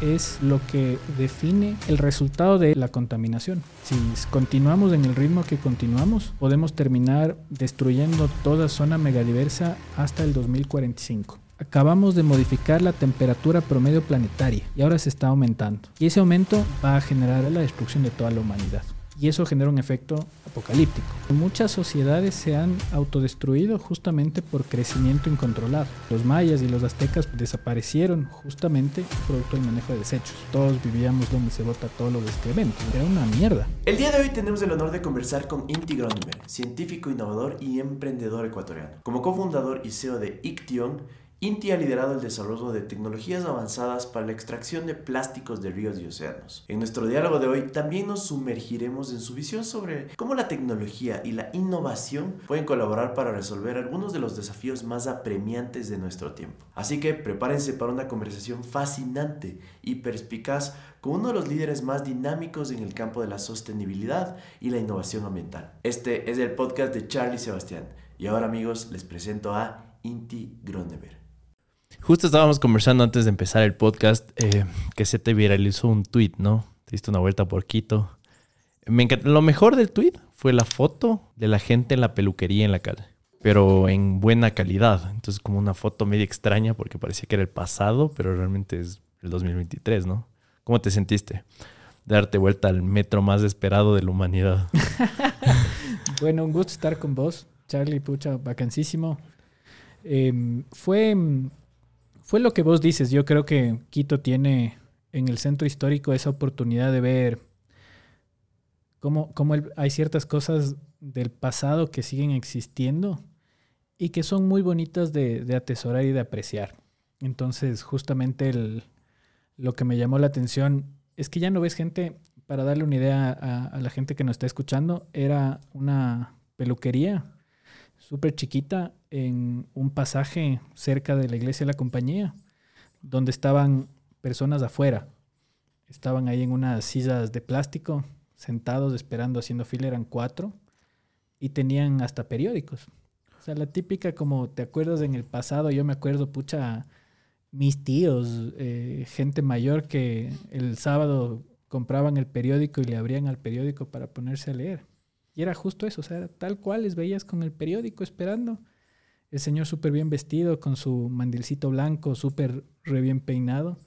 es lo que define el resultado de la contaminación. Si continuamos en el ritmo que continuamos, podemos terminar destruyendo toda zona megadiversa hasta el 2045 acabamos de modificar la temperatura promedio planetaria y ahora se está aumentando. Y ese aumento va a generar la destrucción de toda la humanidad y eso genera un efecto apocalíptico. Muchas sociedades se han autodestruido justamente por crecimiento incontrolado. Los mayas y los aztecas desaparecieron justamente producto del manejo de desechos. Todos vivíamos donde se bota todo lo de excrementos. Era una mierda. El día de hoy tenemos el honor de conversar con Inti Gronenberg, científico, innovador y emprendedor ecuatoriano. Como cofundador y CEO de Iction, Inti ha liderado el desarrollo de tecnologías avanzadas para la extracción de plásticos de ríos y océanos. En nuestro diálogo de hoy también nos sumergiremos en su visión sobre cómo la tecnología y la innovación pueden colaborar para resolver algunos de los desafíos más apremiantes de nuestro tiempo. Así que prepárense para una conversación fascinante y perspicaz con uno de los líderes más dinámicos en el campo de la sostenibilidad y la innovación ambiental. Este es el podcast de Charlie Sebastián y ahora amigos les presento a Inti Groneberg. Justo estábamos conversando antes de empezar el podcast eh, que se te viralizó un tweet, ¿no? Te diste una vuelta por Quito. Me Lo mejor del tweet fue la foto de la gente en la peluquería en la calle, pero en buena calidad. Entonces, como una foto medio extraña porque parecía que era el pasado, pero realmente es el 2023, ¿no? ¿Cómo te sentiste? darte vuelta al metro más esperado de la humanidad. bueno, un gusto estar con vos, Charlie, pucha, vacancísimo. Em, fue fue lo que vos dices. Yo creo que Quito tiene en el centro histórico esa oportunidad de ver cómo, hay ciertas cosas del pasado que siguen existiendo y que son muy bonitas de, atesorar y de apreciar. Entonces, justamente lo que me llamó la atención es que ya no ves gente, para darle una idea a, a la gente que nos está escuchando, era una peluquería súper chiquita en un pasaje cerca de la iglesia de la compañía, donde estaban personas afuera. Estaban ahí en unas sillas de plástico, sentados esperando, haciendo fila, eran cuatro, y tenían hasta periódicos. O sea, la típica, como te acuerdas en el pasado, yo me acuerdo, pucha, mis tíos, eh, gente mayor que el sábado compraban el periódico y le abrían al periódico para ponerse a leer. Era justo eso, o sea, tal cual les veías con el periódico esperando. El señor súper bien vestido, con su mandilcito blanco, súper re bien peinado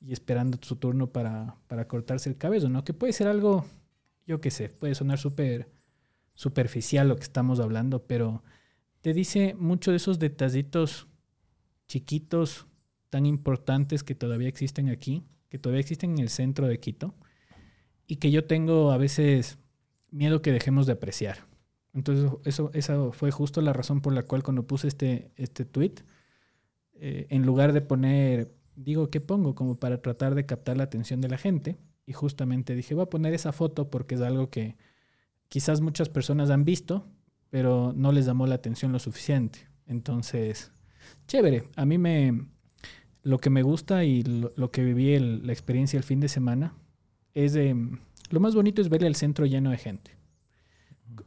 y esperando su turno para, para, cortarse el cabello, ¿no? Que puede ser algo, yo qué sé, puede sonar súper superficial lo que estamos hablando, pero te dice mucho de esos detallitos chiquitos, tan importantes que todavía existen aquí, que todavía existen en el centro de Quito, y que yo tengo a veces miedo que dejemos de apreciar. Entonces, eso, esa fue justo la razón por la cual cuando puse este, este tweet, eh, en lugar de poner, digo, ¿qué pongo? Como para tratar de captar la atención de la gente. Y justamente dije, voy a poner esa foto porque es algo que quizás muchas personas han visto, pero no les llamó la atención lo suficiente. Entonces, chévere. A mí me, lo que me gusta y lo, que viví la experiencia el fin de semana es de lo más bonito es verle al centro lleno de gente.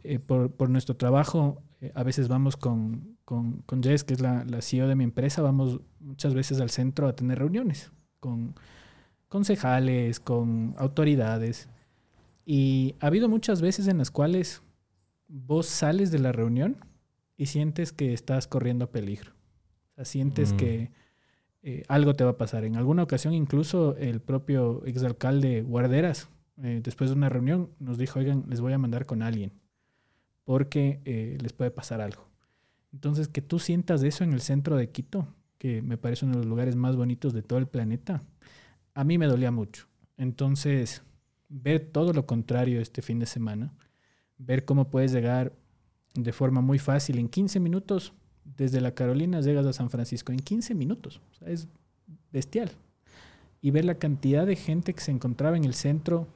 Eh, por, nuestro trabajo, eh, a veces vamos con, con, Jess, que es la, la, CEO de mi empresa, vamos muchas veces al centro a tener reuniones con concejales, con autoridades. Y ha habido muchas veces en las cuales vos sales de la reunión y sientes que estás corriendo peligro. O sea, sientes mm. que eh, algo te va a pasar. En alguna ocasión incluso el propio exalcalde Guarderas eh, después de una reunión, nos dijo, oigan, les voy a mandar con alguien, porque eh, les puede pasar algo. Entonces, que tú sientas eso en el centro de Quito, que me parece uno de los lugares más bonitos de todo el planeta, a mí me dolía mucho. Entonces, ver todo lo contrario este fin de semana, ver cómo puedes llegar de forma muy fácil, en 15 minutos, desde la Carolina llegas a San Francisco, en 15 minutos, es bestial. Y ver la cantidad de gente que se encontraba en el centro,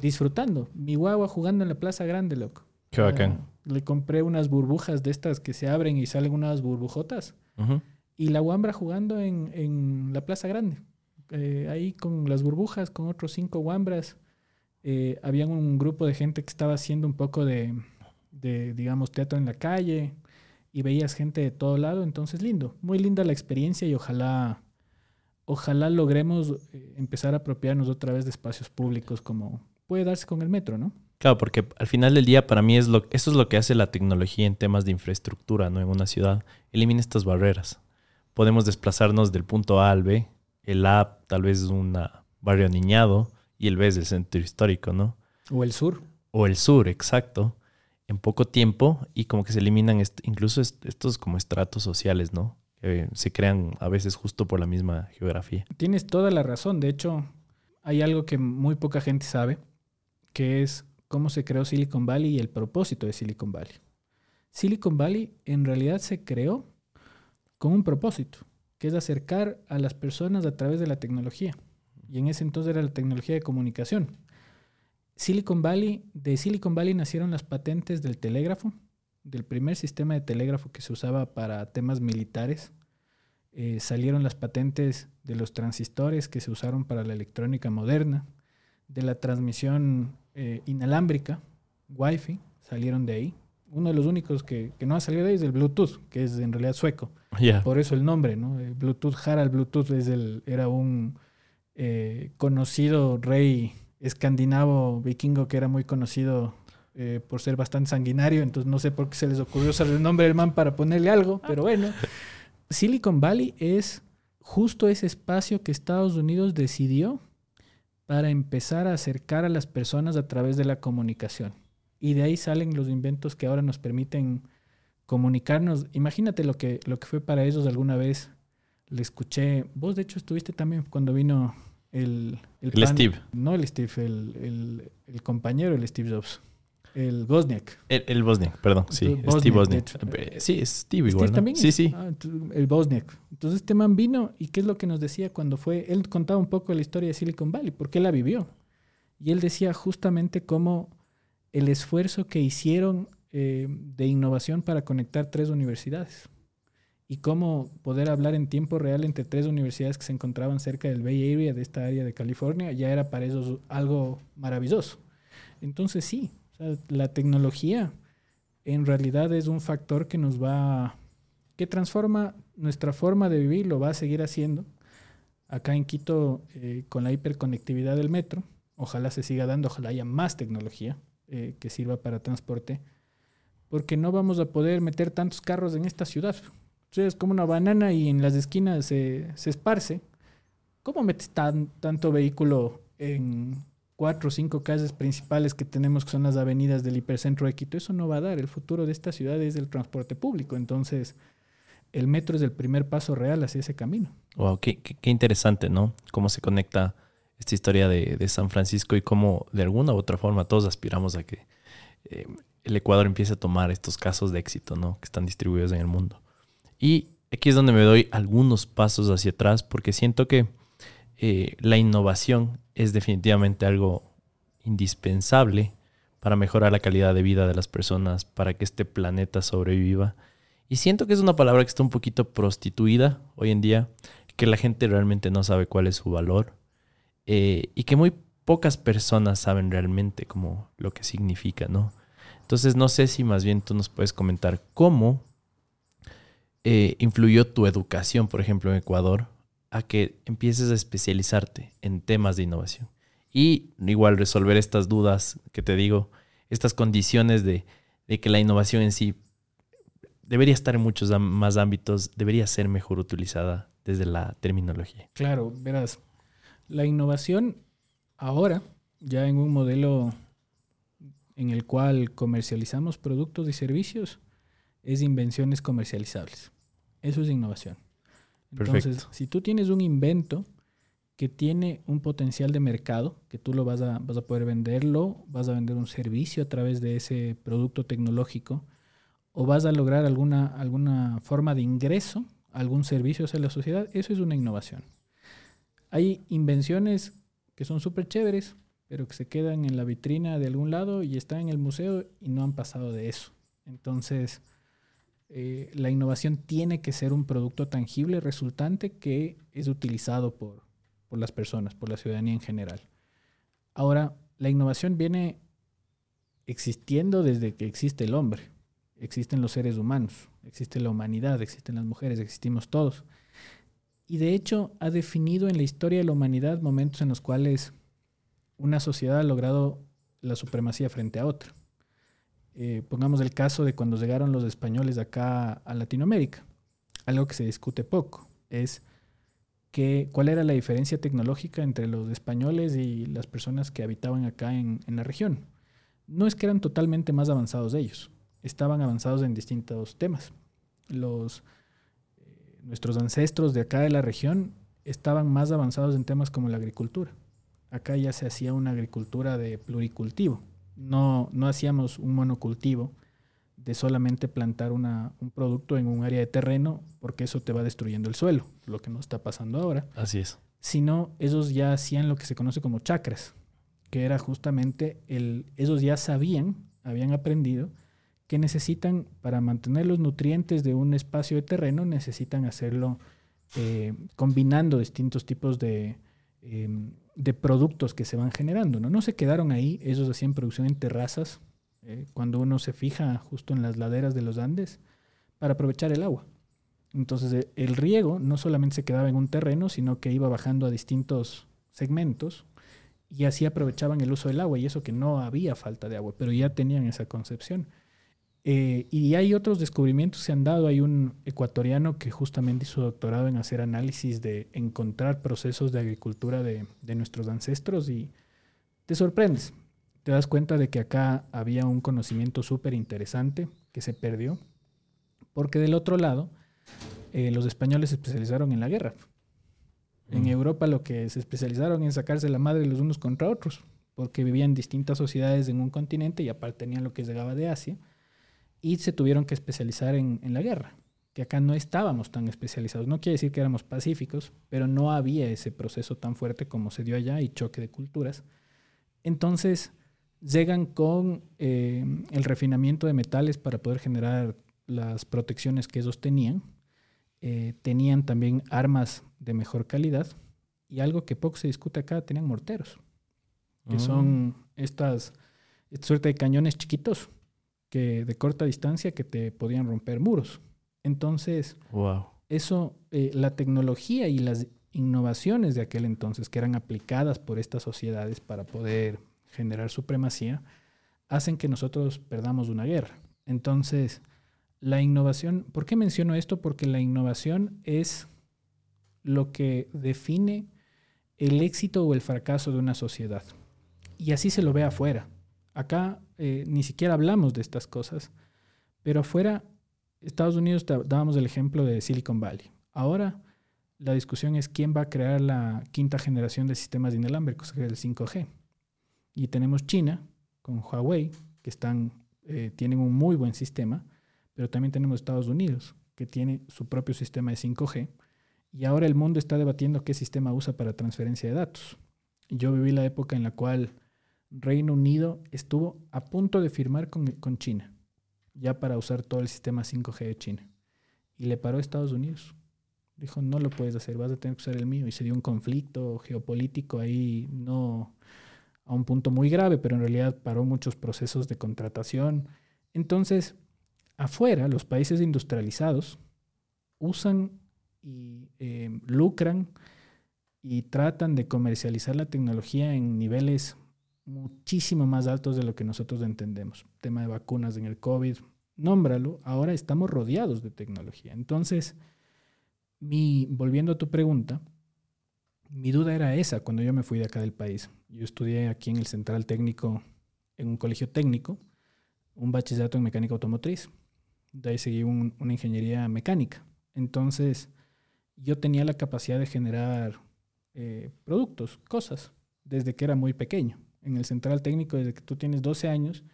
disfrutando. Mi guagua jugando en la plaza grande, loco. Qué bacán. le compré unas burbujas de estas que se abren y salen unas burbujotas. Y la guambra jugando en, en la plaza grande. Eh, ahí con las burbujas, con otros cinco guambras. Eh, había un grupo de gente que estaba haciendo un poco de, de, digamos, teatro en la calle. Y veías gente de todo lado. Entonces, lindo. Muy linda la experiencia y ojalá ojalá logremos eh, empezar a apropiarnos otra vez de espacios públicos como puede darse con el metro, ¿no? Claro, porque al final del día para mí es lo, eso es lo que hace la tecnología en temas de infraestructura, ¿no? En una ciudad. Elimina estas barreras. Podemos desplazarnos del punto A al B. El A tal vez es un barrio aniñado y el B es el centro histórico, ¿no? O el sur. O el sur, exacto. En poco tiempo y como que se eliminan incluso estos como estratos sociales, ¿no? Que se crean a veces justo por la misma geografía. Tienes toda la razón. De hecho, hay algo que muy poca gente sabe, que es cómo se creó Silicon Valley y el propósito de Silicon Valley. Silicon Valley en realidad se creó con un propósito, que es acercar a las personas a través de la tecnología. Y en ese entonces era la tecnología de comunicación. Silicon Valley, de Silicon Valley nacieron las patentes del telégrafo, del primer sistema de telégrafo que se usaba para temas militares. Eh, salieron las patentes de los transistores que se usaron para la electrónica moderna, de la transmisión eh, inalámbrica, Wi-Fi, salieron de ahí. Uno de los únicos que, no ha salido de ahí es el Bluetooth, que es en realidad sueco. Por eso el nombre, ¿no? Bluetooth, Harald Bluetooth es el, era un eh, conocido rey escandinavo vikingo que era muy conocido eh, por ser bastante sanguinario, entonces no sé por qué se les ocurrió usar el nombre del man para ponerle algo, pero bueno. Silicon Valley es justo ese espacio que Estados Unidos decidió para empezar a acercar a las personas a través de la comunicación. Y de ahí salen los inventos que ahora nos permiten comunicarnos. Imagínate lo que, lo que fue para ellos alguna vez. Le escuché, vos de hecho estuviste también cuando vino el... El, Steve. No el Steve, el, el compañero, el Steve Jobs. El Bosniak. El, el Bosniak, perdón. Sí, Steve Bosniak. Eh, sí, es Steve igual. también. Sí, sí. Ah, el Bosniak. Entonces este man vino y qué es lo que nos decía cuando fue. Él contaba un poco la historia de Silicon Valley, porque él la vivió. Y él decía justamente cómo el esfuerzo que hicieron eh, de innovación para conectar tres universidades y cómo poder hablar en tiempo real entre tres universidades que se encontraban cerca del Bay Area, de esta área de California, ya era para ellos algo maravilloso. Entonces sí, la tecnología en realidad es un factor que nos va, que transforma nuestra forma de vivir, lo va a seguir haciendo. Acá en Quito, eh, con la hiperconectividad del metro, ojalá se siga dando, ojalá haya más tecnología eh, que sirva para transporte, porque no vamos a poder meter tantos carros en esta ciudad. Entonces, es como una banana y en las esquinas se, se esparce. ¿Cómo metes tan, tanto vehículo en, cuatro o cinco calles principales que tenemos, que son las avenidas del hipercentro de Quito, eso no va a dar. El futuro de esta ciudad es el transporte público. Entonces, el metro es el primer paso real hacia ese camino. Wow, qué, interesante, ¿no? Cómo se conecta esta historia de, de, San Francisco y cómo de alguna u otra forma todos aspiramos a que eh, el Ecuador empiece a tomar estos casos de éxito, ¿no? Que están distribuidos en el mundo. Y aquí es donde me doy algunos pasos hacia atrás porque siento que eh, la innovación es definitivamente algo indispensable para mejorar la calidad de vida de las personas, para que este planeta sobreviva. Y siento que es una palabra que está un poquito prostituida hoy en día, que la gente realmente no sabe cuál es su valor eh, y que muy pocas personas saben realmente cómo lo que significa, ¿no? Entonces no sé si más bien tú nos puedes comentar cómo eh, influyó tu educación, por ejemplo, en Ecuador, a que empieces a especializarte en temas de innovación. Y igual resolver estas dudas que te digo, estas condiciones de, que la innovación en sí debería estar en muchos más ámbitos, debería ser mejor utilizada desde la terminología. Claro, verás, la innovación ahora, ya en un modelo en el cual comercializamos productos y servicios, es invenciones comercializables. Eso es innovación. Entonces, si tú tienes un invento que tiene un potencial de mercado, que tú lo vas a, vas a poder venderlo, vas a vender un servicio a través de ese producto tecnológico, o vas a lograr alguna, alguna forma de ingreso, algún servicio hacia la sociedad, eso es una innovación. Hay invenciones que son súper chéveres, pero que se quedan en la vitrina de algún lado y están en el museo y no han pasado de eso. Entonces, eh, la innovación tiene que ser un producto tangible, resultante, que es utilizado por, por las personas, por la ciudadanía en general. Ahora, la innovación viene existiendo desde que existe el hombre. Existen los seres humanos, existe la humanidad, existen las mujeres, existimos todos. y de hecho ha definido en la historia de la humanidad momentos en los cuales una sociedad ha logrado la supremacía frente a otra. Eh, pongamos el caso de cuando llegaron los españoles acá a Latinoamérica. Algo que se discute poco es que, cuál era la diferencia tecnológica entre los españoles y las personas que habitaban acá en, la región. No es que eran totalmente más avanzados de ellos, estaban avanzados en distintos temas. Los, eh, nuestros ancestros de acá de la región estaban más avanzados en temas como la agricultura. Acá ya se hacía una agricultura de pluricultivo. No, no hacíamos un monocultivo de solamente plantar una, un producto en un área de terreno porque eso te va destruyendo el suelo, lo que nos está pasando ahora. Así es. Sino ellos ya hacían lo que se conoce como chakras, que era justamente el, ellos ya sabían, habían aprendido que necesitan, para mantener los nutrientes de un espacio de terreno, necesitan hacerlo eh, combinando distintos tipos de, em, de productos que se van generando. ¿no? no se quedaron ahí, ellos hacían producción en terrazas, eh, cuando uno se fija justo en las laderas de los Andes, para aprovechar el agua. Entonces eh, el riego no solamente se quedaba en un terreno, sino que iba bajando a distintos segmentos y así aprovechaban el uso del agua y eso que no había falta de agua, pero ya tenían esa concepción. Eh, y hay otros descubrimientos que se han dado. Hay un ecuatoriano que justamente hizo doctorado en hacer análisis de encontrar procesos de agricultura de, de nuestros ancestros y te sorprendes. Te das cuenta de que acá había un conocimiento súper interesante que se perdió, porque del otro lado, eh, los españoles se especializaron en la guerra. En Mm. Europa lo que se especializaron en sacarse la madre los unos contra otros, porque vivían distintas sociedades en un continente y aparte tenían lo que llegaba de Asia, y se tuvieron que especializar en, en la guerra, que acá no estábamos tan especializados. No quiere decir que éramos pacíficos, pero no había ese proceso tan fuerte como se dio allá y choque de culturas. Entonces llegan con eh, el refinamiento de metales para poder generar las protecciones que ellos tenían. Eh, tenían también armas de mejor calidad y algo que poco se discute acá, tenían morteros, que Mm. son estas, esta suerte de cañones chiquitos que de corta distancia que te podían romper muros. Entonces, Wow. eso, eh, la tecnología y las innovaciones de aquel entonces que eran aplicadas por estas sociedades para poder generar supremacía, hacen que nosotros perdamos una guerra. Entonces, la innovación, ¿por qué menciono esto? Porque la innovación es lo que define el éxito o el fracaso de una sociedad. Y así se lo ve afuera. Acá eh, ni siquiera hablamos de estas cosas, pero afuera, Estados Unidos dábamos el ejemplo de Silicon Valley. Ahora la discusión es quién va a crear la quinta generación de sistemas inalámbricos, que es el 5G. Y tenemos China con Huawei, que están, eh, tienen un muy buen sistema, pero también tenemos Estados Unidos, que tiene su propio sistema de 5G. Y ahora el mundo está debatiendo qué sistema usa para transferencia de datos. Yo viví la época en la cual Reino Unido estuvo a punto de firmar con, China, ya para usar todo el sistema 5G de China. Y le paró a Estados Unidos. Dijo, no lo puedes hacer, vas a tener que usar el mío. Y se dio un conflicto geopolítico ahí, no a un punto muy grave, pero en realidad paró muchos procesos de contratación. Entonces, afuera, los países industrializados usan y eh, lucran y tratan de comercializar la tecnología en niveles muchísimo más altos de lo que nosotros entendemos. Tema de vacunas en el COVID, nómbralo, ahora estamos rodeados de tecnología. Entonces, mi, volviendo a tu pregunta, mi duda era esa cuando yo me fui de acá del país. Yo estudié aquí en el Central Técnico, en un colegio técnico, un bachillerato en mecánica automotriz. De ahí seguí un- una ingeniería mecánica. Entonces, yo tenía la capacidad de generar eh, productos, cosas, desde que era muy pequeño. En el Central Técnico, desde que tú tienes 12 años,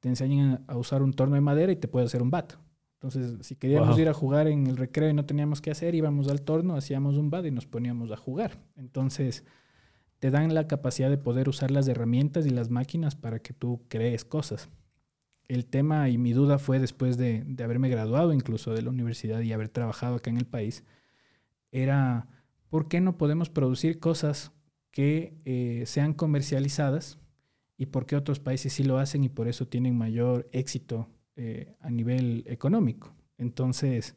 te enseñan a, usar un torno de madera y te puedes hacer un bat. Entonces, si queríamos Wow. ir a jugar en el recreo y no teníamos qué hacer, íbamos al torno, hacíamos un bat y nos poníamos a jugar. Entonces, te dan la capacidad de poder usar las herramientas y las máquinas para que tú crees cosas. El tema y mi duda fue después de, de haberme graduado incluso de la universidad y haber trabajado acá en el país, era ¿por qué no podemos producir cosas que eh, sean comercializadas y por qué otros países sí lo hacen y por eso tienen mayor éxito eh, a nivel económico? Entonces,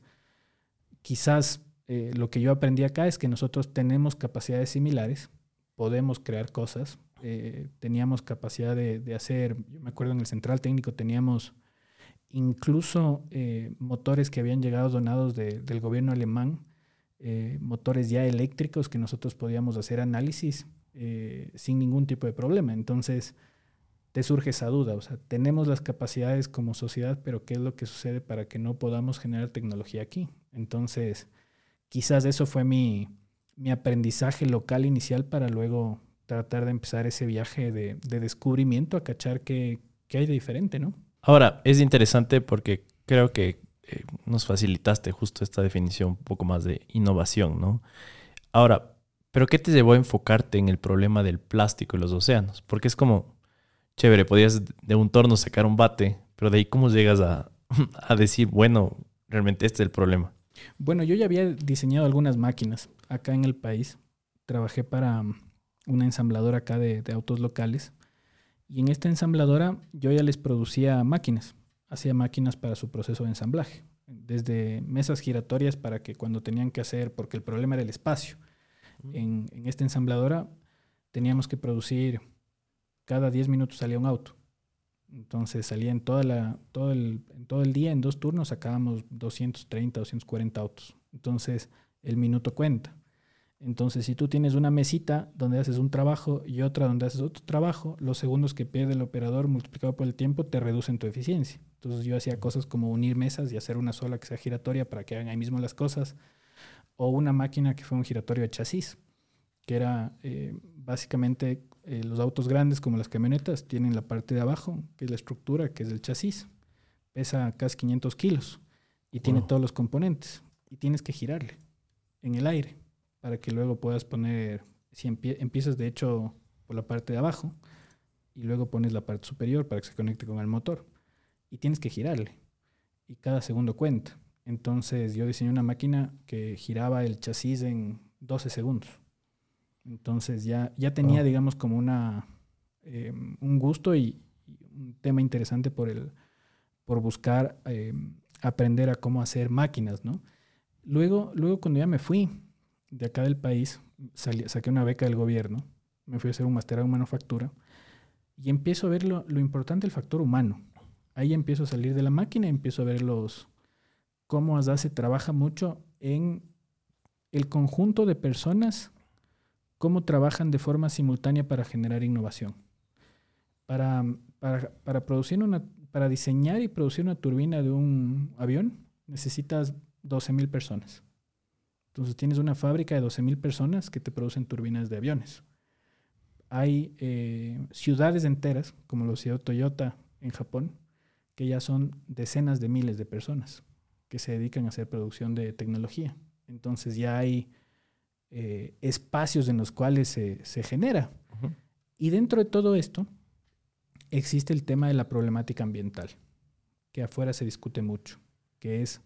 quizás eh, lo que yo aprendí acá es que nosotros tenemos capacidades similares, podemos crear cosas, teníamos capacidad de, de, hacer, yo me acuerdo en el central técnico teníamos incluso motores que habían llegado donados de, del gobierno alemán, eh, motores ya eléctricos que nosotros podíamos hacer análisis eh, sin ningún tipo de problema. Entonces, te surge esa duda, o sea, tenemos las capacidades como sociedad, pero ¿qué es lo que sucede para que no podamos generar tecnología aquí? Entonces, quizás eso fue mi, mi aprendizaje local inicial para luego tratar de empezar ese viaje de, de descubrimiento a cachar qué, qué hay de diferente, ¿no? Ahora, es interesante porque creo que eh, nos facilitaste justo esta definición un poco más de innovación, ¿no? Ahora, ¿pero qué te llevó a enfocarte en el problema del plástico y los océanos? Porque es como, chévere, podías de un torno sacar un bate, pero de ahí cómo llegas a, a decir, bueno, realmente este es el problema. Bueno, yo ya había diseñado algunas máquinas acá en el país. Trabajé para um, una ensambladora acá de, de autos locales y en esta ensambladora yo ya les producía máquinas, hacía máquinas para su proceso de ensamblaje, desde mesas giratorias para que cuando tenían que hacer, porque el problema era el espacio. En, en esta ensambladora teníamos que producir, cada 10 minutos salía un auto. Entonces salía en, toda la, todo, el, en todo el día, en dos turnos, sacábamos 230, 240 autos. Entonces el minuto cuenta. Entonces, si tú tienes una mesita donde haces un trabajo y otra donde haces otro trabajo, los segundos que pierde el operador multiplicado por el tiempo te reducen tu eficiencia. Entonces, yo hacía cosas como unir mesas y hacer una sola que sea giratoria para que hagan ahí mismo las cosas. O una máquina que fue un giratorio de chasis, que era eh, básicamente eh, los autos grandes como las camionetas tienen la parte de abajo, que es la estructura, que es el chasis. Pesa casi 500 kilos y tiene todos los componentes. Y tienes que girarle en el aire para que luego puedas poner, si empie- empiezas de hecho por la parte de abajo y luego pones la parte superior para que se conecte con el motor y tienes que girarle y cada segundo cuenta. Entonces yo diseñé una máquina que giraba el chasis en 12 segundos. Entonces ya, ya tenía, digamos, como una, eh, un gusto y, y un tema interesante por, el, por buscar eh, aprender a cómo hacer máquinas, ¿no? Luego, luego cuando ya me fui de acá del país, salí- saqué una beca del gobierno, me fui a hacer un masterado en manufactura y empiezo a ver lo, lo importante del factor humano. Ahí empiezo a salir de la máquina empiezo a ver los cómo se trabaja mucho en el conjunto de personas, cómo trabajan de forma simultánea para generar innovación. Para, para, para producir una, para diseñar y producir una turbina de un avión necesitas 12.000 personas. Entonces tienes una fábrica de 12.000 personas que te producen turbinas de aviones. Hay eh, ciudades enteras, como lo ciudad Toyota en Japón, que ya son decenas de miles de personas que se dedican a hacer producción de tecnología. Entonces ya hay eh, espacios en los cuales se, se genera. Y dentro de todo esto existe el tema de la problemática ambiental, que afuera se discute mucho, que es,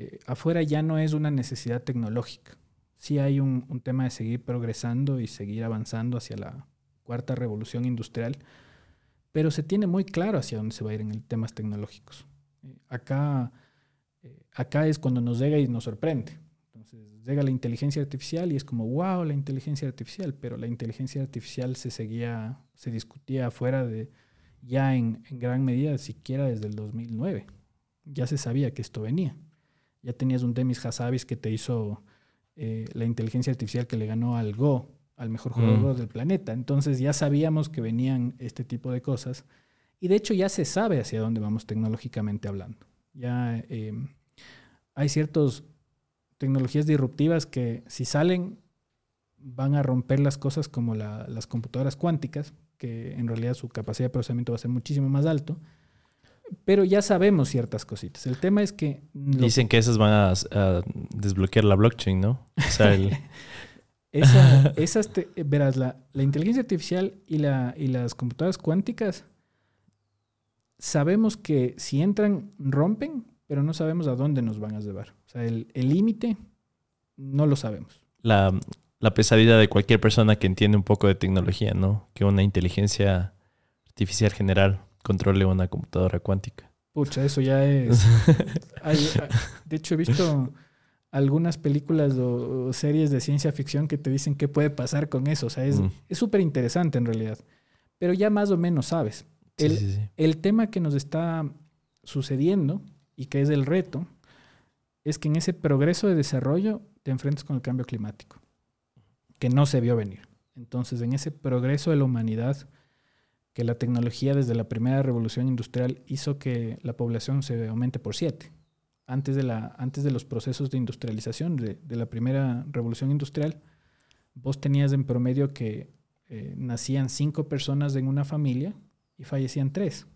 eh, afuera ya no es una necesidad tecnológica, sí hay un, tema de seguir progresando y seguir avanzando hacia la cuarta revolución industrial, pero se tiene muy claro hacia dónde se va a ir en el temas tecnológicos. Eh, acá, eh, acá es cuando nos llega y nos sorprende. Llega la inteligencia artificial y es como, wow, la inteligencia artificial, pero la inteligencia artificial se seguía, se discutía afuera de, ya en gran medida, siquiera desde el 2009. Ya se sabía que esto venía. Ya tenías un Demis Hassabis que te hizo eh, la inteligencia artificial que le ganó al Go, al mejor jugador Mm. del planeta. Entonces ya sabíamos que venían este tipo de cosas. Y de hecho ya se sabe hacia dónde vamos tecnológicamente hablando. Ya eh, hay ciertas tecnologías disruptivas que si salen van a romper las cosas como la- las computadoras cuánticas, que en realidad su capacidad de procesamiento va a ser muchísimo más alto. Pero ya sabemos ciertas cositas. El tema es que... lo- Dicen que esas van a, a desbloquear la blockchain, ¿no? O sea, el- Esa, esas te- verás, la, la inteligencia artificial y, la, y las computadoras cuánticas, sabemos que si entran, rompen, pero no sabemos a dónde nos van a llevar. O sea, el el límite no lo sabemos. la, la pesadilla de cualquier persona que entiende un poco de tecnología, ¿no? Que una inteligencia artificial general controle una computadora cuántica. Pucha, eso ya es... hay- hay- de hecho, he visto... algunas películas o, series de ciencia ficción que te dicen qué puede pasar con eso. O sea, es Mm. súper interesante en realidad. Pero ya más o menos sabes. Sí, El, sí, sí. el tema que nos está sucediendo y que es el reto es que en ese progreso de desarrollo te enfrentas con el cambio climático, que no se vio venir. Entonces, en ese progreso de la humanidad, que la tecnología desde la primera revolución industrial hizo que la población se aumente por siete. Antes de, la, antes de los procesos de industrialización de, de la primera revolución industrial, vos tenías en promedio que eh, nacían cinco personas en una familia y fallecían tres.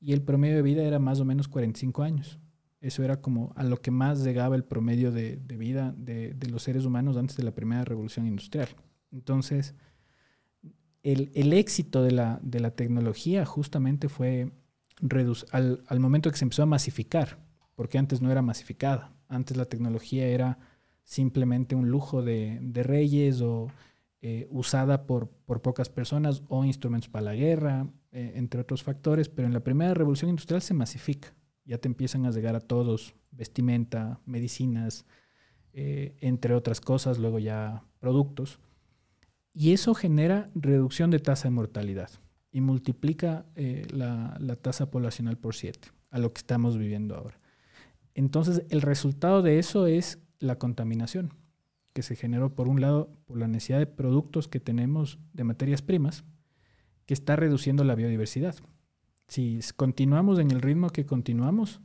Y el promedio de vida era más o menos 45 años. Eso era como a lo que más llegaba el promedio de, de vida de, de los seres humanos antes de la primera revolución industrial. Entonces, el, el éxito de la, de la tecnología justamente fue al, al momento que se empezó a masificar, porque antes no era masificada. Antes la tecnología era simplemente un lujo de, de reyes o eh, usada por, por pocas personas o instrumentos para la guerra, eh, entre otros factores, pero en la primera revolución industrial se masifica. Ya te empiezan a llegar a todos, vestimenta, medicinas, eh, entre otras cosas, luego ya productos. Y eso genera reducción de tasa de mortalidad y multiplica eh, la, la tasa poblacional por 7 a lo que estamos viviendo ahora. Entonces, el resultado de eso es la contaminación, que se generó por un lado por la necesidad de productos que tenemos de materias primas, que está reduciendo la biodiversidad. Si continuamos en el ritmo que continuamos,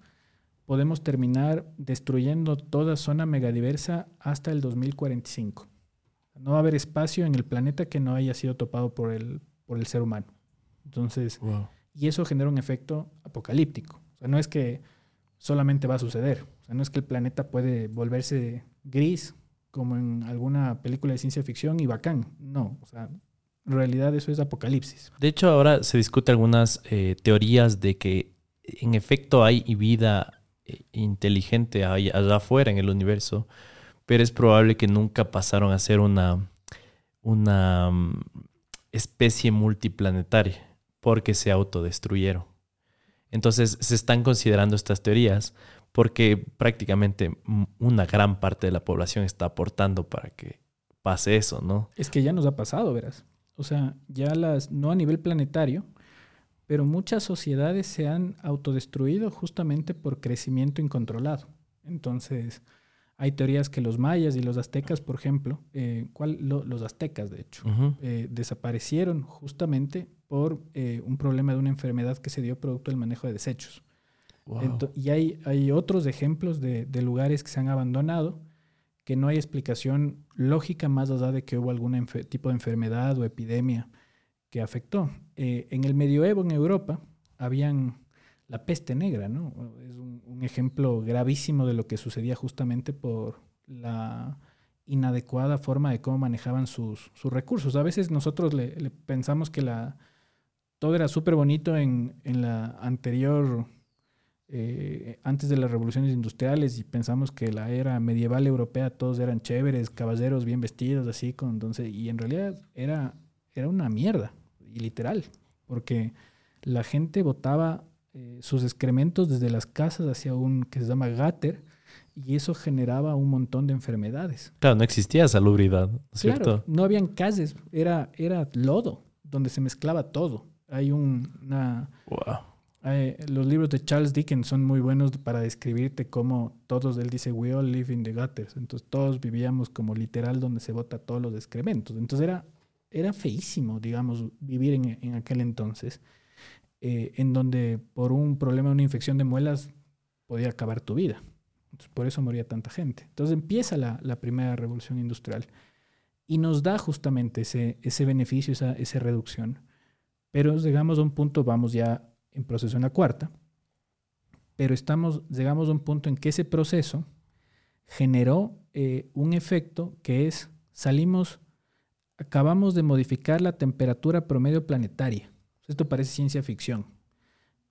podemos terminar destruyendo toda zona megadiversa hasta el 2045. No va a haber espacio en el planeta que no haya sido topado por el, por el ser humano. Entonces, Wow. y eso genera un efecto apocalíptico. O sea, no es que solamente va a suceder. O sea, no es que el planeta puede volverse gris como en alguna película de ciencia ficción y bacán. No, o sea, en realidad eso es apocalipsis. De hecho, ahora se discute algunas eh, teorías de que en efecto hay vida eh, inteligente allá afuera en el universo, pero es probable que nunca pasaron a ser una, una mm, especie multiplanetaria porque se autodestruyeron. Entonces se están considerando estas teorías porque prácticamente mm, una gran parte de la población está aportando para que pase eso, ¿no? Es que ya nos ha pasado, verás. O sea, ya las, no a nivel planetario, pero muchas sociedades se han autodestruido justamente por crecimiento incontrolado. Entonces, hay teorías que los mayas y los aztecas, por ejemplo, eh, ¿cuál? Lo- los aztecas, de hecho, eh, desaparecieron justamente por eh, un problema de una enfermedad que se dio producto del manejo de desechos. Wow. Y hay, hay otros ejemplos de, de lugares que se han abandonado que no hay explicación lógica más allá de que hubo algún tipo de enfermedad o epidemia que afectó. Eh, en el medioevo en Europa habían la peste negra, ¿no? Es un, ejemplo gravísimo de lo que sucedía justamente por la inadecuada forma de cómo manejaban sus, sus recursos. A veces nosotros le, pensamos que todo era súper bonito en, en la anterior eh, antes de las revoluciones industriales y pensamos que la era medieval europea todos eran chéveres, caballeros bien vestidos, así, con, entonces, y en realidad era, era una mierda, y literal, porque la gente botaba eh, sus excrementos desde las casas hacia un que se llama gutter y eso generaba un montón de enfermedades. Claro, no existía salubridad, ¿no es Claro, ¿cierto? no habían calles, era, era lodo, donde se mezclaba todo. Hay un- una, Wow. eh, los libros de Charles Dickens son muy buenos para describirte cómo todos, él dice, we all live in the gutters. Entonces todos vivíamos como literal donde se bota todos los excrementos. Entonces era, era feísimo, digamos, vivir en, en aquel entonces, eh, en donde por un problema, una infección de muelas, podía acabar tu vida. Entonces, por eso moría tanta gente. Entonces empieza la, la primera revolución industrial y nos da justamente ese, ese beneficio, esa, esa reducción. Pero llegamos a un punto, vamos ya en proceso en la cuarta, pero estamos, llegamos a un punto en que ese proceso generó eh, un efecto que es, salimos, acabamos de modificar la temperatura promedio planetaria. Esto parece ciencia ficción,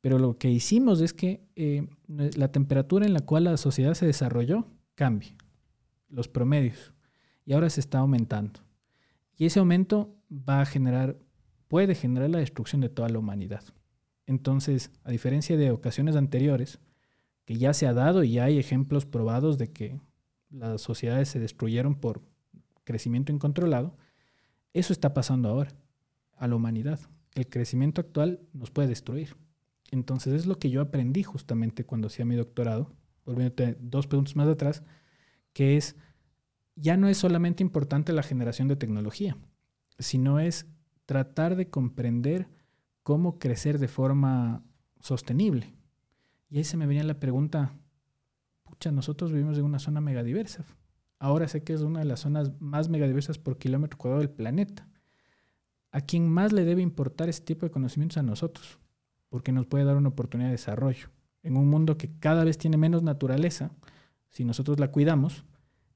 pero lo que hicimos es que eh, la temperatura en la cual la sociedad se desarrolló cambie, los promedios, y ahora se está aumentando. Y ese aumento va a generar, puede generar la destrucción de toda la humanidad. Entonces, a diferencia de ocasiones anteriores, que ya se ha dado y hay ejemplos probados de que las sociedades se destruyeron por crecimiento incontrolado, eso está pasando ahora a la humanidad. El crecimiento actual nos puede destruir. Entonces es lo que yo aprendí justamente cuando hacía mi doctorado, volviéndote dos puntos más atrás, que es, ya no es solamente importante la generación de tecnología, sino es tratar de comprender cómo crecer de forma sostenible. Y ahí se me venía la pregunta, pucha, nosotros vivimos en una zona megadiversa. Ahora sé que es una de las zonas más megadiversas por kilómetro cuadrado del planeta. ¿A quién más le debe importar este tipo de conocimientos a nosotros? Porque nos puede dar una oportunidad de desarrollo. En un mundo que cada vez tiene menos naturaleza, si nosotros la cuidamos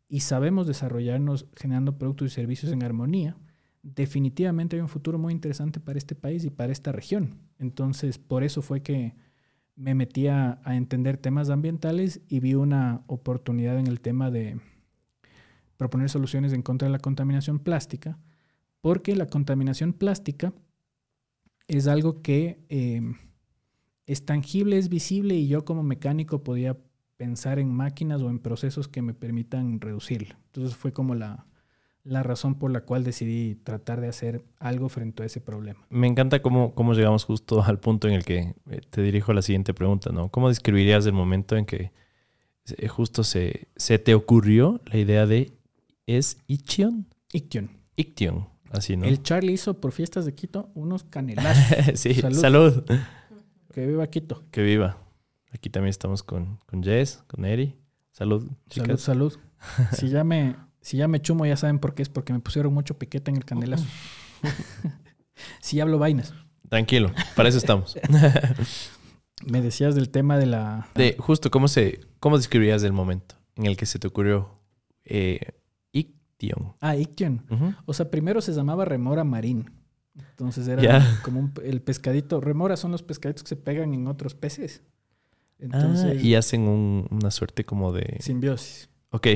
y sabemos desarrollarnos generando productos y servicios en armonía, definitivamente hay un futuro muy interesante para este país y para esta región. Entonces, por eso fue que me metí a, entender temas ambientales y vi una oportunidad en el tema de proponer soluciones en contra de la contaminación plástica, porque la contaminación plástica es algo que em, es tangible, es visible y yo como mecánico podía pensar en máquinas o en procesos que me permitan reducirlo. Entonces fue como la, la razón por la cual decidí tratar de hacer algo frente a ese problema. Me encanta cómo, cómo llegamos justo al punto en el que eh, te dirijo a la siguiente pregunta, ¿no? ¿Cómo describirías el momento en que eh, justo se, se te ocurrió la idea de ¿es Ichion? Ichion. Ichion, así, ¿no? El Charlie hizo por fiestas de Quito unos canelazos. sí, salud. Que viva Quito. Que viva. Aquí también estamos con, con Jess, con Eri. Salud, chicas. Salud, salud. si ya me si ya me chumo, ya saben por qué es, porque me pusieron mucho piquete en el candelazo. si hablo vainas. Tranquilo, para eso estamos. me decías del tema de la... De justo, ¿cómo, se, cómo describirías el momento en el que se te ocurrió eh, Iction? Ah, Iction. O sea, primero se llamaba remora marín. Entonces era como el pescadito. Remora son los pescaditos que se pegan en otros peces. Ah, Entonces, y hacen una suerte como de... Simbiosis. Ok,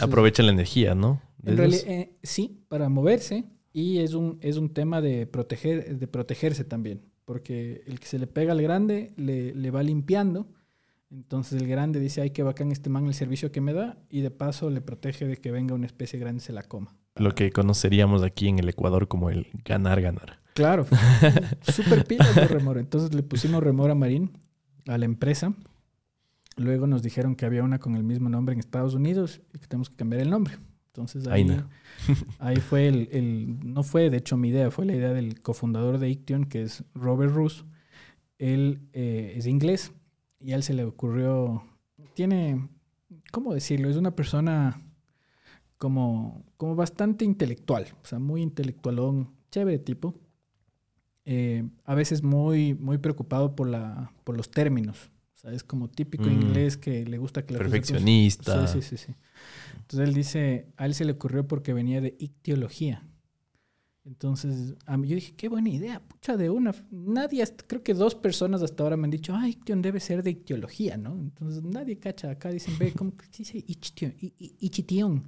aprovechan la energía, ¿no? En realidad, eh, sí, para moverse y es un, es un tema de, proteger, de protegerse también, porque el que se le pega al grande le, le va limpiando, entonces el grande dice, ay, qué bacán este man el servicio que me da y de paso le protege de que venga una especie grande y se la coma. Lo que conoceríamos aquí en el Ecuador como el ganar, ganar. Claro, súper pila de remora. Entonces le pusimos remora marín a la empresa Luego nos dijeron que había una con el mismo nombre en Estados Unidos y que tenemos que cambiar el nombre. Entonces ahí, ahí fue el, no fue de hecho mi idea, fue la idea del cofundador de Iction, que es Robert Roos. Él eh, es inglés y a él se le ocurrió, tiene, ¿cómo decirlo? Es una persona como, como bastante intelectual, o sea, muy intelectualón, chévere tipo. Eh, a veces muy, muy preocupado por, la, por los términos es como típico mm. inglés que le gusta que la Perfeccionista. Sí, sí, sí, sí. Entonces él dice, a él se le ocurrió porque venía de ictiología. Entonces, a mí yo dije, qué buena idea, pucha de una. Nadie, creo que dos personas hasta ahora me han dicho, ah, Iction debe ser de ictiología, ¿no? Entonces nadie cacha acá, dicen, ve, ¿cómo se dice Ichition?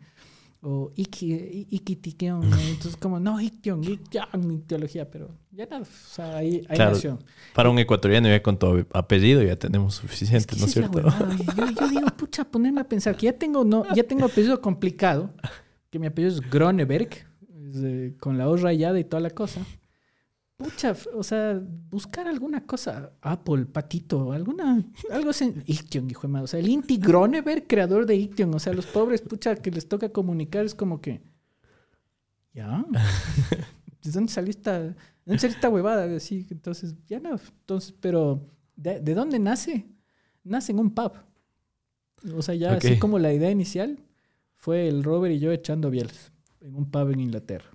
o Ikitikion. Entonces, como, no, Iktion, Iktion, teología, pero ya nada, o sea, ahí, ahí nació. Para un ecuatoriano ya con tu apellido ya tenemos suficiente, ¿no es cierto? yo, yo, digo, pucha, ponerme a pensar que ya tengo, no, ya tengo apellido complicado, que mi apellido es Groneberg, con la O rayada y toda la cosa. Pucha, o sea, buscar alguna cosa, Apple, Patito, alguna, algo así. Iction, hijo de madre. O sea, el Inti Groneberg, creador de Iction. O sea, los pobres, pucha, que les toca comunicar es como que. Ya. ¿De dónde salió esta, de dónde salió esta huevada? Así, entonces, ya no. Entonces, pero, ¿de, dónde nace? Nace en un pub. O sea, ya así como la idea inicial fue el Robert y yo echando bieles en un pub en Inglaterra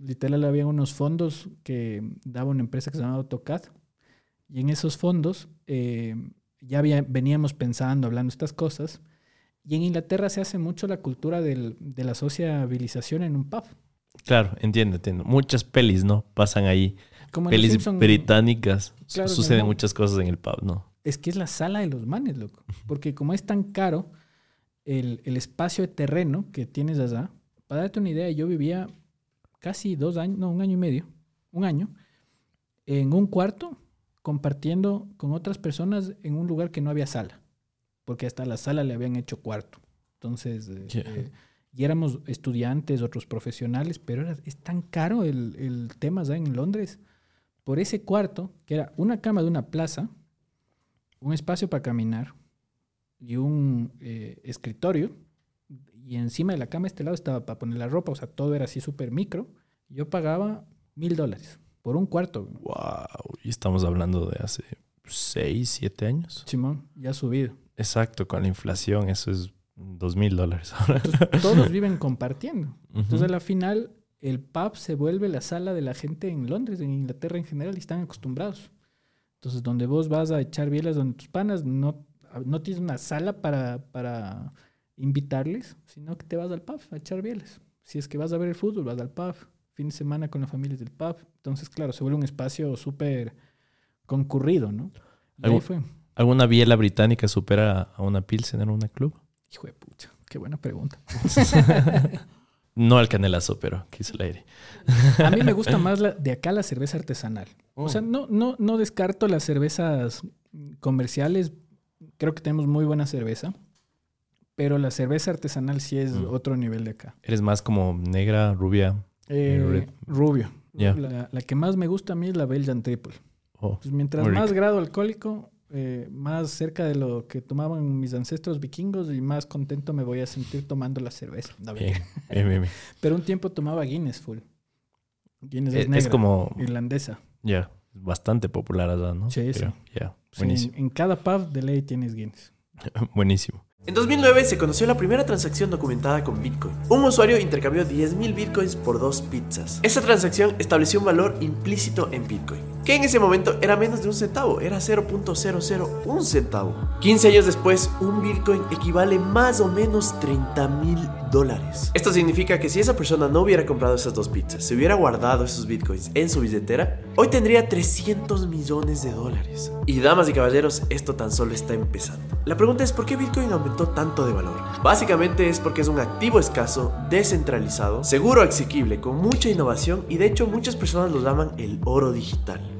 literal había unos fondos que daba una empresa que se llamaba AutoCAD. Y en esos fondos eh, ya veníamos pensando, hablando estas cosas. Y en Inglaterra se hace mucho la cultura de la sociabilización en un pub. Claro, entiendo, entiendo. Muchas pelis, ¿no? Pasan ahí. Como pelis británicas. Suceden muchas cosas en el pub, ¿no? Es que es la sala de los manes, loco. Porque como es tan caro el, el espacio de terreno que tienes allá, para darte una idea, yo vivía casi dos años, no, un año y medio, un año, en un cuarto compartiendo con otras personas en un lugar que no había sala, porque hasta la sala le habían hecho cuarto. Entonces, Ya. eh, y éramos estudiantes, otros profesionales, pero era, es tan caro el, el tema ¿sabes? en Londres. Por ese cuarto, que era una cama de una plaza, un espacio para caminar y un eh, escritorio, y encima de la cama este lado estaba para poner la ropa, o sea, todo era así súper micro. Yo pagaba mil dólares por un cuarto. Wow. Y estamos hablando de hace 6, 7 años. Simón, ya ha subido. Exacto, con la inflación, eso es dos mil dólares. Entonces, todos viven compartiendo. Entonces, Ujú. a la final, el pub se vuelve la sala de la gente en Londres, en Inglaterra en general, y están acostumbrados. Entonces, donde vos vas a echar bielas, donde tus panas, no, no tienes una sala para, para invitarles, sino que te vas al pub a echar bielas. Si es que vas a ver el fútbol, vas al pub. Fin de semana con las familias del pub. Entonces, claro, se vuelve un espacio súper concurrido, ¿no? Y ahí fue. ¿Alguna biela británica supera a una Pilsen en una club? Hijo de pucha, qué buena pregunta. No al canelazo, pero quise el aire. A mí me gusta más la, de acá la cerveza artesanal. O sea, no, no, no descarto las cervezas comerciales. Creo que tenemos muy buena cerveza. Pero la cerveza artesanal sí es Mm. otro nivel de acá. Eres más como negra, rubia. Eh, red. rubio. La, la que más me gusta a mí es la Belgian Triple. Oh, Pues mientras más rica. grado alcohólico, eh, más cerca de lo que tomaban mis ancestros vikingos y más contento me voy a sentir tomando la cerveza. No, bien. Pero un tiempo tomaba Guinness full. Guinness es, Eh, Es, negra, como, irlandesa. ya, bastante popular allá, ¿no? Sí, sí. En, en cada pub de ley tienes Guinness. buenísimo. En 2009 se conoció la primera transacción documentada con Bitcoin. Un usuario intercambió 10.000 Bitcoins por dos pizzas. Esta transacción estableció un valor implícito en Bitcoin, que en ese momento era menos de un centavo, era 0.001 centavo. 15 años después, un Bitcoin equivale más o menos 30 mil dólares. Esto significa que si esa persona no hubiera comprado esas dos pizzas, se hubiera guardado esos Bitcoins en su billetera, hoy tendría 300 millones de dólares. Y damas y caballeros, esto tan solo está empezando. La pregunta es por qué Bitcoin aumentó tanto de valor. Básicamente es porque es un activo escaso, descentralizado, seguro, asequible, con mucha innovación y de hecho muchas personas lo llaman el oro digital.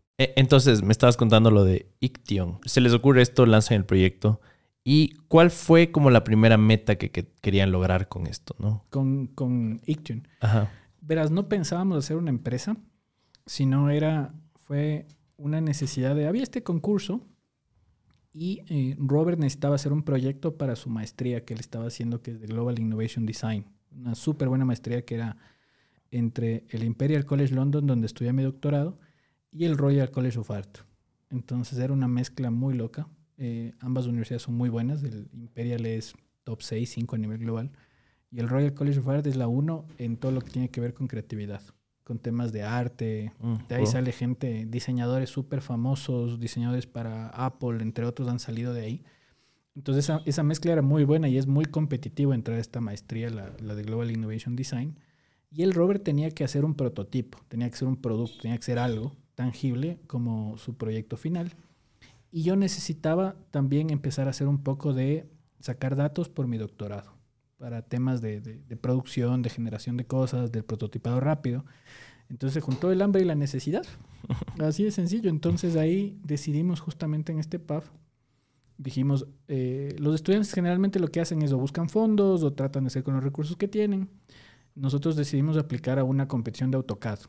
Eh, Entonces, me estabas contando lo de Iction. Se les ocurre esto, lanzan el proyecto. ¿Y cuál fue como la primera meta que, que querían lograr con esto, no? Con, con Ictune. Ajá. Verás, no pensábamos hacer una empresa, sino era, fue una necesidad de, había este concurso y eh, Robert necesitaba hacer un proyecto para su maestría que él estaba haciendo, que es de Global Innovation Design. Una súper buena maestría que era entre el Imperial College London, donde estudié mi doctorado, y el Royal College of Art. Entonces era una mezcla muy loca. Eh, ambas universidades son muy buenas. El Imperial es top 6, 5 a nivel global. Y el Royal College of Art es la 1 en todo lo que tiene que ver con creatividad, con temas de arte. Mm, De ahí cool. sale gente, diseñadores súper famosos, diseñadores para Apple, entre otros, han salido de ahí. Entonces esa, esa mezcla era muy buena y es muy competitivo entrar a esta maestría, la, la de Global Innovation Design. Y el Robert tenía que hacer un prototipo, tenía que ser un producto, tenía que ser algo tangible como su proyecto final. Y yo necesitaba también empezar a hacer un poco de sacar datos por mi doctorado para temas de, de- de producción, de generación de cosas, del prototipado rápido. Entonces se juntó el hambre y la necesidad. Así de sencillo. Entonces ahí decidimos justamente en este PAF, dijimos, eh, los estudiantes generalmente lo que hacen es o buscan fondos o tratan de hacer con los recursos que tienen. Nosotros decidimos aplicar a una competición de AutoCAD,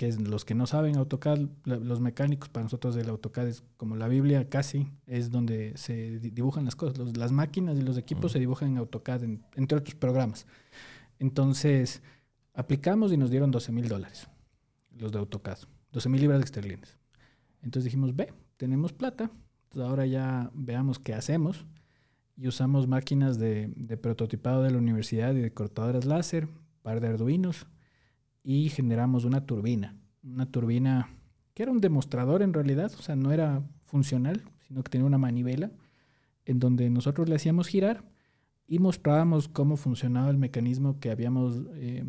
que es los que no saben AutoCAD, la- los mecánicos, para nosotros el AutoCAD es como la Biblia casi, es donde se di- dibujan las cosas. Los- las máquinas y los equipos se dibujan en AutoCAD, en- entre otros programas. Entonces, aplicamos y nos dieron 12 mil dólares, los de AutoCAD, 12 mil libras esterlinas. Entonces dijimos, ve, tenemos plata, entonces ahora ya veamos qué hacemos. Y usamos máquinas de, de prototipado de la universidad y de cortadoras láser, par de arduinos, y generamos una turbina. Una turbina que era un demostrador en realidad, o sea, no era funcional, sino que tenía una manivela en donde nosotros le hacíamos girar y mostrábamos cómo funcionaba el mecanismo que habíamos eh,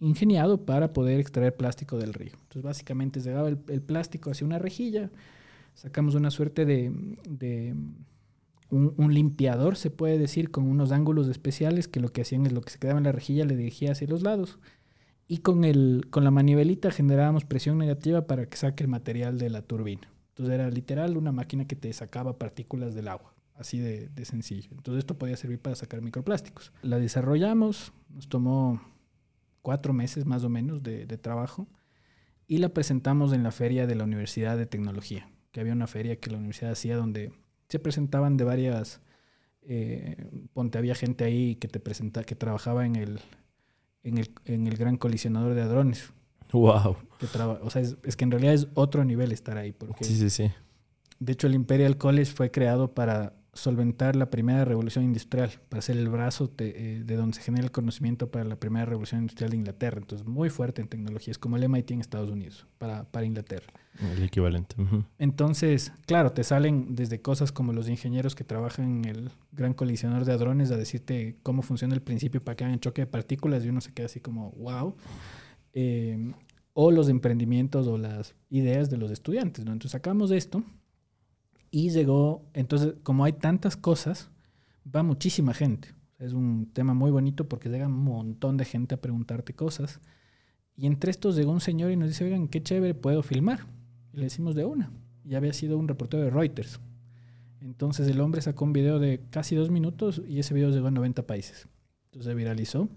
ingeniado para poder extraer plástico del río. Entonces, básicamente, se daba el, plástico hacia una rejilla, sacamos una suerte de, un, limpiador, se puede decir, con unos ángulos especiales que lo que hacían es lo que se quedaba en la rejilla le dirigía hacia los lados. Y con, el, con la manivelita generábamos presión negativa para que saque el material de la turbina. Entonces era literal una máquina que te sacaba partículas del agua. Así de, sencillo. Entonces esto podía servir para sacar microplásticos. La desarrollamos, nos tomó cuatro meses más o menos de, trabajo y la presentamos en la feria de la Universidad de Tecnología, que había una feria que la universidad hacía donde se presentaban de varias, eh, ponte, había gente ahí que te presenta, que trabajaba en el, en el, en el gran colisionador de hadrones. Wow. Que o sea, es, es, que en realidad es otro nivel estar ahí. Porque, sí, sí, sí. De hecho, el Imperial College fue creado para solventar la primera revolución industrial, para ser el brazo eh, de, donde se genera el conocimiento para la primera revolución industrial de Inglaterra. Entonces, muy fuerte en tecnología. Es como el MIT en Estados Unidos, para, para Inglaterra. El equivalente. Entonces, claro, te salen desde cosas como los ingenieros que trabajan en el gran colisionador de hadrones a decirte cómo funciona el principio para que hagan choque de partículas y uno se queda así como, wow. Eh, o los emprendimientos o las ideas de los estudiantes. ¿no? Entonces, sacamos esto y llegó, entonces, como hay tantas cosas, va muchísima gente. Es un tema muy bonito porque llega un montón de gente a preguntarte cosas. Y entre estos llegó un señor y nos dice, oigan, qué chévere, puedo filmar. Y le decimos de una. Y había sido un reportero de Reuters. Entonces el hombre sacó un video de casi dos minutos y ese video llegó a 90 países. Entonces se viralizó.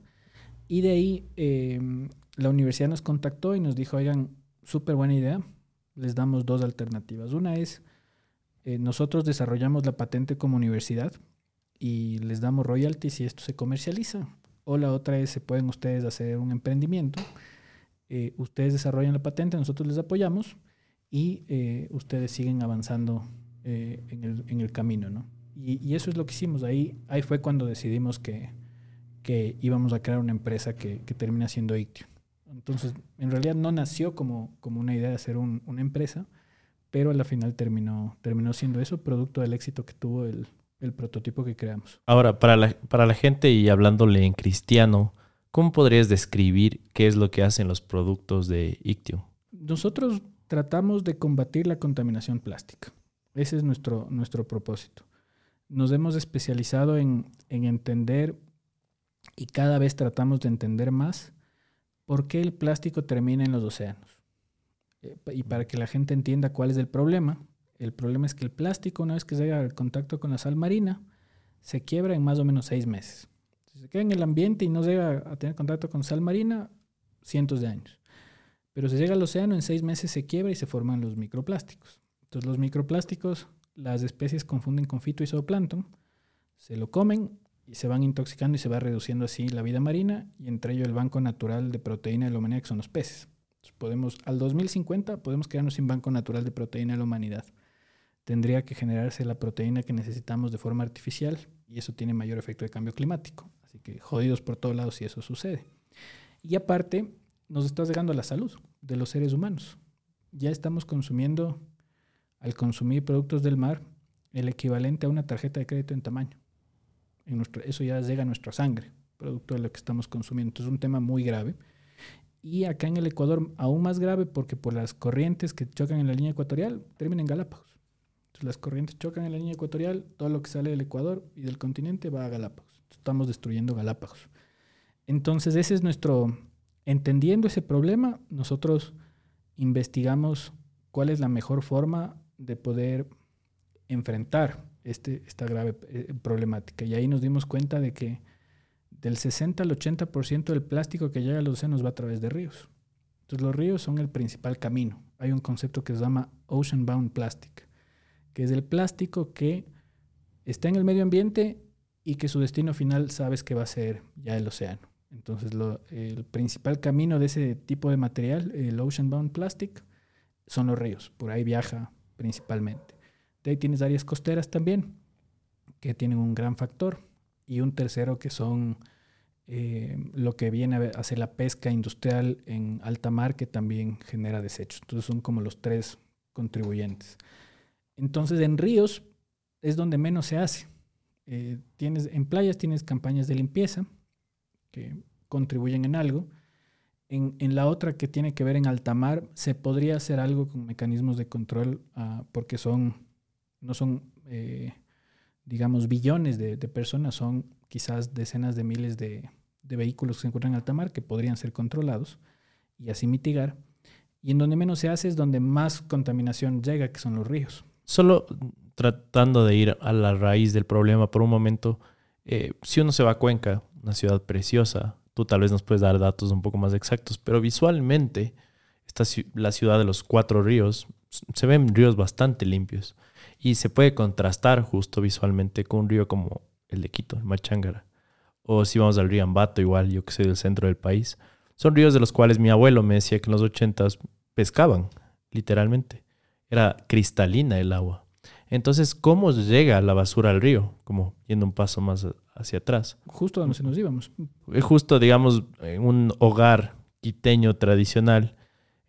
Y de ahí em, la universidad nos contactó y nos dijo, oigan, súper buena idea. Les damos dos alternativas. Una es eh, nosotros desarrollamos la patente como universidad y les damos royalties y esto se comercializa. O la otra es, se pueden ustedes hacer un emprendimiento, eh, ustedes desarrollan la patente, nosotros les apoyamos y eh, ustedes siguen avanzando en el, camino, ¿no? Y, eso es lo que hicimos. Ahí, ahí fue cuando decidimos que, que íbamos a crear una empresa que, que termina siendo Ictio. Entonces, en realidad no nació como, como una idea de hacer un, una empresa, pero a la final terminó, terminó siendo eso, producto del éxito que tuvo el, prototipo que creamos. Ahora, para la, para la gente y hablándole en cristiano, ¿cómo podrías describir qué es lo que hacen los productos de Ictio? Nosotros tratamos de combatir la contaminación plástica. Ese es nuestro, nuestro propósito. Nos hemos especializado en, en entender y cada vez tratamos de entender más por qué el plástico termina en los océanos. Eh, y para que la gente entienda cuál es el problema, el problema es que el plástico, una vez que llega al contacto con la sal marina, se quiebra en más o menos seis meses. Si se queda en el ambiente y no llega a tener contacto con sal marina, cientos de años. Pero si llega al océano, en seis meses se quiebra y se forman los microplásticos. Entonces los microplásticos, las especies confunden con fito y zooplancton, se lo comen y se van intoxicando y se va reduciendo así la vida marina y entre ello el banco natural de proteína de la humanidad que son los peces podemos, al 2050 podemos quedarnos sin banco natural de proteína en la humanidad. Tendría que generarse la proteína que necesitamos de forma artificial y eso tiene mayor efecto de cambio climático. Así que jodidos por todos lados si eso sucede. Y aparte, nos está llegando a la salud de los seres humanos. Ya estamos consumiendo, al consumir productos del mar, el equivalente a una tarjeta de crédito en tamaño. En nuestro, eso ya llega a nuestra sangre, producto de lo que estamos consumiendo. Entonces es un tema muy grave y acá en el Ecuador aún más grave porque por las corrientes que chocan en la línea ecuatorial terminan en Galápagos. Las corrientes chocan en la línea ecuatorial, todo lo que sale del Ecuador y del continente va a Galápagos. Estamos destruyendo Galápagos. Entonces ese es nuestro, entendiendo ese problema, nosotros investigamos cuál es la mejor forma de poder enfrentar este, esta grave eh, problemática. Y ahí nos dimos cuenta de que del 60 al 80% del plástico que llega a los océanos va a través de ríos. Entonces los ríos son el principal camino. Hay un concepto que se llama ocean bound plastic, que es el plástico que está en el medio ambiente y que su destino final sabes que va a ser ya el océano. Entonces el principal camino de ese tipo de material, el ocean bound plastic, son los ríos. Por ahí viaja principalmente. De ahí tienes áreas costeras también, que tienen un gran factor y un tercero que son eh, lo que viene a ser la pesca industrial en alta mar que también genera desechos. Entonces son como los tres contribuyentes. Entonces en ríos es donde menos se hace. eh, tienes, en playas tienes campañas de limpieza que contribuyen en algo. En, en, la otra que tiene que ver en alta mar, se podría hacer algo con mecanismos de control uh, porque son, no son, eh, digamos, billones de, personas, son quizás decenas de miles de, de, vehículos que se encuentran en alta mar que podrían ser controlados y así mitigar. Y en donde menos se hace es donde más contaminación llega, que son los ríos. Solo tratando de ir a la raíz del problema por un momento, eh, si uno se va a Cuenca, una ciudad preciosa, tú tal vez nos puedes dar datos un poco más exactos, pero visualmente esta, la ciudad de los cuatro ríos se ven ríos bastante limpios y se puede contrastar justo visualmente con un río como el de Quito, el Machangara. O si vamos al río Ambato, igual, yo que soy del centro del país. Son ríos de los cuales mi abuelo me decía que en los ochentas pescaban, literalmente. Era cristalina el agua. Entonces, ¿cómo llega la basura al río? Como yendo un paso más hacia atrás. Justo donde se nos íbamos. Justo, digamos, en un hogar quiteño tradicional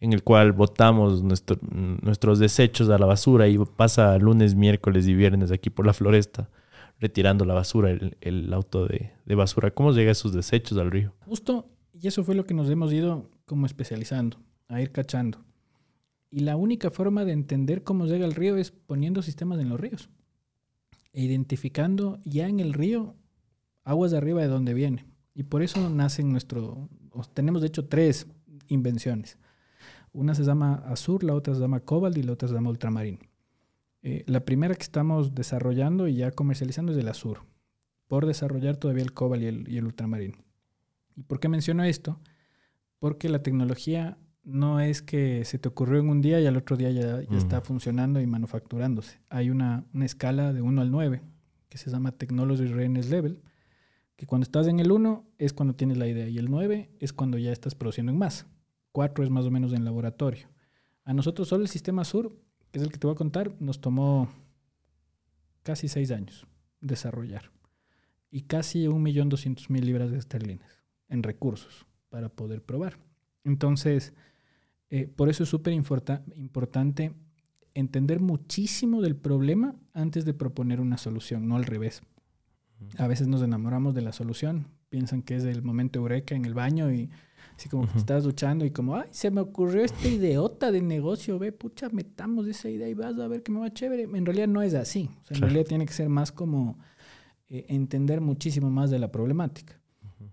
en el cual botamos nuestro, nuestros desechos a la basura y pasa lunes, miércoles y viernes aquí por la floresta retirando la basura, el, el auto de, de, basura. ¿Cómo llega esos desechos al río? Justo, y eso fue lo que nos hemos ido como especializando, a ir cachando. Y la única forma de entender cómo llega al río es poniendo sistemas en los ríos. E identificando ya en el río aguas de arriba de donde viene. Y por eso nacen nuestro... Tenemos de hecho tres invenciones. Una se llama Azur, la otra se llama Cobalt y la otra se llama Ultramarín. Eh, la primera que estamos desarrollando y ya comercializando es el Azur. Por desarrollar todavía el Cobalt y el, y el Ultramarín. ¿Y por qué menciono esto? Porque la tecnología no es que se te ocurrió en un día y al otro día ya, ya está funcionando y manufacturándose. Hay una, una, escala de 1 al 9 que se llama Technology Readiness Level, que cuando estás en el 1 es cuando tienes la idea y el 9 es cuando ya estás produciendo en masa. 4 es más o menos en laboratorio. A nosotros solo el sistema Sur, que es el que te voy a contar, nos tomó casi 6 años desarrollar y casi 1.200.000 libras de esterlinas en recursos para poder probar. Entonces, eh, por eso es súper importante entender muchísimo del problema antes de proponer una solución, no al revés. A veces nos enamoramos de la solución, piensan que es el momento eureka en el baño y así como que estás duchando y como, ay, se me ocurrió esta idiota de negocio, ve, pucha, metamos esa idea y vas a ver que me va chévere. En realidad no es así. O sea, en realidad tiene que ser más como eh, entender muchísimo más de la problemática.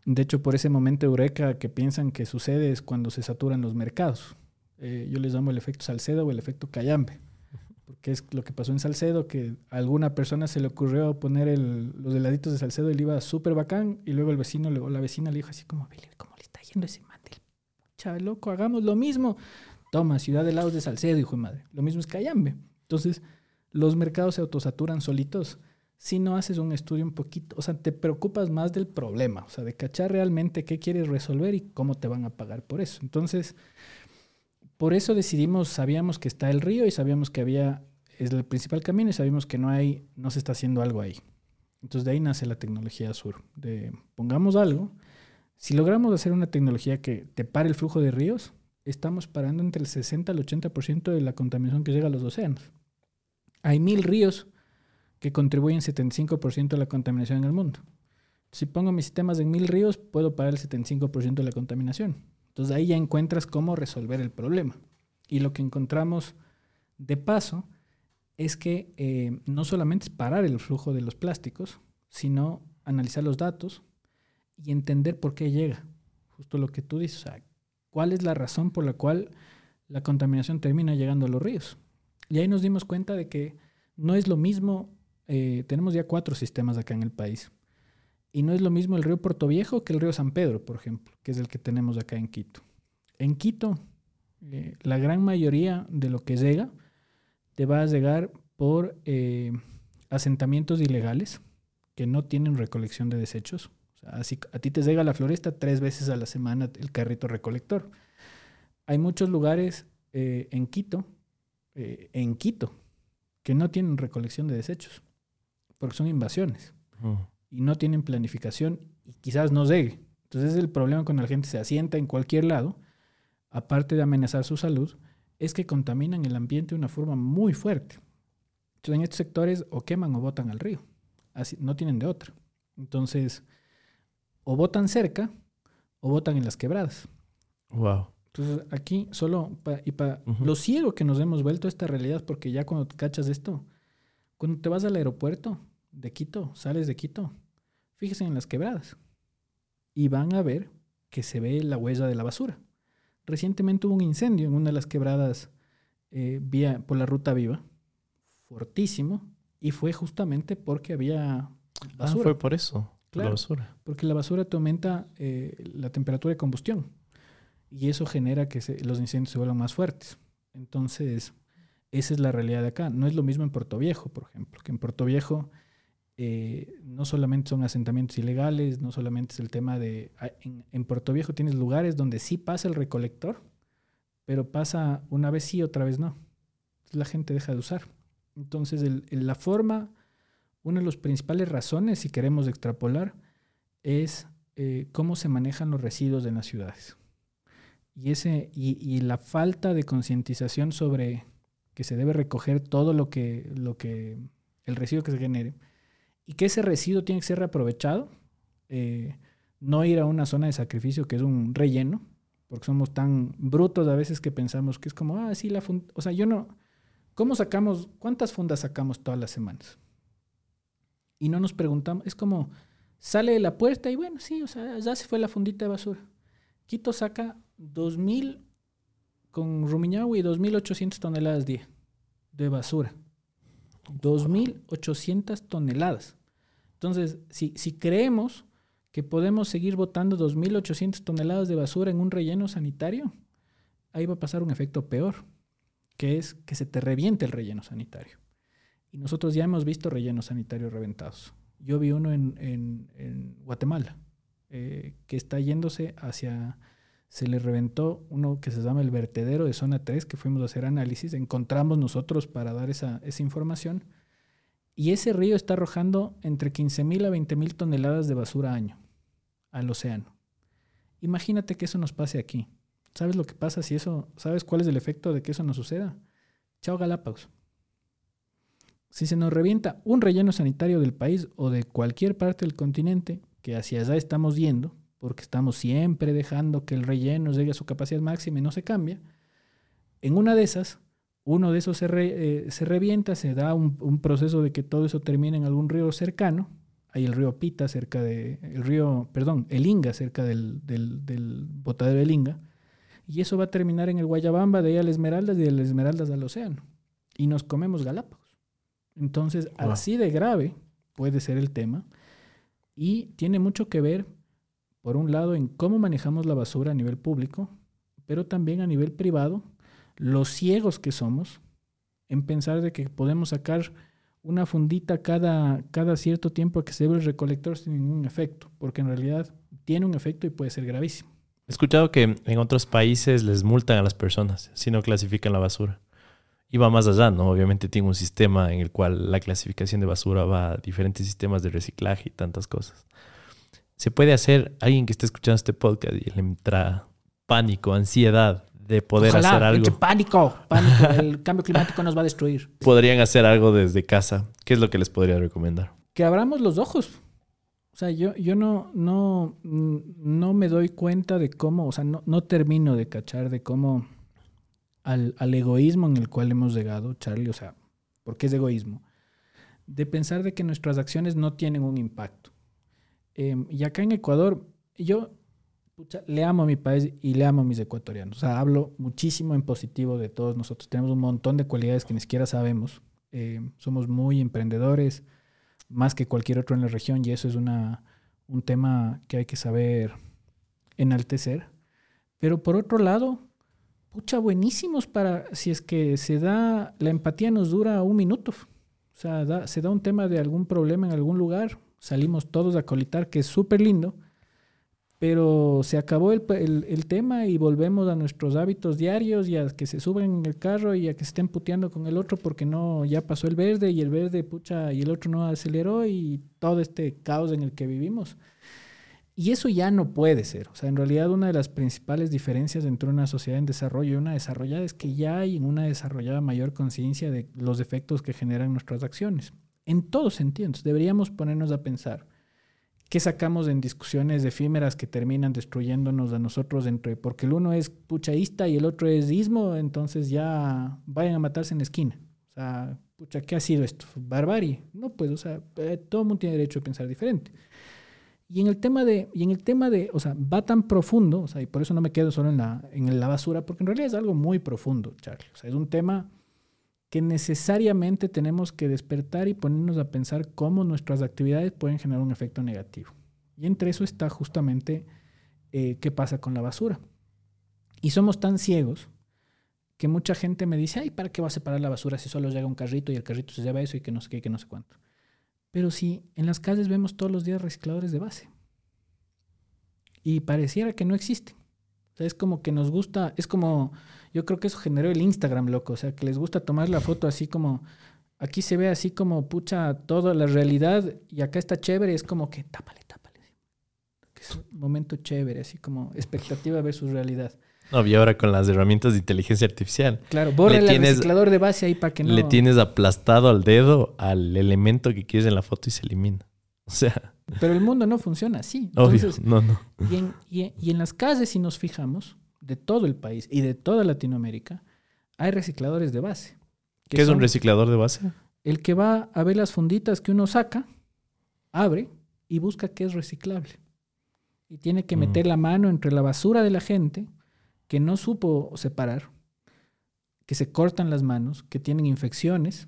De hecho, por ese momento eureka que piensan que sucede es cuando se saturan los mercados. Eh, yo les llamo el efecto Salcedo o el efecto Cayambe, porque es lo que pasó en Salcedo, que a alguna persona se le ocurrió poner el, los heladitos de Salcedo y le iba súper bacán, y luego el vecino o la vecina le dijo así como, ¿cómo le está yendo ese loco, hagamos lo mismo. Toma, ciudad de helados de Salcedo, hijo de madre. Lo mismo es Cayambe. Entonces, los mercados se autosaturan solitos si no haces un estudio un poquito, o sea, te preocupas más del problema, o sea, de cachar realmente qué quieres resolver y cómo te van a pagar por eso. Entonces, por eso decidimos, sabíamos que está el río y sabíamos que había, es el principal camino y sabíamos que no hay, no se está haciendo algo ahí. Entonces de ahí nace la tecnología sur, de pongamos algo, si logramos hacer una tecnología que te pare el flujo de ríos, estamos parando entre el 60 al 80% de la contaminación que llega a los océanos. Hay mil ríos que contribuyen 75% de la contaminación en el mundo. Si pongo mis sistemas en mil ríos, puedo parar el 75% de la contaminación. Entonces ahí ya encuentras cómo resolver el problema. Y lo que encontramos de paso es que eh, no solamente es parar el flujo de los plásticos, sino analizar los datos y entender por qué llega. Justo lo que tú dices, cuál es la razón por la cual la contaminación termina llegando a los ríos. Y ahí nos dimos cuenta de que no es lo mismo, eh, tenemos ya cuatro sistemas acá en el país. Y no es lo mismo el río Puerto Viejo que el río San Pedro, por ejemplo, que es el que tenemos acá en Quito. En Quito, eh, la gran mayoría de lo que llega te va a llegar por eh, asentamientos ilegales que no tienen recolección de desechos. Sea, así, a ti te llega la floresta tres veces a la semana el carrito recolector. Hay muchos lugares eh, en Quito, en Quito, que no tienen recolección de desechos, porque son invasiones y no tienen planificación y quizás no llegue. Entonces el problema cuando la gente se asienta en cualquier lado, aparte de amenazar su salud, es que contaminan el ambiente de una forma muy fuerte. Entonces en estos sectores o queman o botan al río. así, no tienen de otra. Entonces, o votan cerca o votan en las quebradas. Wow. Entonces, aquí solo, pa- y para Ujú. lo ciego que nos hemos vuelto a esta realidad, porque ya cuando te cachas esto, cuando te vas al aeropuerto de Quito, sales de Quito, fíjense en las quebradas y van a ver que se ve la huella de la basura. Recientemente hubo un incendio en una de las quebradas eh, vía, por la ruta viva, fortísimo, y fue justamente porque había Ah, basura. fue por eso. Claro. La basura. Porque la basura te aumenta eh, la temperatura de combustión y eso genera que se- los incendios se vuelvan más fuertes. Entonces, esa es la realidad de acá. No es lo mismo en Puerto Viejo, por ejemplo, que en Puerto Viejo eh, no solamente son asentamientos ilegales, no solamente es el tema de... ah, En, en Puerto Viejo tienes lugares donde sí pasa el recolector, pero pasa una vez sí, otra vez no. La gente deja de usar. Entonces, el- el- la forma, una de las principales razones, si queremos extrapolar, es eh, cómo se manejan los residuos en las ciudades. Y, ese, y, la falta de concientización sobre que se debe recoger todo lo que, lo que, el residuo que se genere, y que ese residuo tiene que ser reaprovechado, eh, no ir a una zona de sacrificio que es un relleno, porque somos tan brutos a veces que pensamos que es como, ah, sí, la funda, o sea, yo no, ¿cómo sacamos, cuántas fundas sacamos todas las semanas? Y no nos preguntamos, es como, sale de la puerta y bueno, sí, o sea, ya se fue la fundita de basura. Quito saca 2.000 con Rumiñahui, 2.800 toneladas día de basura. 2.800 toneladas. Entonces, si, si creemos que podemos seguir botando 2.800 toneladas de basura en un relleno sanitario, ahí va a pasar un efecto peor, que es que se te reviente el relleno sanitario. Y nosotros ya hemos visto rellenos sanitarios reventados. Yo vi uno en, en- Guatemala, eh, que está yéndose hacia... Se le reventó uno que se llama el vertedero de zona 3, que fuimos a hacer análisis. Encontramos nosotros para dar esa, esa información. Y ese río está arrojando entre 15.000 a 20.000 toneladas de basura año al océano. Imagínate que eso nos pase aquí. ¿Sabes lo que pasa si eso, sabes cuál es el efecto de que eso nos suceda? Chao Galápagos. Si se nos revienta un relleno sanitario del país o de cualquier parte del continente, que hacia allá estamos yendo, porque estamos siempre dejando que el relleno llegue a su capacidad máxima y no se cambia, en una de esas, uno de esos se, eh, se revienta, se da un, proceso de que todo eso termine en algún río cercano. Hay el río Pita cerca de, el río, perdón, el Inga cerca del, del, del botadero del Inga. Y eso va a terminar en el Guayabamba, de ahí al Esmeraldas y del Esmeraldas al océano. Y nos comemos Galápagos. Entonces, Wow. así de grave puede ser el tema. Y tiene mucho que ver, por un lado, en cómo manejamos la basura a nivel público, pero también a nivel privado, los ciegos que somos, en pensar de que podemos sacar una fundita cada, cada cierto tiempo que se ve el recolector sin ningún efecto, porque en realidad tiene un efecto y puede ser gravísimo. He escuchado que en otros países les multan a las personas si no clasifican la basura. Y va más allá, ¿no? Obviamente tiene un sistema en el cual la clasificación de basura va a diferentes sistemas de reciclaje y tantas cosas. Se puede hacer, alguien que esté escuchando este podcast y le entra pánico, ansiedad de poder Ojalá, hacer algo, pánico, pánico, el cambio climático nos va a destruir. podrían hacer algo desde casa. ¿Qué es lo que les podría recomendar? que abramos los ojos. O sea, yo, yo no, no, no me doy cuenta de cómo, o sea, no, no termino de cachar de cómo al, al egoísmo en el cual hemos llegado, Charlie, o sea, ¿por qué es egoísmo? De pensar de que nuestras acciones no tienen un impacto. Em, y acá en Ecuador, yo le amo a mi país y le amo a mis ecuatorianos. O sea, hablo muchísimo en positivo de todos nosotros. Tenemos un montón de cualidades que ni siquiera sabemos. Em, somos muy emprendedores, más que cualquier otro en la región, y eso es una, un tema que hay que saber enaltecer. Pero por otro lado, pucha, buenísimos para si es que se da, la empatía nos dura un minuto. O sea, se da un tema de algún problema en algún lugar, salimos todos a colitar, que es súper lindo, pero se acabó el, el- el tema y volvemos a nuestros hábitos diarios y a que se suben en el carro y a que se estén puteando con el otro porque no, ya pasó el verde y el verde, pucha, y el otro no aceleró y todo este caos en el que vivimos. Y eso ya no puede ser. O sea, en realidad una de las principales diferencias entre una sociedad en desarrollo y una desarrollada es que ya hay en una desarrollada mayor conciencia de los efectos que generan nuestras acciones. en todos sentidos. Deberíamos ponernos a pensar qué sacamos en discusiones efímeras que terminan destruyéndonos a nosotros entre, porque el uno es puchaísta y el otro es ismo, entonces ya vayan a matarse en la esquina. O sea, pucha, ¿qué ha sido esto? ¿Barbarie? No, pues, o sea, eh, todo el mundo tiene derecho a pensar diferente. Y en el tema de, y en el tema de, o sea, va tan profundo, o sea, y por eso no me quedo solo en la, en la basura, porque en realidad es algo muy profundo, Charlie. O sea, es un tema que necesariamente tenemos que despertar y ponernos a pensar cómo nuestras actividades pueden generar un efecto negativo. Y entre eso está justamente eh, qué pasa con la basura. Y somos tan ciegos que mucha gente me dice, ay, ¿para qué va a separar la basura si solo llega un carrito y el carrito se lleva eso y que no sé qué, y que no sé cuánto? Pero si en las calles vemos todos los días recicladores de base y pareciera que no existen. O sea, es como que nos gusta, es como, yo creo que eso generó el Instagram, loco, o sea, que les gusta tomar la foto así como, aquí se ve así como, pucha, toda la realidad y acá está chévere, es como que tápale, tápale. Que es un momento chévere, así como expectativa versus realidad. No, y ahora con las herramientas de inteligencia artificial. Claro, borra el reciclador de base ahí para que no. Le tienes aplastado al dedo al elemento que quieres en la foto y se elimina. O sea. Pero el mundo no funciona así. Obvio, no, no. Y en, y en las calles, si nos fijamos, de todo el país y de toda Latinoamérica, hay recicladores de base. ¿Qué es un reciclador de base? El que va a ver las funditas que uno saca, abre y busca qué es reciclable. Y tiene que meter mm. la mano entre la basura de la gente que no supo separar, que se cortan las manos, que tienen infecciones,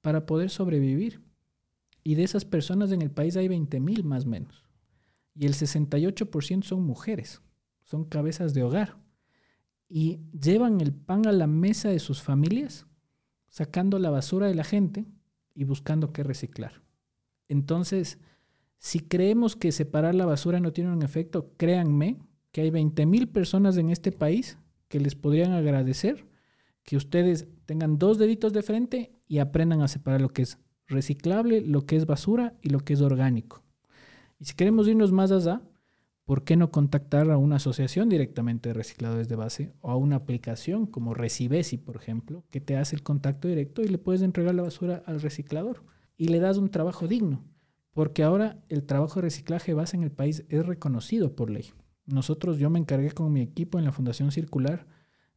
para poder sobrevivir. Y de esas personas en el país hay 20 mil más o menos. Y el 68% son mujeres, son cabezas de hogar. Y llevan el pan a la mesa de sus familias, sacando la basura de la gente y buscando qué reciclar. Entonces, si creemos que separar la basura no tiene un efecto, créanme que hay 20 mil personas en este país que les podrían agradecer que ustedes tengan dos deditos de frente y aprendan a separar lo que es reciclable, lo que es basura y lo que es orgánico. Y si queremos irnos más allá, ¿por qué no contactar a una asociación directamente de recicladores de base o a una aplicación como Recibesi, por ejemplo, que te hace el contacto directo y le puedes entregar la basura al reciclador y le das un trabajo digno? Porque ahora el trabajo de reciclaje base en el país es reconocido por ley. Nosotros, yo me encargué con mi equipo en la Fundación Circular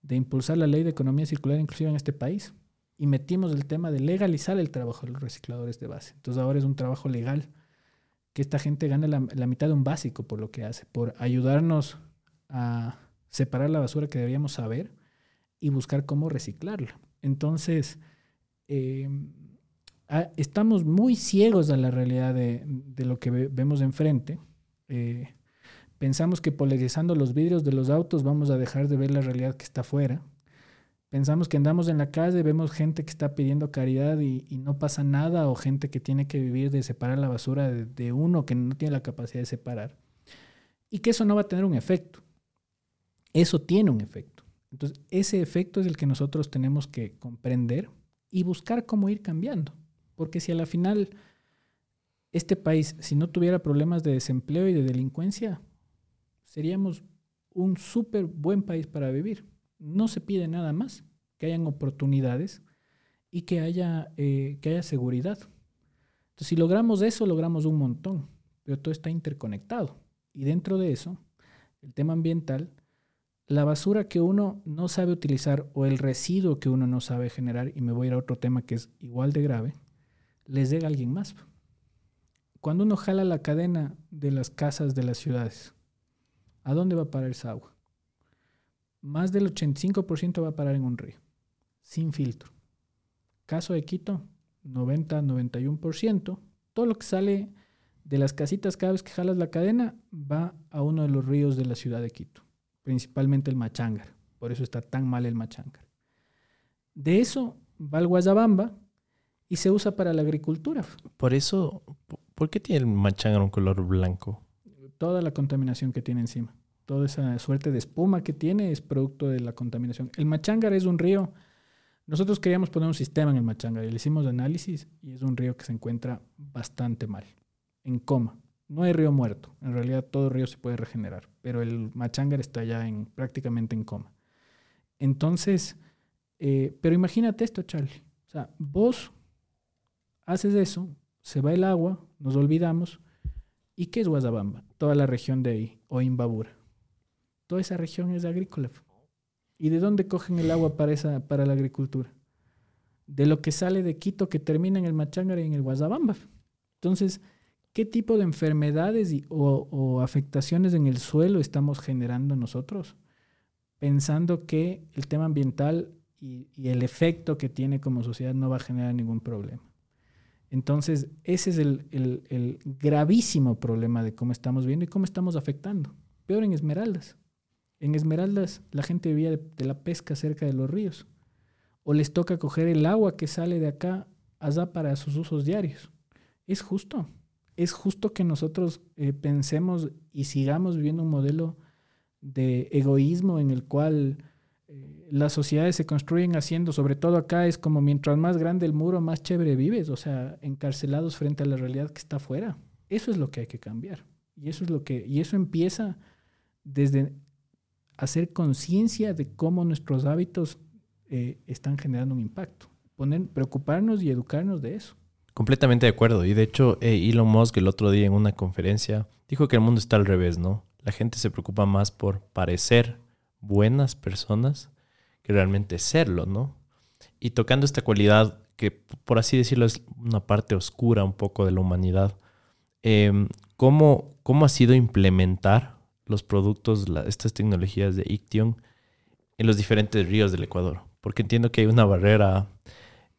de impulsar la ley de economía circular inclusiva en este país y metimos el tema de legalizar el trabajo de los recicladores de base. Entonces ahora es un trabajo legal que esta gente gana la, mitad de un básico por lo que hace, por ayudarnos a separar la basura que debíamos saber y buscar cómo reciclarla. Entonces, eh, estamos muy ciegos a la realidad de, lo que vemos enfrente. Eh, Pensamos que polarizando los vidrios de los autos vamos a dejar de ver la realidad que está afuera. Pensamos que andamos en la calle, vemos gente que está pidiendo caridad y, no pasa nada, o gente que tiene que vivir de separar la basura de, uno que no tiene la capacidad de separar. Y que eso no va a tener un efecto. Eso tiene un efecto. Entonces, ese efecto es el que nosotros tenemos que comprender y buscar cómo ir cambiando. Porque si a la final este país, si no tuviera problemas de desempleo y de delincuencia, seríamos un súper buen país para vivir. No se pide nada más, que hayan oportunidades y que haya, eh, que haya seguridad. Entonces, si logramos eso, logramos un montón, pero todo está interconectado. Y dentro de eso, el tema ambiental, la basura que uno no sabe utilizar o el residuo que uno no sabe generar, y me voy a a otro tema que es igual de grave, les llega a alguien más. Cuando uno jala la cadena de las casas de las ciudades, ¿A dónde va a parar esa agua? Más del 85% va a parar en un río, sin filtro. Caso de Quito, 90-91%. Todo lo que sale de las casitas cada vez que jalas la cadena va a uno de los ríos de la ciudad de Quito, principalmente el Machangar. Por eso está tan mal el Machangar. De eso va al Guayabamba y se usa para la agricultura. Por eso, ¿por qué tiene el Machangar un color blanco? Toda la contaminación que tiene encima. Toda esa suerte de espuma que tiene es producto de la contaminación. El Machangar es un río. Nosotros queríamos poner un sistema en el Machangar y le hicimos análisis y es un río que se encuentra bastante mal, en coma. No hay río muerto. En realidad todo río se puede regenerar, pero el Machangar está ya en, prácticamente en coma. Entonces, eh, pero imagínate esto, Charlie. O sea, vos haces eso, se va el agua, nos olvidamos. ¿Y qué es Guazabamba? Toda la región de ahí, o Imbabura. Toda esa región es agrícola. ¿Y de dónde cogen el agua para, esa, para la agricultura? De lo que sale de Quito que termina en el Machángara y en el Guazabamba. Entonces, ¿qué tipo de enfermedades o, afectaciones en el suelo estamos generando nosotros? Pensando que el tema ambiental y, el efecto que tiene como sociedad no va a generar ningún problema. Entonces, ese es el, gravísimo problema de cómo estamos viendo y cómo estamos afectando. Peor en Esmeraldas. En Esmeraldas la gente vivía de, la pesca cerca de los ríos. O les toca coger el agua que sale de acá allá para sus usos diarios. Es justo. Es justo que nosotros eh, pensemos y sigamos viviendo un modelo de egoísmo en el cual eh, las sociedades se construyen haciendo, sobre todo acá, es como mientras más grande el muro, más chévere vives, o sea, encarcelados frente a la realidad que está afuera. Eso es lo que hay que cambiar. Y eso es lo que, y eso empieza desde hacer conciencia de cómo nuestros hábitos eh, están generando un impacto. Poner, preocuparnos y educarnos de eso. Completamente de acuerdo. Y de hecho, eh, Elon Musk el otro día en una conferencia dijo que el mundo está al revés, ¿no? La gente se preocupa más por parecer buenas personas que realmente serlo, ¿no? Y tocando esta cualidad que, por así decirlo, es una parte oscura un poco de la humanidad, em, ¿cómo, ha sido implementar los productos, estas tecnologías de Iction en los diferentes ríos del Ecuador? Porque entiendo que hay una barrera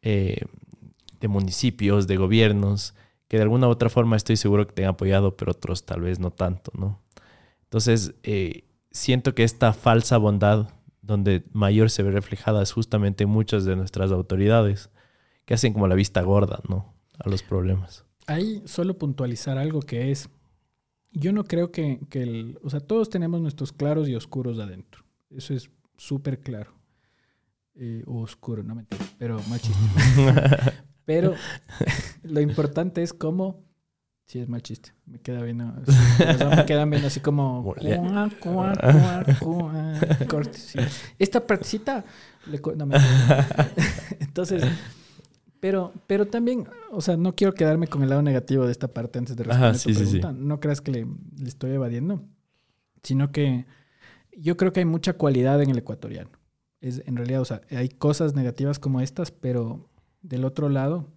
eh, de municipios, de gobiernos, que de alguna u otra forma estoy seguro que te han apoyado, pero otros tal vez no tanto, ¿no? Entonces, eh, siento que esta falsa bondad donde mayor se ve reflejada es justamente muchas de nuestras autoridades que hacen como la vista gorda, ¿no? A los problemas. Ahí solo puntualizar algo que es, yo no creo que, el, o sea, todos tenemos nuestros claros y oscuros adentro. Eso es súper claro. Eh, oscuro, no me pero más pero lo importante es cómo Sí, es mal chiste. Me queda bien. me quedan bien así como. Esta partecita. no, me Entonces. Pero, pero también, o sea, no quiero quedarme con el lado negativo de esta parte antes de responder tu pregunta. No creas que le, le, estoy evadiendo, sino que yo creo que hay mucha cualidad en el ecuatoriano. Es, en realidad, o sea, hay cosas negativas como estas, pero del otro lado,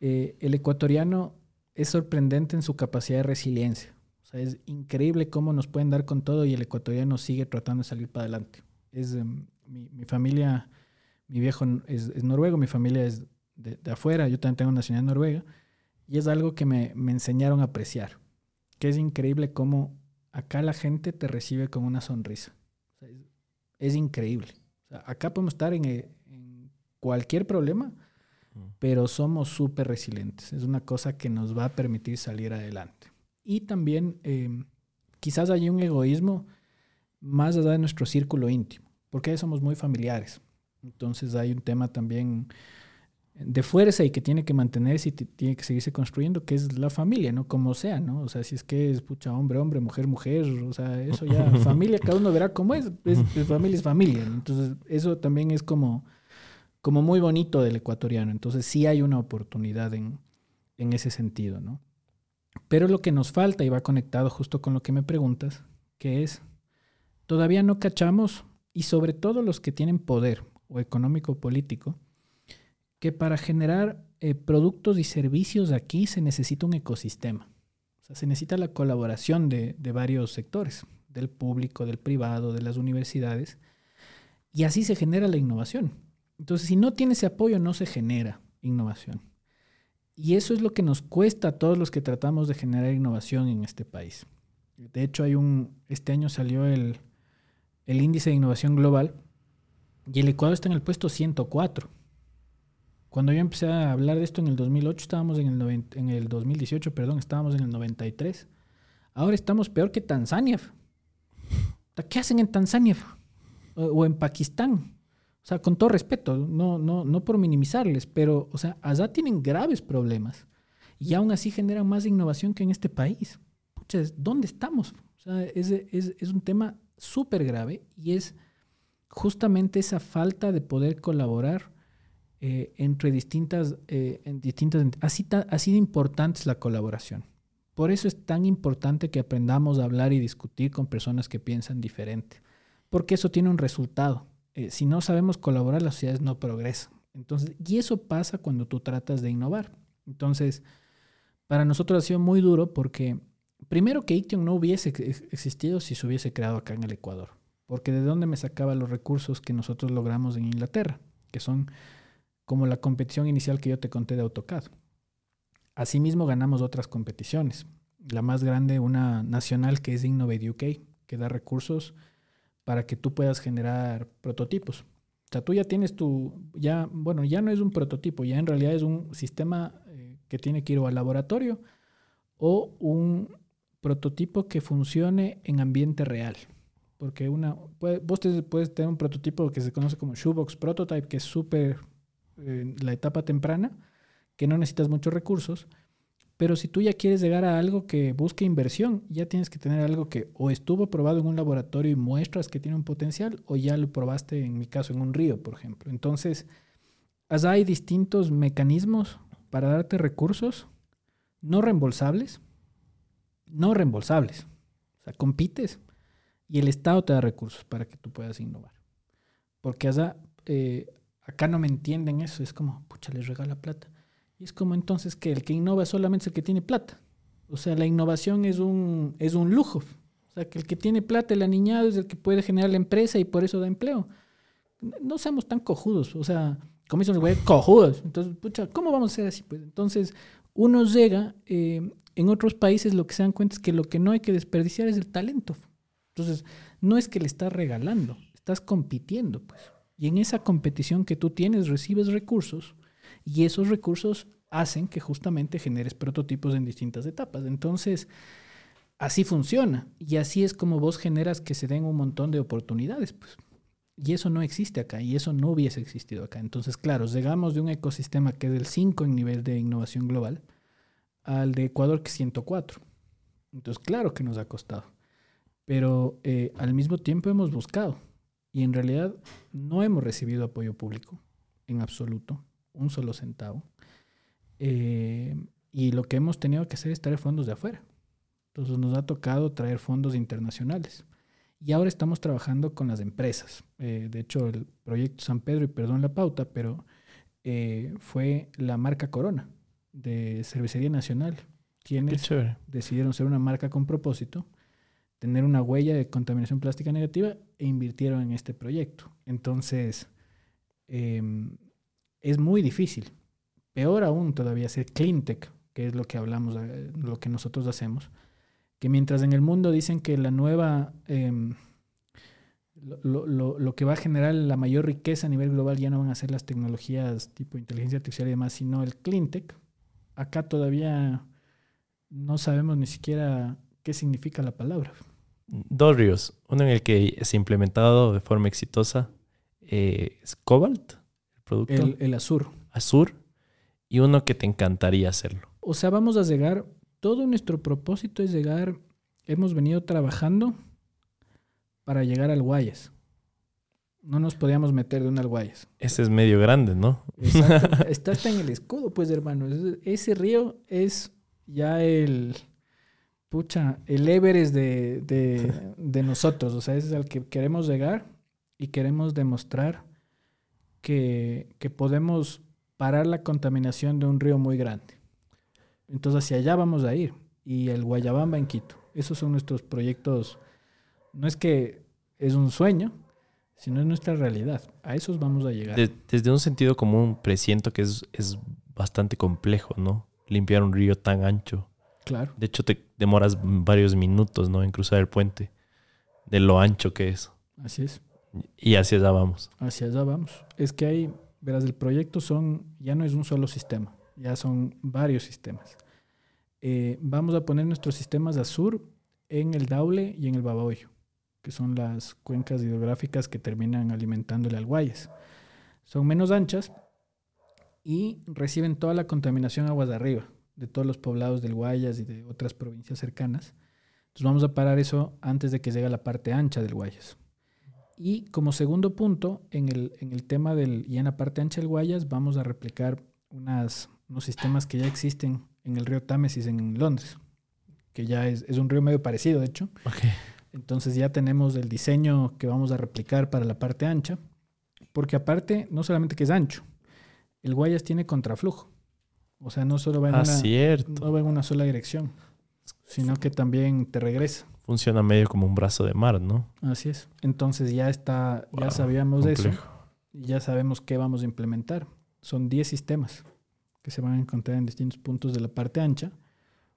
eh, el ecuatoriano es sorprendente en su capacidad de resiliencia. O sea, es increíble cómo nos pueden dar con todo y el ecuatoriano sigue tratando de salir para adelante. Es, em, mi, familia, mi viejo es, noruego, mi familia es de, afuera, yo también tengo nacionalidad noruega, y es algo que me, enseñaron a apreciar, que es increíble cómo acá la gente te recibe con una sonrisa. es, increíble. acá podemos estar en cualquier problema pero somos súper resilientes. Es una cosa que nos va a permitir salir adelante. Y también em, quizás hay un egoísmo más allá de nuestro círculo íntimo, porque somos muy familiares. Entonces hay un tema también de fuerza y que tiene que mantenerse y tiene que seguirse construyendo, que es la familia, ¿no? Como sea, ¿no? O sea, si es que es pucha hombre, hombre, mujer, mujer, o sea, eso ya, familia, cada uno verá cómo es, es, es familia es familia. Entonces, eso también es como como muy bonito del ecuatoriano. Entonces sí hay una oportunidad en, ese sentido, ¿no? Pero lo que nos falta, y va conectado justo con lo que me preguntas, que es, todavía no cachamos, y sobre todo los que tienen poder, o económico o político, que para generar eh, productos y servicios aquí se necesita un ecosistema. O sea, se necesita la colaboración de, de varios sectores, del público, del privado, de las universidades, y así se genera la innovación. Entonces, si no tiene ese apoyo, no se genera innovación. Y eso es lo que nos cuesta a todos los que tratamos de generar innovación en este país. De hecho, hay un, este año salió el, índice de innovación global y el Ecuador está en el puesto 104. Cuando yo empecé a hablar de esto en el 2008, estábamos en el, en el 2018, perdón, estábamos en el 93. Ahora estamos peor que Tanzania. ¿Qué hacen en Tanzania? o en Pakistán. O sea, con todo respeto, no, no, no por minimizarles, pero, o sea, allá tienen graves problemas y aún así generan más innovación que en este país. Pucha, ¿dónde estamos? O sea, es, es, es un tema súper grave y es justamente esa falta de poder colaborar eh, entre distintas, eh, en distintas... Así ha sido importante la colaboración. Por eso es tan importante que aprendamos a hablar y discutir con personas que piensan diferente, porque eso tiene un resultado. Eh, si no sabemos colaborar, las sociedades no progresan. Entonces, y eso pasa cuando tú tratas de innovar. Entonces, para nosotros ha sido muy duro porque, primero que Iction no hubiese existido si se hubiese creado acá en el Ecuador, porque de dónde me sacaba los recursos que nosotros logramos en Inglaterra, que son como la competición inicial que yo te conté de AutoCAD. Asimismo ganamos otras competiciones. La más grande, una nacional que es Innovate UK, que da recursos para que tú puedas generar prototipos. O sea, tú ya tienes tu, ya, bueno, ya no es un prototipo, ya en realidad es un sistema eh, que tiene que ir al laboratorio o un prototipo que funcione en ambiente real. Porque una, vos puedes tener un prototipo que se conoce como Shoebox Prototype, que es súper en la etapa temprana, que no necesitas muchos recursos, pero si tú ya quieres llegar a algo que busque inversión, ya tienes que tener algo que o estuvo probado en un laboratorio y muestras que tiene un potencial, o ya lo probaste, en mi caso, en un río, por ejemplo. Entonces, hay distintos mecanismos para darte recursos no reembolsables, no reembolsables. O sea, compites y el Estado te da recursos para que tú puedas innovar. Porque allá, eh, acá no me entienden eso, es como, pucha, les regala plata. Es como entonces que el que innova solamente es el que tiene plata. O sea, la innovación es un, es un lujo. O sea, que el que tiene plata, el aniñado, es el que puede generar la empresa y por eso da empleo. No seamos tan cojudos. O sea, como dicen los güeyes, cojudos. Entonces, pucha, ¿cómo vamos a ser así? Pues entonces, uno llega, eh, en otros países lo que se dan cuenta es que lo que no hay que desperdiciar es el talento. Entonces, no es que le estás regalando, estás compitiendo, pues. Y en esa competición que tú tienes, recibes recursos y esos recursos hacen que justamente generes prototipos en distintas etapas. Entonces, así funciona y así es como vos generas que se den un montón de oportunidades. Pues. Y eso no existe acá y eso no hubiese existido acá. Entonces, claro, llegamos de un ecosistema que es del 5 en nivel de innovación global al de Ecuador que es 104. Entonces, claro que nos ha costado. Pero eh, al mismo tiempo hemos buscado y en realidad no hemos recibido apoyo público en absoluto un solo centavo. Eh, y lo que hemos tenido que hacer es traer fondos de afuera. Entonces nos ha tocado traer fondos internacionales. Y ahora estamos trabajando con las empresas. Eh, de hecho, el proyecto San Pedro, y perdón la pauta, pero eh, fue la marca Corona de Cervecería Nacional, quienes decidieron ser una marca con propósito, tener una huella de contaminación plástica negativa e invirtieron en este proyecto. Entonces, em, es muy difícil. Peor aún todavía ser cleantech, que es lo que hablamos, eh, lo que nosotros hacemos, que mientras en el mundo dicen que la nueva, em, lo, que va a generar la mayor riqueza a nivel global ya no van a ser las tecnologías tipo inteligencia artificial y demás, sino el cleantech, acá todavía no sabemos ni siquiera qué significa la palabra. Dos ríos. Uno en el que se ha implementado de forma exitosa eh, es Cobalt el, Azur. Azur. Y uno que te encantaría hacerlo. O sea, vamos a llegar, todo nuestro propósito es llegar, hemos venido trabajando para llegar al Guayas. No nos podíamos meter de un al Guayas. Ese es medio grande, ¿no? Exacto. Está hasta en el escudo, pues, hermano. Ese río es ya el, pucha, el Everest de, de, de nosotros. O sea, ese es al que queremos llegar y queremos demostrar que, podemos parar la contaminación de un río muy grande. Entonces hacia allá vamos a ir. Y el Guayabamba en Quito. Esos son nuestros proyectos. No es que es un sueño, sino es nuestra realidad. A esos vamos a llegar. desde un sentido común, presiento que es, es bastante complejo, ¿no? Limpiar un río tan ancho. Claro. De hecho, te demoras varios minutos, ¿no? En cruzar el puente. De lo ancho que es. Así es. Y hacia allá vamos. Hacia allá vamos. Es que hay, verás, el proyecto son, ya no es un solo sistema, ya son varios sistemas. Eh, vamos a poner nuestros sistemas Azur en el Daule y en el Babahoyo, que son las cuencas hidrográficas que terminan alimentándole al Guayas. Son menos anchas y reciben toda la contaminación aguas de arriba, de todos los poblados del Guayas y de otras provincias cercanas. Entonces vamos a parar eso antes de que llegue a la parte ancha del Guayas. Y como segundo punto, en el, en el tema del, y en la parte ancha del Guayas, vamos a replicar unas, unos sistemas que ya existen en el río Támesis en Londres, que ya es, es un río medio parecido, de hecho. Entonces ya tenemos el diseño que vamos a replicar para la parte ancha, porque aparte, no solamente que es ancho, el Guayas tiene contraflujo. O sea, no solo va en, Ah, una, no va en una sola dirección, sino que también te regresa. Funciona medio como un brazo de mar, ¿no? Así es. Entonces ya está, ya sabíamos de eso ya sabemos qué vamos a implementar. Son 10 sistemas que se van a encontrar en distintos puntos de la parte ancha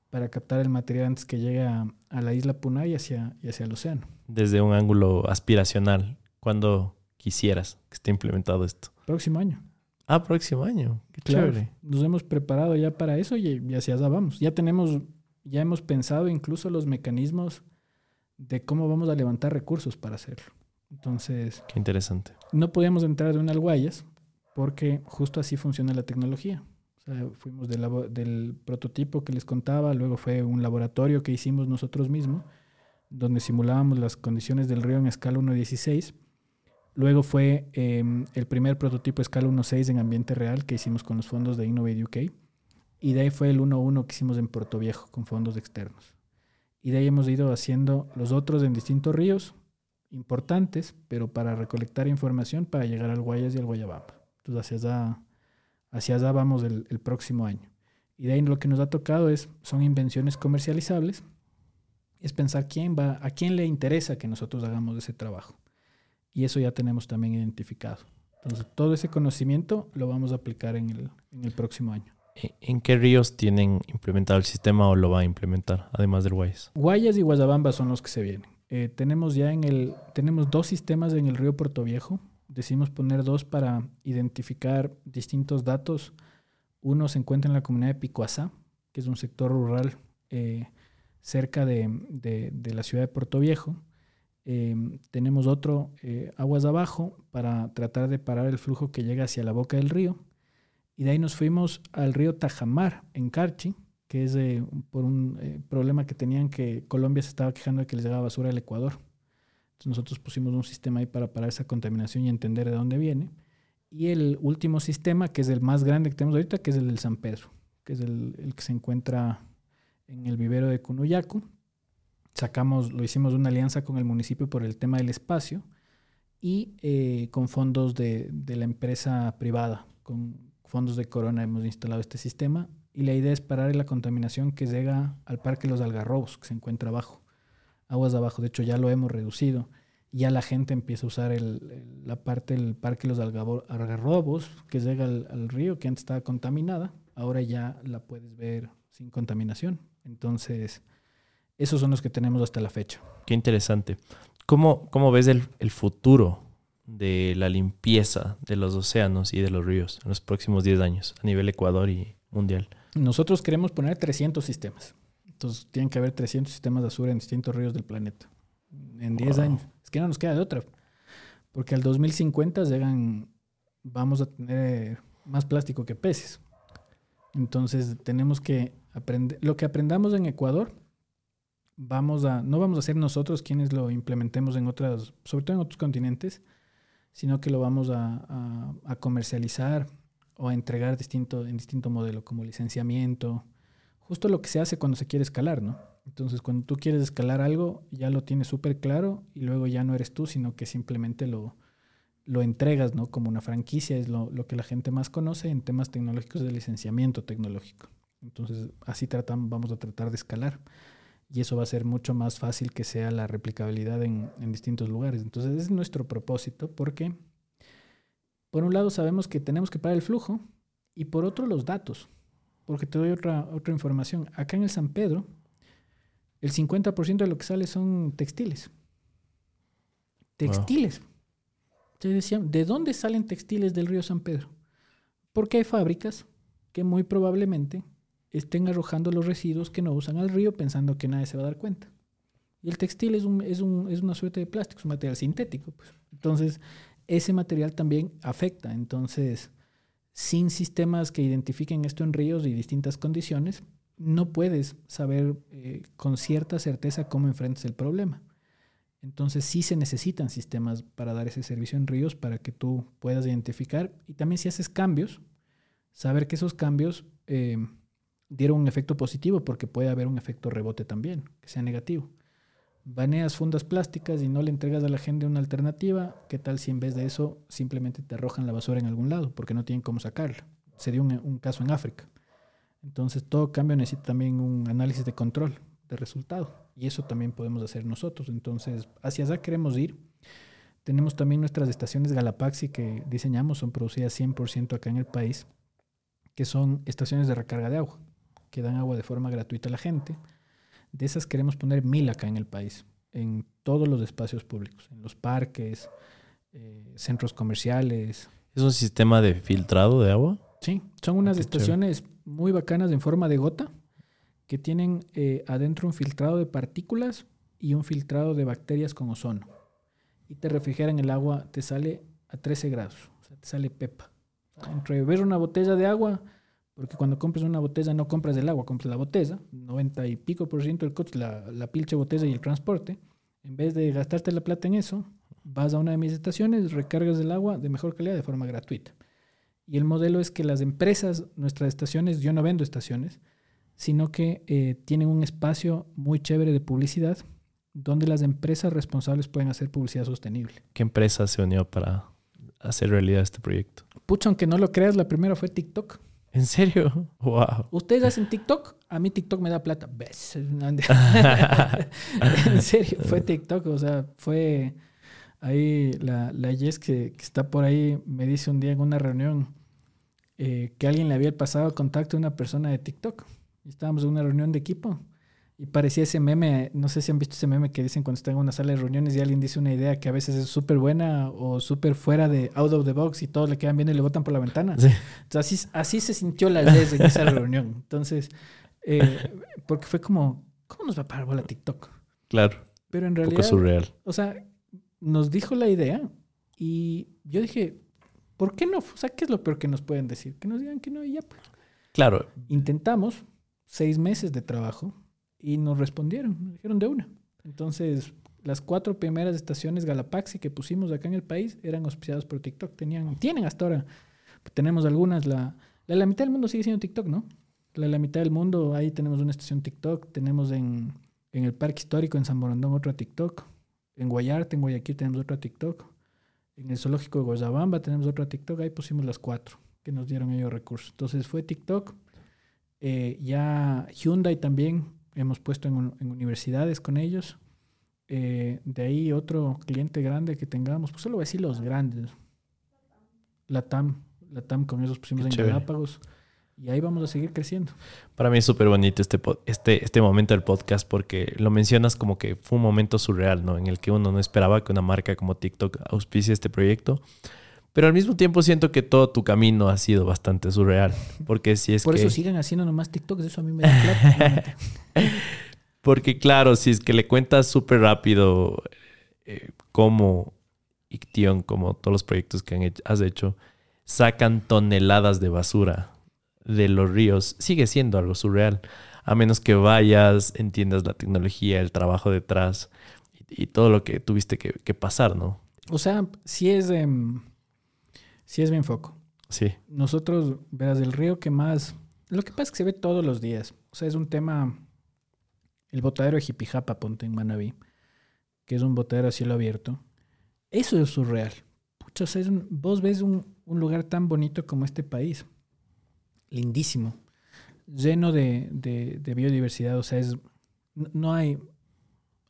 para captar el material antes que llegue a, a la isla Puna y hacia, y hacia el océano. Desde un ángulo aspiracional, cuando quisieras que esté implementado esto. Próximo año. Ah, próximo año. Qué Claro, chévere. Nos hemos preparado ya para eso y, y hacia allá vamos. Ya tenemos, ya hemos pensado incluso los mecanismos de cómo vamos a levantar recursos para hacerlo. Entonces, Qué interesante. no podíamos entrar de una al Guayas porque justo así funciona la tecnología. O sea, fuimos del, prototipo que les contaba, luego fue un laboratorio que hicimos nosotros mismos, donde simulábamos las condiciones del río en escala 1.16. Luego fue eh, el primer prototipo escala 1.6 en ambiente real que hicimos con los fondos de Innovate UK. Y de ahí fue el 1.1 que hicimos en Puerto Viejo con fondos externos. Y de ahí hemos ido haciendo los otros en distintos ríos importantes, pero para recolectar información para llegar al Guayas y al Guayabamba. Entonces hacia allá, vamos el, próximo año. Y de ahí lo que nos ha tocado es, son invenciones comercializables, es pensar quién va, a quién le interesa que nosotros hagamos ese trabajo. Y eso ya tenemos también identificado. Entonces todo ese conocimiento lo vamos a aplicar en el próximo año. ¿En- ¿En qué ríos tienen implementado el sistema o lo va a implementar, además del Guayas? Guayas y Guayabamba son los que se vienen. Eh, tenemos ya en el, tenemos dos sistemas en el río Puerto Viejo. Decidimos poner dos para identificar distintos datos. Uno se encuentra en la comunidad de Picoazá, que es un sector rural eh, cerca de, la ciudad de Puerto Viejo. Eh, tenemos otro aguas abajo para tratar de parar el flujo que llega hacia la boca del río. Y de ahí nos fuimos al río Tajamar, en Carchi, que es eh, por un eh, problema que tenían que Colombia se estaba quejando de que les llegaba basura al Ecuador. Entonces nosotros pusimos un sistema ahí para parar esa contaminación y entender de dónde viene. Y el último sistema, que es el más grande que tenemos ahorita, que es el del San Pedro, que es el, el que se encuentra en el vivero de Cunuyacu. Sacamos, lo hicimos una alianza con el municipio por el tema del espacio y eh, con fondos de, de la empresa privada, con fondos de Corona hemos instalado este sistema y la idea es parar la contaminación que llega al Parque Los Algarrobos, que se encuentra abajo, aguas abajo. De hecho, ya lo hemos reducido. Ya la gente empieza a usar el- la parte del Parque Los Algarrobos, que llega al, al río, que antes estaba contaminada. Ahora ya la puedes ver sin contaminación. Entonces, esos son los que tenemos hasta la fecha. Qué interesante. ¿Cómo, cómo ves el, el futuro de la limpieza de los océanos y de los ríos en los próximos 10 años a nivel Ecuador y mundial? Nosotros queremos poner 300 sistemas. Entonces, tienen que haber 300 sistemas de basura en distintos ríos del planeta. En 10 Wow. años. Es que no nos queda de otra. Porque al 2050 llegan, vamos a tener más plástico que peces. Entonces, tenemos que aprender. Lo que aprendamos en Ecuador, vamos a, no vamos a ser nosotros quienes lo implementemos en otras, sobre todo en otros continentes, sino que lo vamos a, a- comercializar o a entregar distinto, en distinto modelo, como licenciamiento, justo lo que se hace cuando se quiere escalar, ¿no? Entonces, cuando tú quieres escalar algo, ya lo tienes súper claro y luego ya no eres tú, sino que simplemente lo, lo entregas, ¿no? Como una franquicia, es lo, lo que la gente más conoce en temas tecnológicos de licenciamiento tecnológico. Entonces, así tratamos, vamos a tratar de escalar y eso va a ser mucho más fácil que sea la replicabilidad en, en distintos lugares. Entonces, es nuestro propósito porque, por un lado, sabemos que tenemos que parar el flujo y por otro, los datos. Porque te doy otra, otra información. Acá en el San Pedro, el 50% de lo que sale son textiles. Textiles. Te decían, ¿de dónde salen textiles del río San Pedro? Porque hay fábricas que muy probablemente estén arrojando los residuos que no usan al río pensando que nadie se va a dar cuenta. Y el textil es, un, es, un, es una suerte de plástico, es un material sintético. Pues. Entonces, ese material también afecta. Entonces, sin sistemas que identifiquen esto en ríos y distintas condiciones, no puedes saber eh, con cierta certeza cómo enfrentas el problema. Entonces sí se necesitan sistemas para dar ese servicio en ríos para que tú puedas identificar y también si haces cambios, saber que esos cambios eh, dieron un efecto positivo porque puede haber un efecto rebote también, que sea negativo. Baneas fundas plásticas y no le entregas a la gente una alternativa, ¿qué tal si en vez de eso simplemente te arrojan la basura en algún lado porque no tienen cómo sacarla? Se dio un, un caso en África. Entonces todo cambio necesita también un análisis de control de resultado. Y eso también podemos hacer nosotros. Entonces, hacia allá queremos ir. Tenemos también nuestras estaciones Galapaxi que diseñamos, son producidas 100% acá en el país, que son estaciones de recarga de agua, que dan agua de forma gratuita a la gente. De esas queremos poner mil acá en el país, en todos los espacios públicos, en los parques, eh, centros comerciales. ¿Es un sistema de filtrado de agua? Sí, son unas estaciones muy bacanas en forma de gota que tienen eh, adentro un filtrado de partículas y un filtrado de bacterias con ozono. Y te refrigeran el agua, te sale a 13 grados, o sea, te sale pepa. Entre ver una botella de agua, porque cuando compras una botella no compras el agua, compras la botella, 90 y pico por ciento del costo, la, la pilche botella y el transporte. En vez de gastarte la plata en eso, vas a una de mis estaciones, recargas el agua de mejor calidad de forma gratuita. Y el modelo es que las empresas, nuestras estaciones, yo no vendo estaciones, sino que eh, tienen un espacio muy chévere de publicidad donde las empresas responsables pueden hacer publicidad sostenible. ¿Qué empresa se unió para hacer realidad este proyecto? Pucha, aunque no lo creas, la primera fue TikTok. ¿En serio? ¡Wow! ¿Ustedes hacen TikTok? A mí TikTok me da plata. ¿Ves? en serio, fue TikTok. O sea, fue ahí la, la que, que, está por ahí, me dice un día en una reunión eh, que alguien le había pasado contacto a una persona de TikTok. Estábamos en una reunión de equipo y parecía ese meme, no sé si han visto ese meme que dicen cuando están en una sala de reuniones y alguien dice una idea que a veces es súper buena o súper fuera de out of the box y todos le quedan bien y le botan por la ventana. Sí. Entonces así, así se sintió la vez en esa reunión. Entonces, eh, porque fue como, ¿cómo nos va a parar bola TikTok? Claro. Pero en Un realidad, poco surreal. o sea, nos dijo la idea y yo dije, ¿por qué no? O sea, ¿qué es lo peor que nos pueden decir? Que nos digan que no y ya. Pues. Claro. Intentamos seis meses de trabajo y nos respondieron, nos dijeron de una. Entonces, las cuatro primeras estaciones Galapaxi que pusimos acá en el país eran auspiciadas por TikTok. Tenían, tienen hasta ahora. Tenemos algunas, la, la, la mitad del mundo sigue siendo TikTok, ¿no? La, la mitad del mundo, ahí tenemos una estación TikTok, tenemos en, en el Parque Histórico en San Borondón otra TikTok, en Guayarte, en Guayaquil tenemos otra TikTok, en el Zoológico de Guayabamba tenemos otra TikTok, ahí pusimos las cuatro que nos dieron ellos recursos. Entonces fue TikTok, eh, ya Hyundai también hemos puesto en, en universidades con ellos. Eh, de ahí otro cliente grande que tengamos, pues solo voy a decir los grandes. La TAM, la TAM con esos pusimos Qué en chévere. Galápagos. Y ahí vamos a seguir creciendo. Para mí es súper bonito este, este, este momento del podcast porque lo mencionas como que fue un momento surreal, ¿no? En el que uno no esperaba que una marca como TikTok auspicie este proyecto. Pero al mismo tiempo siento que todo tu camino ha sido bastante surreal. Porque si es Por que... eso sigan haciendo nomás TikToks, eso a mí me da plata. Porque claro, si es que le cuentas súper rápido eh, cómo Iction, como todos los proyectos que han hecho- has hecho, sacan toneladas de basura de los ríos, sigue siendo algo surreal. A menos que vayas, entiendas la tecnología, el trabajo detrás y, y todo lo que tuviste que, que pasar, ¿no? o sea, sí es, em, sí es bien foco. Sí, Nosotros, verás, el río que más... Lo que pasa es que se ve todos los días. O sea, es un tema... El botadero de Jipijapa, ponte en Manabí, que es un botadero a cielo abierto. Eso es surreal. Pucha, o sea, es un- vos ves un, un lugar tan bonito como este país. Lindísimo. Lleno de, de- de biodiversidad. O sea, es... No, no hay...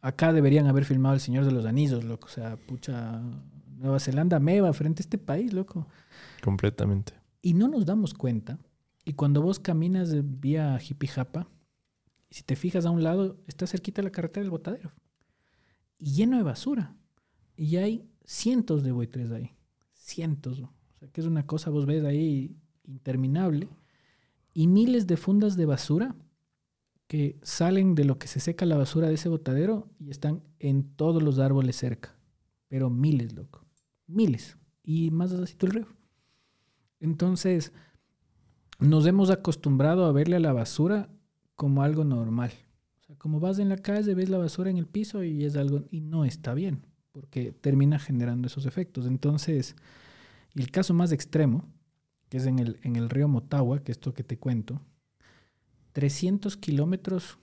Acá deberían haber filmado El Señor de los Anillos, loco. O sea, pucha... Nueva Zelanda meva frente a este país, loco completamente. y no nos damos cuenta. Y cuando vos caminas de vía Jipijapa, si te fijas a un lado, está cerquita la carretera del botadero. Y lleno de basura. Y hay cientos de buitres ahí. Cientos. O sea, que es una cosa, vos ves ahí interminable. Y miles de fundas de basura que salen de lo que se seca la basura de ese botadero y están en todos los árboles cerca. Pero miles, loco. Miles. Y más así el río. Entonces, nos hemos acostumbrado a verle a la basura como algo normal. Como vas en la calle, ves la basura en el piso y es algo, y no está bien, porque termina generando esos efectos. Entonces, el caso más extremo, que es en el, en el río Motagua, que es esto que te cuento, 300 kilómetros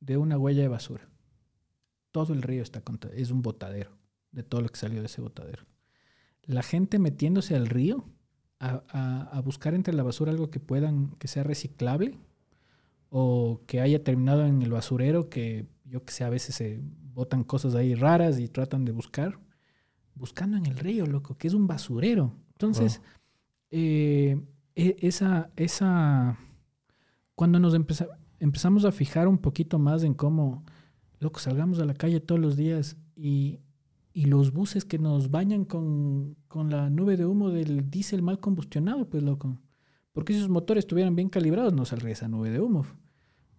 de una huella de basura. Todo el río está es un botadero de todo lo que salió de ese botadero. La gente metiéndose al río a, a- a buscar entre la basura algo que puedan, que sea reciclable o que haya terminado en el basurero, que yo que sé, a veces se botan cosas ahí raras y tratan de buscar, buscando en el río, loco, que es un basurero. Entonces, eh, e- esa, esa, cuando nos empeza- empezamos a fijar un poquito más en cómo, loco, salgamos a la calle todos los días y, y los buses que nos bañan con, con la nube de humo del diésel mal combustionado, pues loco. Porque si esos motores estuvieran bien calibrados, no saldría esa nube de humo.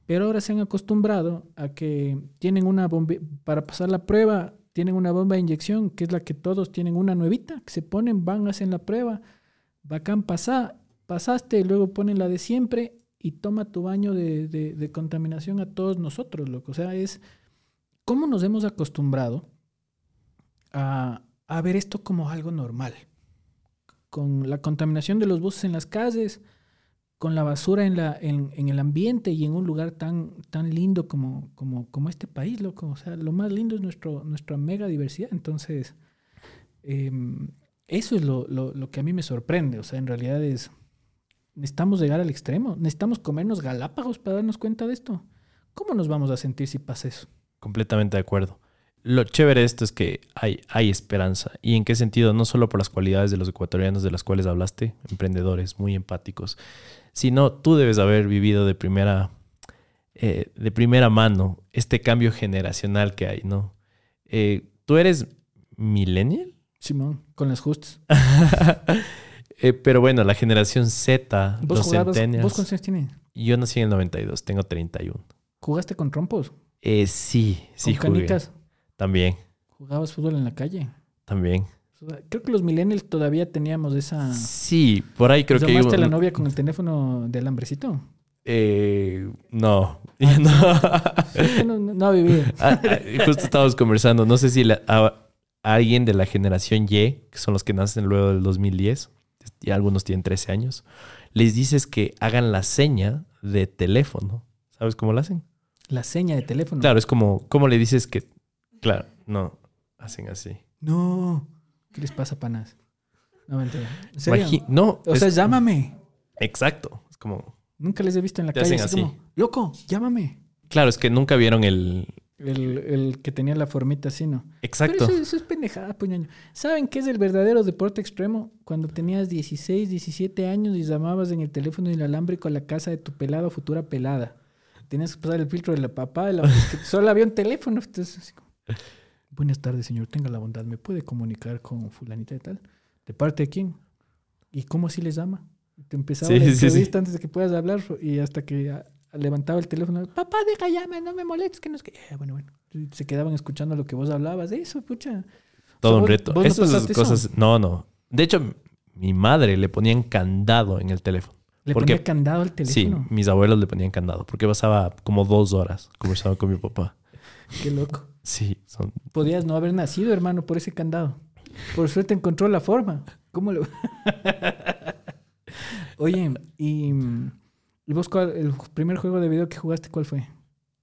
Pero ahora se han acostumbrado a que tienen una bomba, para pasar la prueba, tienen una bomba de inyección, que es la que todos tienen una nuevita, que se ponen, van, hacen la prueba, bacán, pasa, pasaste, luego ponen la de siempre y toma tu baño de, de- de contaminación a todos nosotros, loco. O sea, es cómo nos hemos acostumbrado a, ver esto como algo normal. Con la contaminación de los buses en las calles, con la basura en, la, en el ambiente y en un lugar tan, tan lindo como, como, como este país, loco. O sea, lo más lindo es nuestro, nuestra mega diversidad. Entonces, em, eso es lo, lo, lo que a mí me sorprende. O sea, en realidad es, necesitamos llegar al extremo. Necesitamos comernos galápagos para darnos cuenta de esto. ¿Cómo nos vamos a sentir si pasa eso? Completamente de acuerdo. Lo chévere de esto es que hay, hay esperanza. ¿Y en qué sentido? No solo por las cualidades de los ecuatorianos de las cuales hablaste, emprendedores muy empáticos, sino tú debes haber vivido de primera, eh, de primera mano este cambio generacional que hay, ¿no? Eh, ¿Tú eres millennial? Simón, con las justas. Eh, pero bueno, la generación Z, ¿Vos, los jugabas, centennials. ¿Vos cuántos años tienes? Yo nací en el 92, tengo 31. ¿Jugaste con trompos? Sí, sí ¿Con jugué. También, ¿Jugabas fútbol en la calle? también. Creo que los millennials todavía teníamos esa... Sí, por ahí creo que... ¿Llamaste a la novia con el teléfono del hambrecito? Eh, no. Ah, no. no, no, no viví. Ah, ah, justo estábamos conversando. No sé si la- a, a alguien de la generación Y, que son los que nacen luego del 2010, y algunos tienen 13 años, les dices que hagan la seña de teléfono. ¿Sabes cómo la hacen? La seña de teléfono. Claro, es como, ¿cómo le dices que? Claro, no, hacen así. No. ¿Qué les pasa, panas? No, mentira. ¿En serio? Imagi- no, O es- sea, llámame. exacto. Es como, Nunca les he visto en la Te calle hacen así, así. como, loco, llámame. claro, es que nunca vieron el... El, el que tenía la formita así, ¿no? Exacto. Pero eso, eso es pendejada, puñaño. ¿Saben qué es el verdadero deporte extremo? Cuando tenías 16, 17 años y llamabas en el teléfono inalámbrico a la casa de tu pelado o futura pelada. Tenías que pasar el filtro de la papá, de la... es que solo había un teléfono. Entonces, así como, Buenas tardes, señor. Tenga la bondad. ¿Me puede comunicar con fulanita de tal? ¿De parte de quién? ¿Y cómo así les llama? Te empezaba Sí, la sí, sí. entrevista antes de que puedas hablar y hasta que ah, levantaba el teléfono. Papá, deja llama, no me molestes, que no es que... Eh, bueno, bueno. Se quedaban escuchando lo que vos hablabas. Eso, pucha. Todo un ¿Vos- reto. vos no Esas eso? cosas, no, no. De hecho, mi madre le ponían candado en el teléfono. Le ponía candado al Sí, teléfono. mis abuelos le ponían candado porque pasaba como dos horas conversando con mi papá. Qué loco. Sí, son... Podías no haber nacido, hermano, por ese candado. Por suerte encontró la forma. ¿Cómo lo...? Oye, y, y vos, cuál- el primer juego de video que jugaste, ¿cuál fue?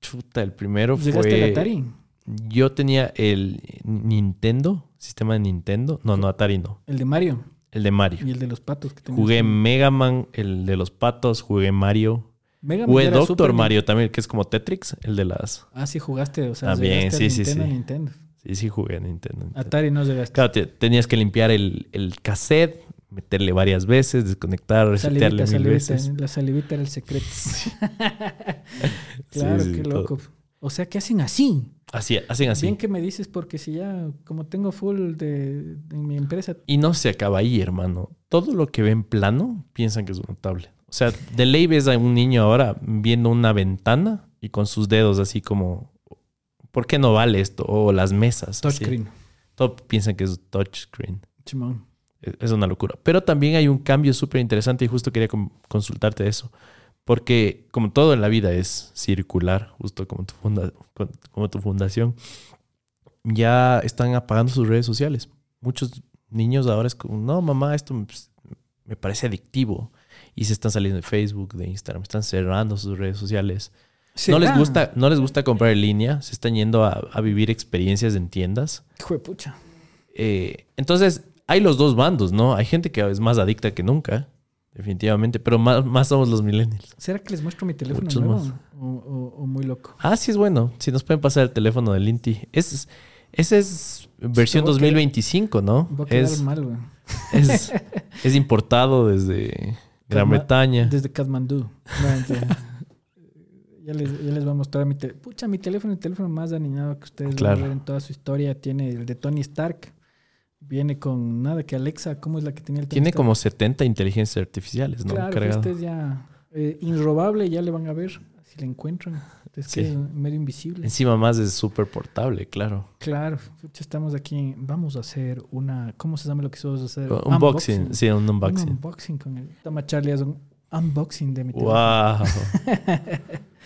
Chuta, el primero ¿Llegaste al fue... Atari? Yo tenía el Nintendo, sistema de Nintendo. No, no, Atari no. El de Mario El de Mario. y el de los patos. Que tenías Jugué Mega Man, el de los patos, jugué Mario. Mega Man era Doctor Super Mario también, que es como Tetrix, el de las... Ah, sí, jugaste. O sea, También, sí, sí, Nintendo, sí. Nintendo. Sí, sí, jugué Nintendo. Nintendo. Atari no llegaste. Claro, te- tenías que limpiar el, el cassette, meterle varias veces, desconectar, resetearle mil veces. La salivita era el secreto. claro, Sí, sí, qué todo. loco. O sea, que hacen así. Así, hacen así. Bien que me dices, porque si ya, como tengo full de, de mi empresa, Y no se acaba ahí, hermano. Todo lo que ven plano piensan que es una tablet. O sea, de ley ves a un niño ahora viendo una ventana y con sus dedos así como, ¿por qué no vale esto? O las mesas. touchscreen. Todo piensan que es touchscreen. Chimón. Es es una locura. Pero también hay un cambio súper interesante y justo quería con- consultarte eso. Porque como todo en la vida es circular, justo como tu, funda- como tu fundación, ya están apagando sus redes sociales. Muchos niños ahora es como, no, mamá, esto pues, me parece adictivo. Y se están saliendo de Facebook, de Instagram, están cerrando sus redes sociales. No les, ¿Será? gusta, no les gusta comprar en línea, se están yendo a, a vivir experiencias en tiendas. Hijo de pucha. Eh, entonces, hay los dos bandos, ¿no? Hay gente que es más adicta que nunca, definitivamente, pero más, más somos los millennials. ¿Será que les muestro mi teléfono Muchos nuevo? más. O, o- o muy loco. Ah, sí es bueno. Si nos pueden pasar el teléfono del Inti. Es, ese es versión voy a quedar- 2025, ¿no? Voy a quedar Es, mal, güey. es, es importado desde Gran Bretaña. Desde. No, mentira. ya, les, ya les voy a mostrar mi teléfono. Pucha, mi teléfono, el teléfono más aniñado que ustedes van Claro. a ver en toda su historia. Tiene el de Tony Stark. Viene con nada que Alexa. ¿Cómo es la que tenía el Tony Tiene Stark? como 70 inteligencias artificiales, ¿no? Claro, este es ya eh, inrobable. Ya le van a ver si le encuentran. Es que es medio invisible. Encima más es súper portable, claro. Claro, estamos aquí. Vamos a hacer una. ¿Cómo se llama lo que vamos a hacer? Un unboxing, sí, un Un unboxing. unboxing con el. Toma Charlie, haz un unboxing de mi teléfono. Wow.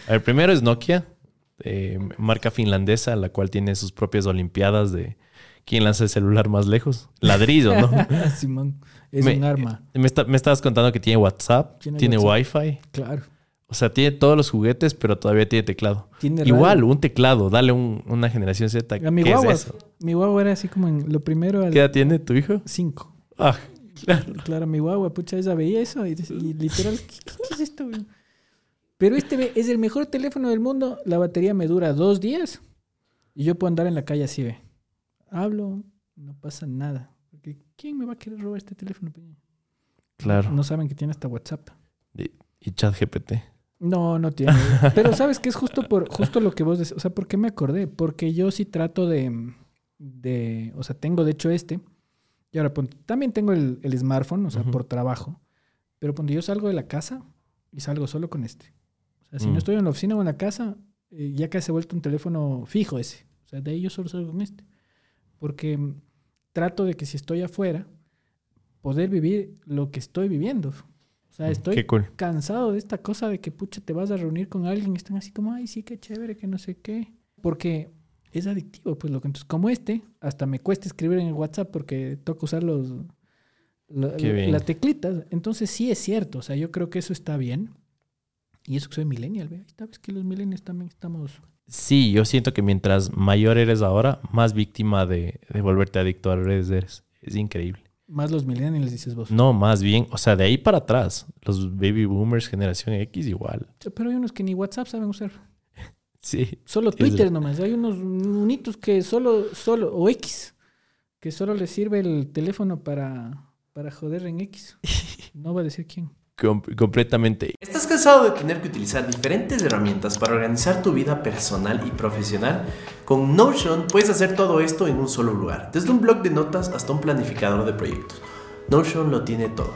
El primero es Nokia, eh, marca finlandesa, la cual tiene sus propias olimpiadas de quién lanza el celular más lejos. Ladrillo, ¿no? Simón, es Me- un arma. Me, está- me estabas contando que tiene WhatsApp, Tiene tiene, WhatsApp. Wi-Fi. Claro. O sea, tiene todos los juguetes, pero todavía tiene teclado. Tiene Igual, radio. un teclado, dale un- una generación Z. A mi ¿Qué guagua, es eso? mi guagua era así como en lo primero al ¿Qué edad tiene tu hijo? 5. Ah, Claro, mi guagua, pucha, ella veía eso y, y literal, ¿qué, es esto? güey? Pero este es el mejor teléfono del mundo. La batería me dura dos días y yo puedo andar en la calle así, ve. Hablo, no pasa nada. Porque ¿quién me va a querer robar este teléfono? claro. No saben que tiene hasta WhatsApp. Y chat GPT. No, no tiene. Pero sabes que es justo por justo lo que vos decís. O sea, ¿por qué me acordé? Porque yo sí trato de, de o sea, tengo de hecho este. Y ahora ponte, también tengo el, el smartphone, o sea, por trabajo. Pero cuando yo salgo de la casa y salgo solo con este. O sea, si Mm. no estoy en la oficina o en la casa, eh, ya que se ha vuelto un teléfono fijo ese. O sea, de ahí yo solo salgo con este. Porque mm, trato de que si estoy afuera, poder vivir lo que estoy viviendo. O sea, estoy cool. cansado de esta cosa de que pucha te vas a reunir con alguien y están así como, ay, sí, qué chévere, que no sé qué. Porque es adictivo, pues lo que entonces, como este, hasta me cuesta escribir en el WhatsApp porque toca usar los la- las teclitas. Entonces sí es cierto, o sea, yo creo que eso está bien. Y eso que soy millennial, ¿ve? Ves que los millennials también estamos. Sí, yo siento que mientras mayor eres ahora, más víctima de, de volverte adicto a redes eres. Es increíble. Más los millennials, dices vos. No, más bien, o sea, de ahí para atrás, los baby boomers, generación X, igual. Pero hay unos que ni WhatsApp saben usar. Sí. Solo Es Twitter de- nomás. Hay unos unitos que solo, solo, o X, que solo les sirve el teléfono para, para joder en X. No va a decir quién. Com- completamente. ¿Estás cansado de tener que utilizar diferentes herramientas para organizar tu vida personal y profesional? Con Notion puedes hacer todo esto en un solo lugar, desde un blog de notas hasta un planificador de proyectos. Notion lo tiene todo.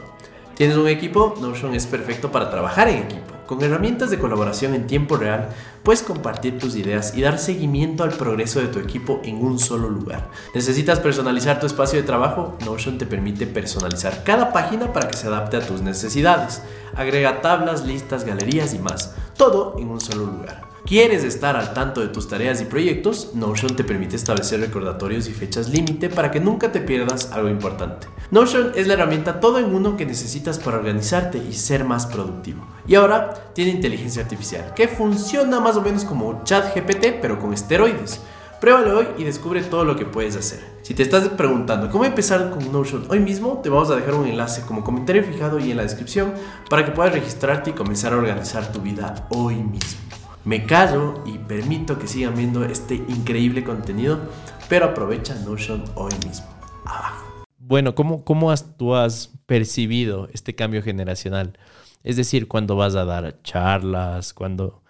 ¿Tienes un equipo? Notion es perfecto para trabajar en equipo. Con herramientas de colaboración en tiempo real, puedes compartir tus ideas y dar seguimiento al progreso de tu equipo en un solo lugar. ¿Necesitas personalizar tu espacio de trabajo? Notion te permite personalizar cada página para que se adapte a tus necesidades. Agrega tablas, listas, galerías y más. Todo en un solo lugar. ¿Quieres estar al tanto de tus tareas y proyectos? Notion te permite establecer recordatorios y fechas límite para que nunca te pierdas algo importante. Notion es la herramienta todo en uno que necesitas para organizarte y ser más productivo. Y ahora tiene inteligencia artificial, que funciona más o menos como ChatGPT, pero con esteroides. Pruébalo hoy y descubre todo lo que puedes hacer. Si te estás preguntando cómo empezar con Notion hoy mismo, te vamos a dejar un enlace como comentario fijado y en la descripción para que puedas registrarte y comenzar a organizar tu vida hoy mismo. Me callo y permito que sigan viendo este increíble contenido, pero aprovecha Notion hoy mismo. Abajo. Bueno, ¿cómo, cómo has, tú has percibido este cambio generacional? Es decir, cuando vas a dar charlas, cuando...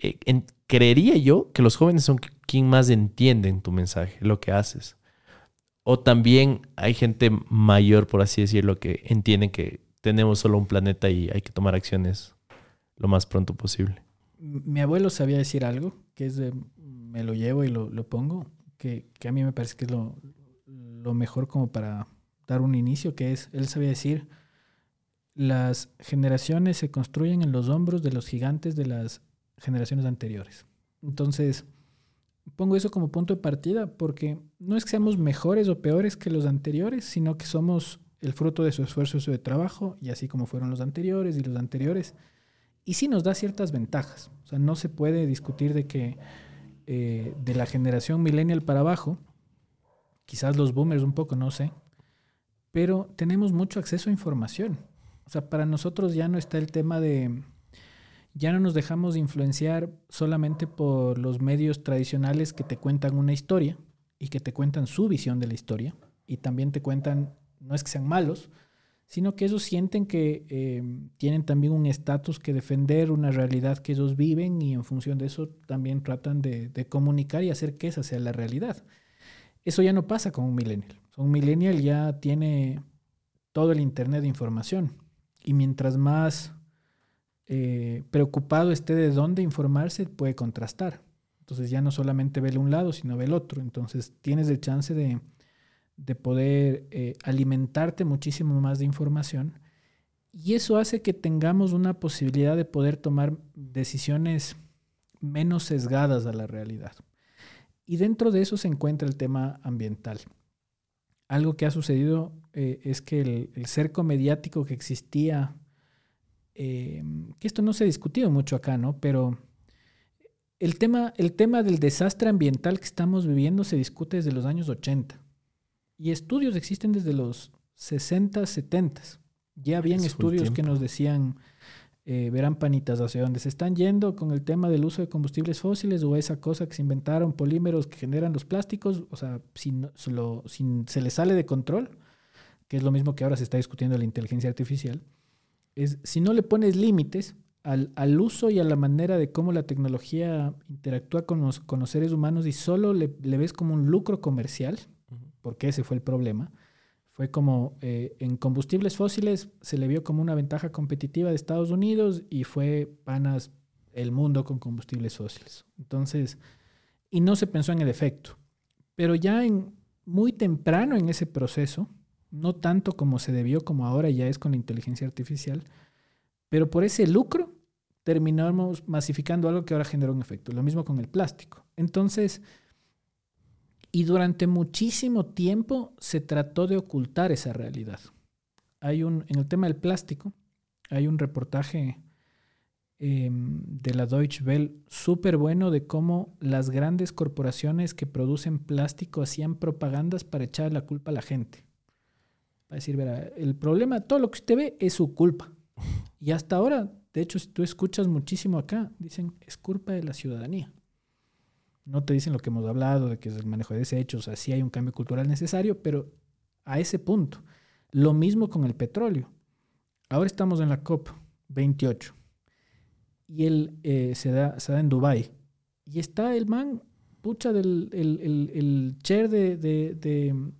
eh, creería yo que los jóvenes son quien más entienden tu mensaje, lo que haces. O también hay gente mayor, por así decirlo, que entienden que tenemos solo un planeta y hay que tomar acciones lo más pronto posible. Mi abuelo sabía decir algo, que es de, me lo llevo y lo, lo pongo, que, que a mí me parece que es lo, lo mejor como para dar un inicio, que es, él sabía decir, las generaciones se construyen en los hombros de los gigantes de las generaciones anteriores. Entonces, pongo eso como punto de partida porque no es que seamos mejores o peores que los anteriores, sino que somos el fruto de su esfuerzo y su trabajo, y así como fueron los anteriores y los anteriores. Y sí nos da ciertas ventajas. O sea, no se puede discutir de que eh, de la generación millennial para abajo, quizás los boomers un poco, no sé, pero tenemos mucho acceso a información. O sea, para nosotros ya no está el tema de, ya no nos dejamos influenciar solamente por los medios tradicionales que te cuentan una historia y que te cuentan su visión de la historia y también te cuentan, no es que sean malos, sino que ellos sienten que eh, tienen también un estatus que defender, una realidad que ellos viven y en función de eso también tratan de, de, comunicar y hacer que esa sea la realidad. Eso ya no pasa con un millennial. Un millennial ya tiene todo el Internet de información y mientras más eh, preocupado esté de dónde informarse, puede contrastar. Entonces ya no solamente ve el un lado, sino ve el otro. Entonces tienes el chance de, de poder eh, alimentarte muchísimo más de información. Y eso hace que tengamos una posibilidad de poder tomar decisiones menos sesgadas a la realidad. Y dentro de eso se encuentra el tema ambiental. Algo que ha sucedido eh, es que el, cerco mediático que existía eh, que esto no se ha discutido mucho acá, ¿no? Pero el tema, el tema del desastre ambiental que estamos viviendo se discute desde los años 80. Y estudios existen desde los 60, 70. Ya habían estudios que nos decían, eh, verán panitas, hacia dónde se están yendo con el tema del uso de combustibles fósiles o esa cosa que se inventaron, polímeros que generan los plásticos, o sea, si, si se les sale de control, que es lo mismo que ahora se está discutiendo la inteligencia artificial, es si no le pones límites al, al, uso y a la manera de cómo la tecnología interactúa con los, con los seres humanos y solo le, le, ves como un lucro comercial, porque ese fue el problema, fue como eh, en combustibles fósiles se le vio como una ventaja competitiva de Estados Unidos y fue panas el mundo con combustibles fósiles. Entonces, y no se pensó en el efecto. Pero ya en, muy temprano en ese proceso, no tanto como se debió como ahora ya es con la inteligencia artificial, pero por ese lucro terminamos masificando algo que ahora genera un efecto. Lo mismo con el plástico. Entonces, y durante muchísimo tiempo se trató de ocultar esa realidad. Hay un, en el tema del plástico, hay un reportaje eh, de la Deutsche Welle súper bueno de cómo las grandes corporaciones que producen plástico hacían propagandas para echar la culpa a la gente. Para decir, verá, el problema, todo lo que usted ve es su culpa. Y hasta ahora, de hecho, si tú escuchas muchísimo acá, dicen, es culpa de la ciudadanía. No te dicen lo que hemos hablado, de que es el manejo de desechos, así hay un cambio cultural necesario, pero a ese punto. Lo mismo con el petróleo. Ahora estamos en la COP 28 y él eh, se, da, se da en Dubai y está el man, pucha, del el, el, el chair de, de,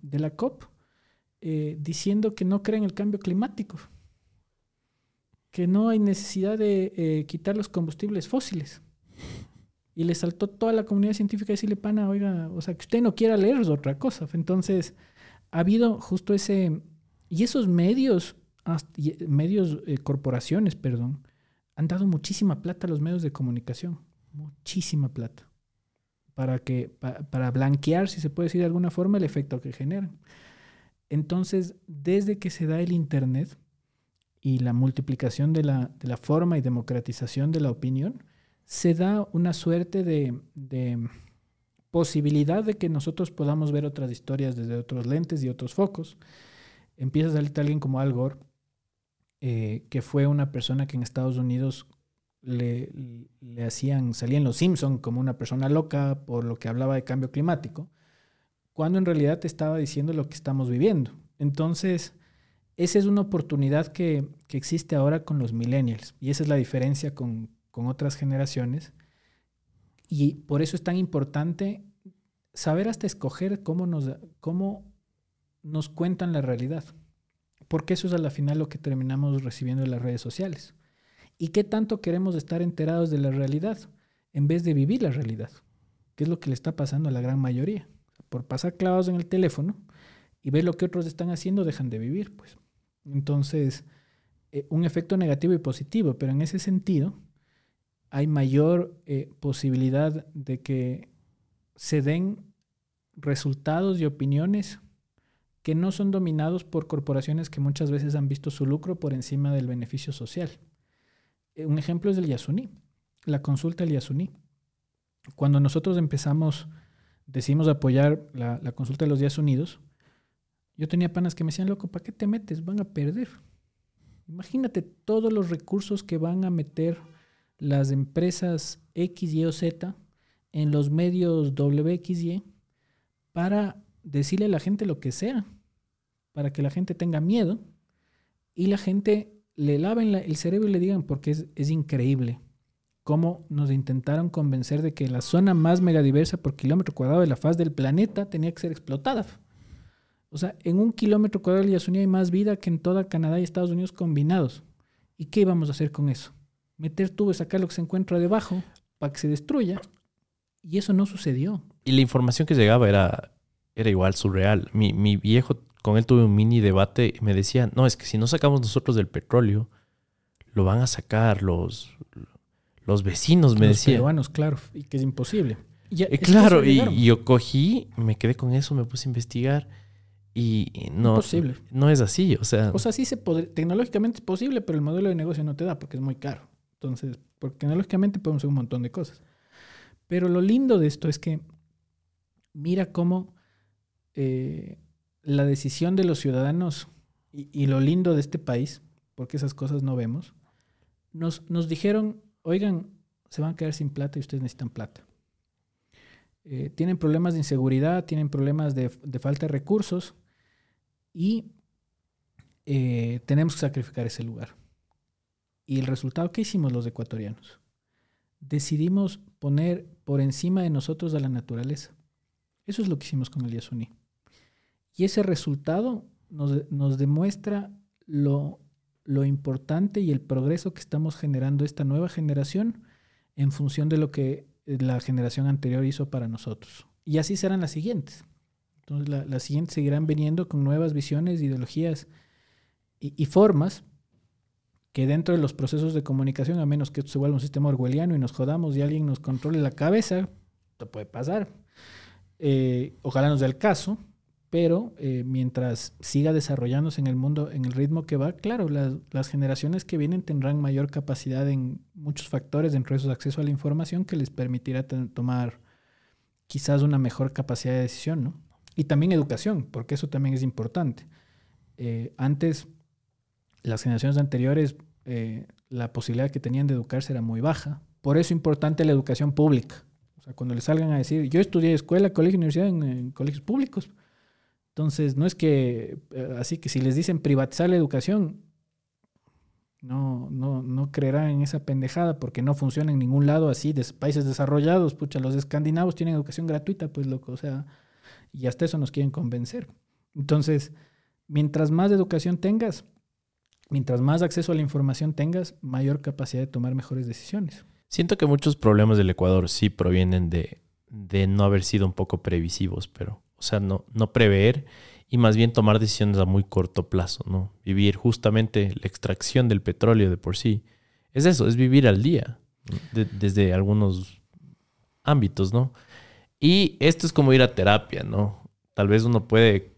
de, la COP eh, diciendo que no cree en el cambio climático, que no hay necesidad de eh, quitar los combustibles fósiles. Y le saltó toda la comunidad científica a decirle, pana, oiga, o sea, que usted no quiera leer es otra cosa. Entonces, ha habido justo ese... Y esos medios, medios, eh, corporaciones, perdón, han dado muchísima plata a los medios de comunicación. Muchísima plata. Para, que, para blanquear, si se puede decir de alguna forma, el efecto que generan. Entonces, desde que se da el Internet y la multiplicación de la, de la forma y democratización de la opinión, se da una suerte de, posibilidad de que nosotros podamos ver otras historias desde otros lentes y otros focos. Empieza a salir alguien como Al Gore, eh, que fue una persona que en Estados Unidos le, hacían, salía en Los Simpson como una persona loca por lo que hablaba de cambio climático cuando en realidad te estaba diciendo lo que estamos viviendo. Entonces, esa es una oportunidad que, que existe ahora con los millennials y esa es la diferencia con, con otras generaciones. Y por eso es tan importante saber hasta escoger cómo nos, cómo nos cuentan la realidad. Porque eso es a la final lo que terminamos recibiendo en las redes sociales. ¿Y qué tanto queremos estar enterados de la realidad en vez de vivir la realidad? ¿Qué es lo que le está pasando a la gran mayoría? por pasar clavados en el teléfono y ver lo que otros están haciendo, dejan de vivir, pues. Entonces, eh, un efecto negativo y positivo, pero en ese sentido hay mayor eh, posibilidad de que se den resultados y opiniones que no son dominados por corporaciones que muchas veces han visto su lucro por encima del beneficio social. Eh, un ejemplo es el Yasuní, la consulta del Yasuní. Cuando nosotros empezamos, decimos apoyar la, consulta de los días unidos, yo tenía panas que me decían, loco, ¿para qué te metes? Van a perder. Imagínate todos los recursos que van a meter las empresas X, Y o Z en los medios WXY para decirle a la gente lo que sea, para que la gente tenga miedo y la gente le laven el cerebro y le digan, porque es, increíble cómo nos intentaron convencer de que la zona más megadiversa por kilómetro cuadrado de la faz del planeta tenía que ser explotada. O sea, en un kilómetro cuadrado de Yasuní hay más vida que en toda Canadá y Estados Unidos combinados. ¿Y qué íbamos a hacer con eso? Meter tubos, sacar lo que se encuentra debajo para que se destruya. Y eso no sucedió. Y la información que llegaba era, era igual surreal. Mi, mi viejo, con él tuve un mini debate y me decía, no, es que si no sacamos nosotros del petróleo, lo van a sacar los, los vecinos, me Los decía. peruanos, claro, y que es imposible. Ya, Eh, claro, y, y yo cogí, me quedé con eso, me puse a investigar y y no, Imposible. no es así, o sea, O sea, sí se podría, tecnológicamente es posible, pero el modelo de negocio no te da porque es muy caro. Entonces, porque tecnológicamente podemos hacer un montón de cosas. Pero lo lindo de esto es que mira cómo eh, la decisión de los ciudadanos y, lo lindo de este país, porque esas cosas no vemos, nos, nos dijeron, oigan, se van a quedar sin plata y ustedes necesitan plata. Eh, tienen problemas de inseguridad, tienen problemas de, de falta de recursos y eh, tenemos que sacrificar ese lugar. Y el resultado, ¿qué hicimos los ecuatorianos? Decidimos poner por encima de nosotros a la naturaleza. Eso es lo que hicimos con el Yasuní. Y ese resultado nos, nos demuestra lo, lo importante y el progreso que estamos generando esta nueva generación en función de lo que la generación anterior hizo para nosotros. Y así serán las siguientes. Entonces, la- las siguientes seguirán viniendo con nuevas visiones, ideologías y formas que dentro de los procesos de comunicación, a menos que esto se vuelva un sistema orwelliano y nos jodamos y alguien nos controle la cabeza, esto puede pasar. Eh, ojalá nos dé el caso, pero eh, mientras siga desarrollándose en el mundo en el ritmo que va, claro, las, generaciones que vienen tendrán mayor capacidad en muchos factores, dentro de esos acceso a la información que les permitirá tomar quizás una mejor capacidad de decisión, ¿no? Y también educación, porque eso también es importante. Eh, antes, las generaciones anteriores, eh, la posibilidad que tenían de educarse era muy baja. Por eso es importante la educación pública. O sea, cuando les salgan a decir, yo estudié escuela, colegio, universidad en, en colegios públicos. Entonces, no es que, eh, así que si les dicen privatizar la educación, no, no, no creerán en esa pendejada porque no funciona en ningún lado así, de países desarrollados, pucha, los escandinavos tienen educación gratuita, pues loco, o sea, y hasta eso nos quieren convencer. Entonces, mientras más educación tengas, mientras más acceso a la información tengas, mayor capacidad de tomar mejores decisiones. siento que muchos problemas del Ecuador sí provienen de, de no haber sido un poco previsivos, pero, o sea, no, no prever y más bien tomar decisiones a muy corto plazo, ¿no? Vivir justamente la extracción del petróleo de por sí. Es eso, es vivir al día, de- desde algunos ámbitos, ¿no? Y esto es como ir a terapia, ¿no? Tal vez uno puede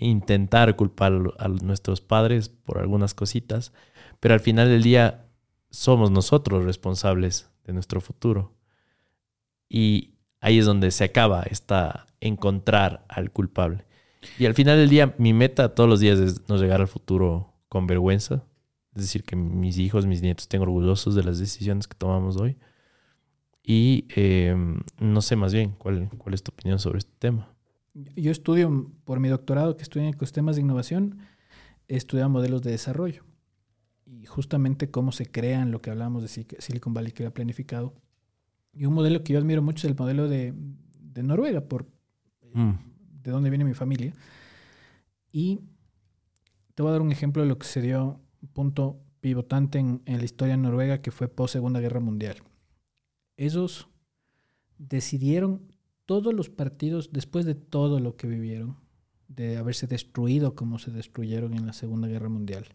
intentar culpar a nuestros padres por algunas cositas, pero al final del día somos nosotros responsables de nuestro futuro. Y ahí es donde se acaba esta encontrar al culpable. Y al final del día, mi meta todos los días es no llegar al futuro con vergüenza. Es decir, que mis hijos, mis nietos estén orgullosos de las decisiones que tomamos hoy. Y eh, no sé más bien cuál, cuál es tu opinión sobre este tema. Yo estudio, por mi doctorado que estudio en ecosistemas de innovación, he estudiado modelos de desarrollo y justamente cómo se crean lo que hablábamos de Sil- Silicon Valley que era planificado. Y un modelo que yo admiro mucho es el modelo de, de Noruega, por Mm, de dónde viene mi familia. Y te voy a dar un ejemplo de lo que se dio, un punto pivotante en, en la historia noruega que fue post Segunda Guerra Mundial. Ellos decidieron todos los partidos, después de todo lo que vivieron, de haberse destruido como se destruyeron en la Segunda Guerra Mundial,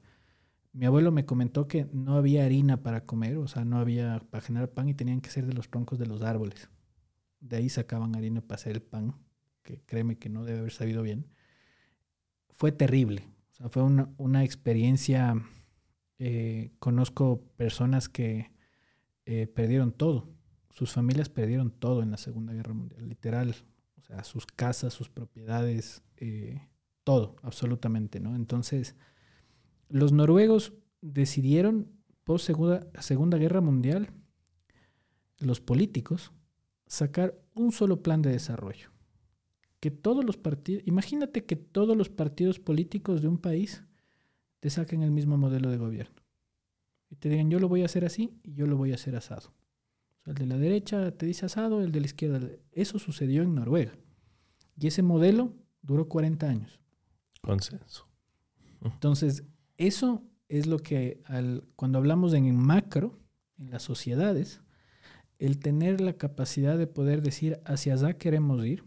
Mi abuelo me comentó que no había harina para comer, o sea, no había para generar pan y tenían que ser de los troncos de los árboles. De ahí sacaban harina para hacer el pan, que créeme que no debe haber sabido bien. Fue terrible, o sea, fue una, experiencia. eh, conozco personas que eh, perdieron todo, sus familias perdieron todo en la Segunda Guerra Mundial, literal, o sea, sus casas, sus propiedades, eh, todo, absolutamente, ¿no? Entonces, los noruegos decidieron, post segunda, segunda Guerra Mundial, los políticos, sacar un solo plan de desarrollo. Que todos los partidos, imagínate que todos los partidos políticos de un país te saquen el mismo modelo de gobierno. Y te digan, yo lo voy a hacer así y yo lo voy a hacer asado. El de la derecha te dice asado, el de la izquierda. Eso sucedió en Noruega. Y ese modelo duró 40 años. Consenso. Entonces, eso es lo que al, cuando hablamos en, en macro, en las sociedades, el tener la capacidad de poder decir hacia allá queremos ir,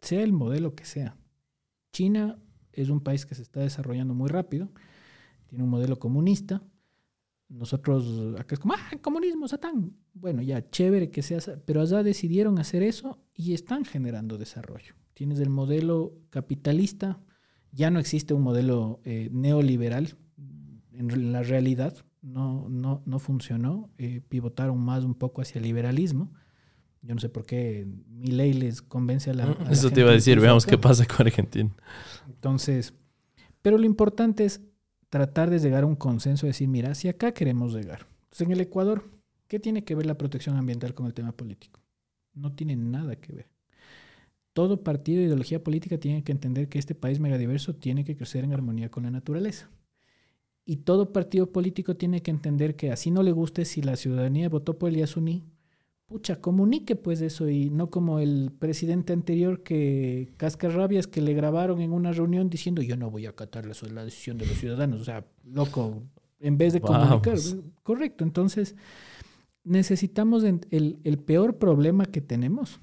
sea el modelo que sea. China es un país que se está desarrollando muy rápido, tiene un modelo comunista. Nosotros acá es como, ah, comunismo, satán. Bueno, ya, chévere que sea, pero allá decidieron hacer eso y están generando desarrollo. Tienes el modelo capitalista, ya no existe un modelo eh, neoliberal en la realidad, no, no, no funcionó, eh, pivotaron más un poco hacia el liberalismo. Yo no sé por qué mi ley les convence a la... a la Eso gente te iba a decir, veamos acá. qué pasa con Argentina. Entonces, pero lo importante es tratar de llegar a un consenso, decir, mira, hacia acá queremos llegar. Entonces, en el Ecuador, ¿qué tiene que ver la protección ambiental con el tema político? No tiene nada que ver. Todo partido de ideología política tiene que entender que este país megadiverso tiene que crecer en armonía con la naturaleza. Y todo partido político tiene que entender que así no le guste si la ciudadanía votó por el Yasuní, pucha, comunique pues eso y no como el presidente anterior que cascarrabias que le grabaron en una reunión diciendo yo no voy a acatar la, la decisión de los ciudadanos. O sea, loco, en vez de comunicar. Correcto, entonces necesitamos el peor problema que tenemos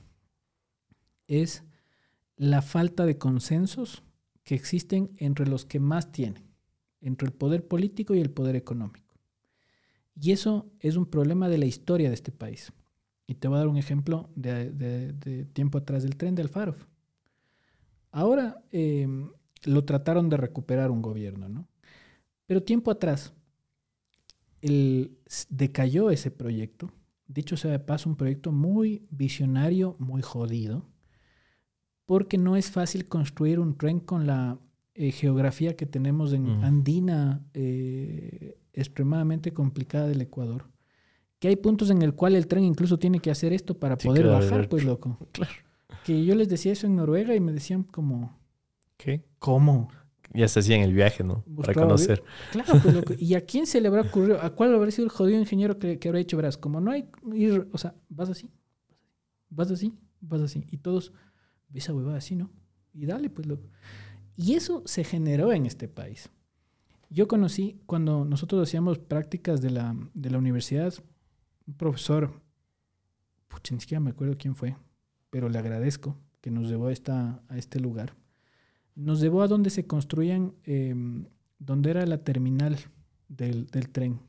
es la falta de consensos que existen entre los que más tienen, entre el poder político y el poder económico. Y eso es un problema de la historia de este país. Y te voy a dar un ejemplo de, de- de tiempo atrás del tren de Alfaro. Ahora eh, lo trataron de recuperar un gobierno, ¿no? Pero tiempo atrás el, decayó ese proyecto. Dicho sea de paso, un proyecto muy visionario, muy jodido, porque no es fácil construir un tren con la eh, geografía que tenemos en andina eh, extremadamente complicada del Ecuador. Que hay puntos en el cual el tren incluso tiene que hacer esto para Sí, poder claro, bajar, pues loco. Claro. Que yo les decía eso en Noruega y me decían como, ¿Qué? ¿cómo? Ya se hacía en el viaje, ¿no? Para Buscaba conocer. Claro, pues loco. ¿Y a quién se le habrá ocurrido? ¿A cuál habrá sido el jodido ingeniero que, que habrá hecho? Verás, como no hay ir, o sea, vas así, vas así, vas así. Y todos, ves esa huevada así, ¿no? Y dale, pues loco. Y eso se generó en este país. Yo conocí, cuando nosotros hacíamos prácticas de la, de la universidad, un profesor, pucha, ni siquiera me acuerdo quién fue, pero le agradezco que nos llevó a, esta, a este lugar. Nos llevó a donde se construían, eh, donde era la terminal del, del tren.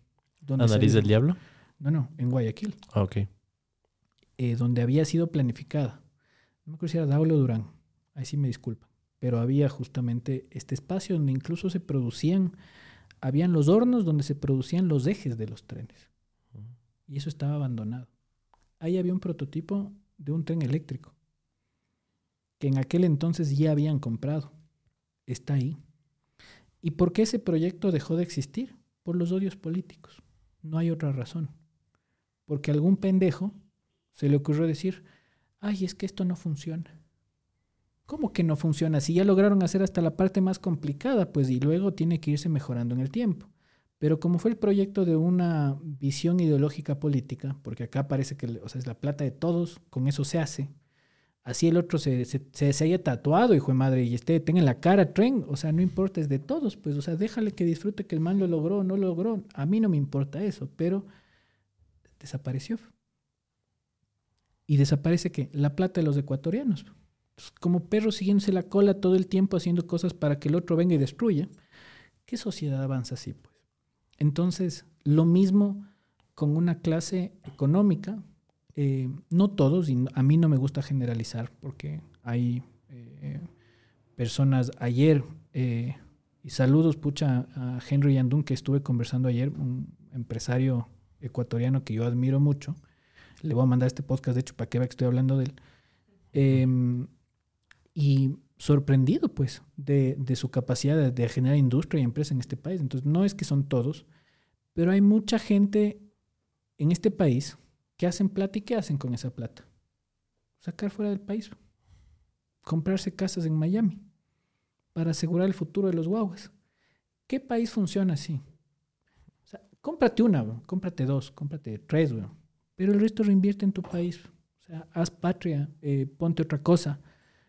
Donde ¿La nariz del diablo? No, no, en Guayaquil, Ah, ok. eh, donde había sido planificada. No me acuerdo si era Daule o Durán, ahí sí me disculpa. Pero había justamente este espacio donde incluso se producían, habían los hornos donde se producían los ejes de los trenes. Y eso estaba abandonado. Ahí había un prototipo de un tren eléctrico que en aquel entonces ya habían comprado. Está ahí. ¿Y por qué ese proyecto dejó de existir? Por los odios políticos. No hay otra razón. Porque algún pendejo se le ocurrió decir, ay, es que esto no funciona. ¿Cómo que no funciona? Si ya lograron hacer hasta la parte más complicada, pues y luego tiene que irse mejorando en el tiempo. Pero como fue el proyecto de una visión ideológica política, porque acá parece que o sea, es la plata de todos, con eso se hace. Así el otro se, se, se, haya tatuado, hijo de madre, y esté, tenga en la cara tren, o sea, no importa, es de todos, pues, o sea, déjale que disfrute que el man lo logró o no lo logró. A mí no me importa eso, pero desapareció. Y desaparece que la plata de los ecuatorianos. Entonces, como perros siguiéndose la cola todo el tiempo haciendo cosas para que el otro venga y destruya. ¿Qué sociedad avanza así, pues? Entonces, lo mismo con una clase económica, eh, no todos, y a mí no me gusta generalizar, porque hay eh, personas ayer, eh, y saludos, pucha, a Henry Yandun, que estuve conversando ayer, un empresario ecuatoriano que yo admiro mucho. Le voy a mandar este podcast, de hecho, para que vea que estoy hablando de él. Em, y sorprendido, pues, de, su capacidad de, generar industria y empresa en este país. Entonces, no es que son todos, pero hay mucha gente en este país que hacen plata y ¿qué hacen con esa plata? Sacar fuera del país. Comprarse casas en Miami para asegurar el futuro de los guaguas. ¿Qué país funciona así? O sea, cómprate una, cómprate dos, cómprate tres, pero el resto reinvierte en tu país. O sea, haz patria, eh, ponte otra cosa.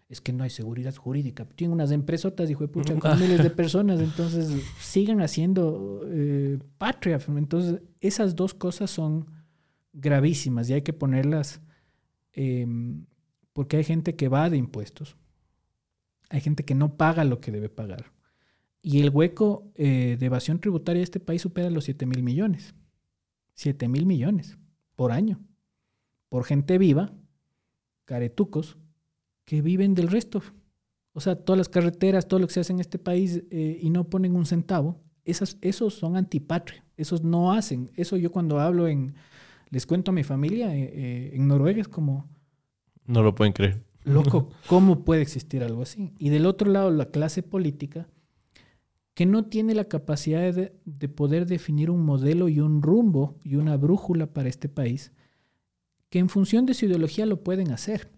Es que no hay seguridad jurídica. Tienen unas empresotas, hijo de pucha, con miles de personas, entonces sigan haciendo eh, patria. Entonces, esas dos cosas son gravísimas y hay que ponerlas em, porque hay gente que va de impuestos hay gente que no paga lo que debe pagar. Y el hueco eh, de evasión tributaria de este país supera los 7 mil millones. 7 mil millones por año. Por gente viva, caretucos, que viven del resto. O sea, todas las carreteras, todo lo que se hace en este país eh, y no ponen un centavo, esas, esos son antipatria. Esos no hacen. Eso yo cuando hablo en, les cuento a mi familia eh, en Noruega es como... No lo pueden creer. Loco, ¿cómo puede existir algo así? Y del otro lado, la clase política, que no tiene la capacidad de, poder definir un modelo y un rumbo y una brújula para este país, que en función de su ideología lo pueden hacer.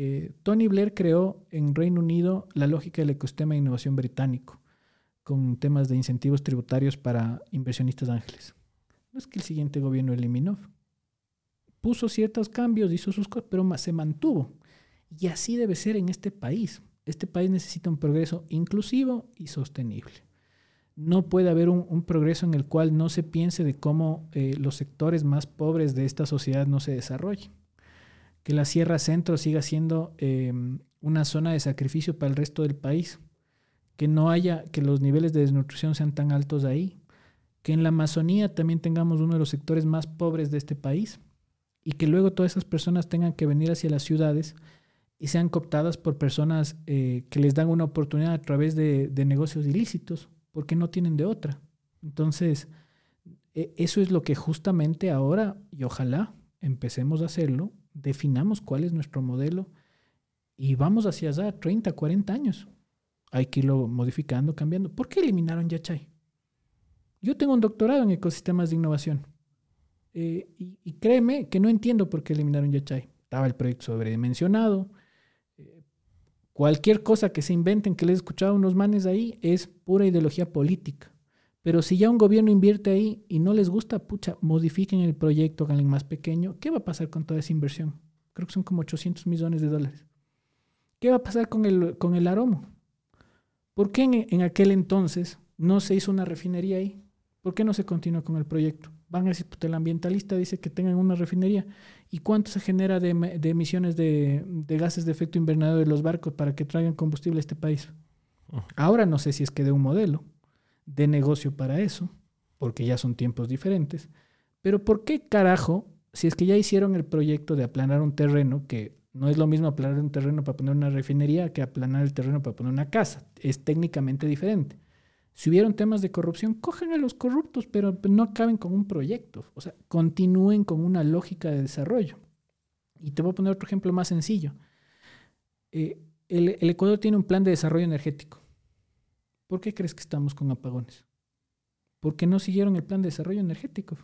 Eh, Tony Blair creó en Reino Unido la lógica del ecosistema de innovación británico, con temas de incentivos tributarios para inversionistas ángeles. No es que el siguiente gobierno eliminó. Puso ciertos cambios, hizo sus cosas, pero se mantuvo. Y así debe ser en este país. Este país necesita un progreso inclusivo y sostenible. No puede haber un, progreso en el cual no se piense de cómo eh, los sectores más pobres de esta sociedad no se desarrollen. Que la Sierra Centro siga siendo em, una zona de sacrificio para el resto del país. Que no haya, que los niveles de desnutrición sean tan altos ahí. Que en la Amazonía también tengamos uno de los sectores más pobres de este país. Y que luego todas esas personas tengan que venir hacia las ciudades y sean cooptadas por personas eh, que les dan una oportunidad a través de, negocios ilícitos, porque no tienen de otra. Entonces, e, eso es lo que justamente ahora, y ojalá empecemos a hacerlo, definamos cuál es nuestro modelo y vamos hacia allá 30, 40 años. Hay que irlo modificando, cambiando. ¿Por qué eliminaron Yachay? Yo tengo un doctorado en ecosistemas de innovación. Eh, y, créeme que no entiendo por qué eliminaron Yachay. Estaba el proyecto sobredimensionado, Cualquier cosa que se inventen, que les he escuchado a unos manes ahí, es pura ideología política. Pero si ya un gobierno invierte ahí y no les gusta, pucha, modifiquen el proyecto, háganlo más pequeño. ¿Qué va a pasar con toda esa inversión? Creo que son como 800 millones de dólares. ¿Qué va a pasar con el, con el aromo? ¿Por qué en, en aquel entonces no se hizo una refinería ahí? ¿Por qué no se continúa con el proyecto? Van a decir, pues el ambientalista dice que tengan una refinería. ¿Y cuánto se genera de, emisiones de, gases de efecto invernadero de los barcos para que traigan combustible a este país? Ahora no sé si es que de un modelo de negocio para eso, porque ya son tiempos diferentes. Pero ¿por qué carajo, si es que ya hicieron el proyecto de aplanar un terreno, que no es lo mismo aplanar un terreno para poner una refinería que aplanar el terreno para poner una casa, es técnicamente diferente. Si hubieron temas de corrupción, cogen a los corruptos, pero no acaben con un proyecto. O sea, continúen con una lógica de desarrollo. Y te voy a poner otro ejemplo más sencillo. Eh, el, Ecuador tiene un plan de desarrollo energético. ¿Por qué crees que estamos con apagones? Porque no siguieron el plan de desarrollo energético.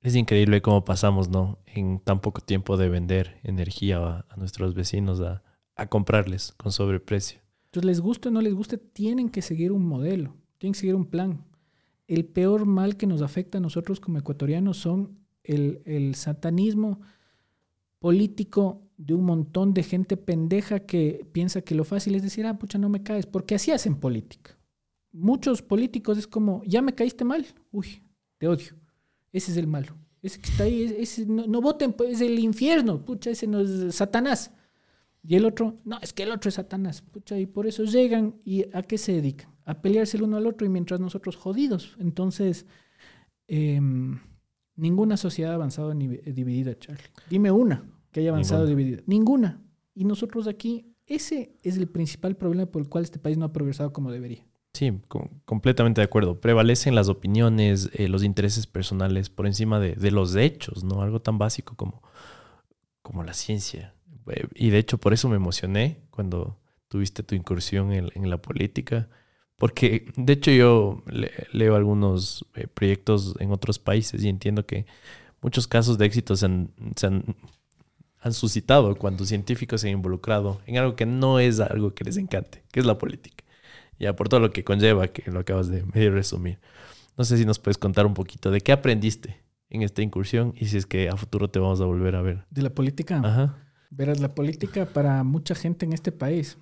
Es increíble cómo pasamos, ¿no? En tan poco tiempo de vender energía a, nuestros vecinos a, a comprarles con sobreprecio. Entonces, les guste o no les guste, tienen que seguir un modelo. Tienen que seguir un plan. El peor mal que nos afecta a nosotros como ecuatorianos son el, satanismo político de un montón de gente pendeja que piensa que lo fácil es decir, ah, pucha, no me caes, porque así hacen política. Muchos políticos es como, ya me caíste mal, uy, te odio. Ese es el malo. Ese que está ahí, ese, no, no, voten, pues, es el infierno, pucha, ese no es Satanás. Y el otro, no, es que el otro es Satanás, pucha, y por eso llegan y a qué se dedican a pelearse el uno al otro y mientras nosotros jodidos. Entonces, em, ninguna sociedad ha avanzado ni dividida, Charlie. Dime una que haya avanzado Ninguna. dividida. Ninguna. Y nosotros aquí, ese es el principal problema por el cual este país no ha progresado como debería. Sí, com- completamente de acuerdo. Prevalecen las opiniones, eh, los intereses personales por encima de, los hechos, ¿no? Algo tan básico como, como la ciencia. Eh, Y de hecho por eso me emocioné cuando tuviste tu incursión en, la política. Porque de hecho yo le- leo algunos eh, proyectos en otros países y entiendo que muchos casos de éxito se han suscitado cuando científicos se han involucrado en algo que no es algo que les encante, que es la política. Ya por todo lo que conlleva, que lo acabas de medio resumir. No sé si nos puedes contar un poquito de qué aprendiste en esta incursión y si es que a futuro te vamos a volver a ver. De la política. Ajá. Verás, la política para mucha gente en este país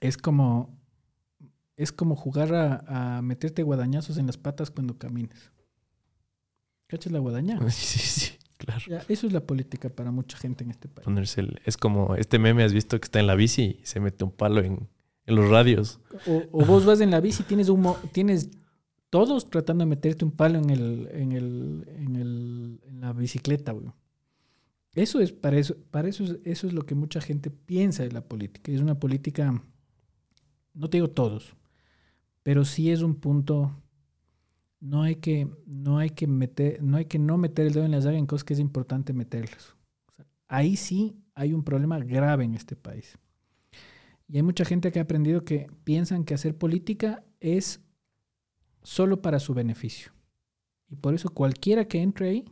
es como, es como jugar a, a meterte guadañazos en las patas cuando camines. ¿Cachas la guadaña? Sí, sí, sí, claro. Ya, eso es la política para mucha gente en este país. Ponerse el- es como este meme, has visto que está en la bici y se mete un palo en, en los radios. O, o vos vas en la bici y tienes, un mo- tienes todos tratando de meterte un palo en, el, en, el, en, el, en la bicicleta, güey. Eso es, para eso, para eso es, eso es lo que mucha gente piensa de la política. Es una política, no te digo todos, pero sí es un punto. No hay que, no hay que meter, no hay que no meter el dedo en la llaga en cosas que es importante meterlos. O sea, ahí sí hay un problema grave en este país. Y hay mucha gente que ha aprendido que piensan que hacer política es solo para su beneficio. Y por eso cualquiera que entre ahí,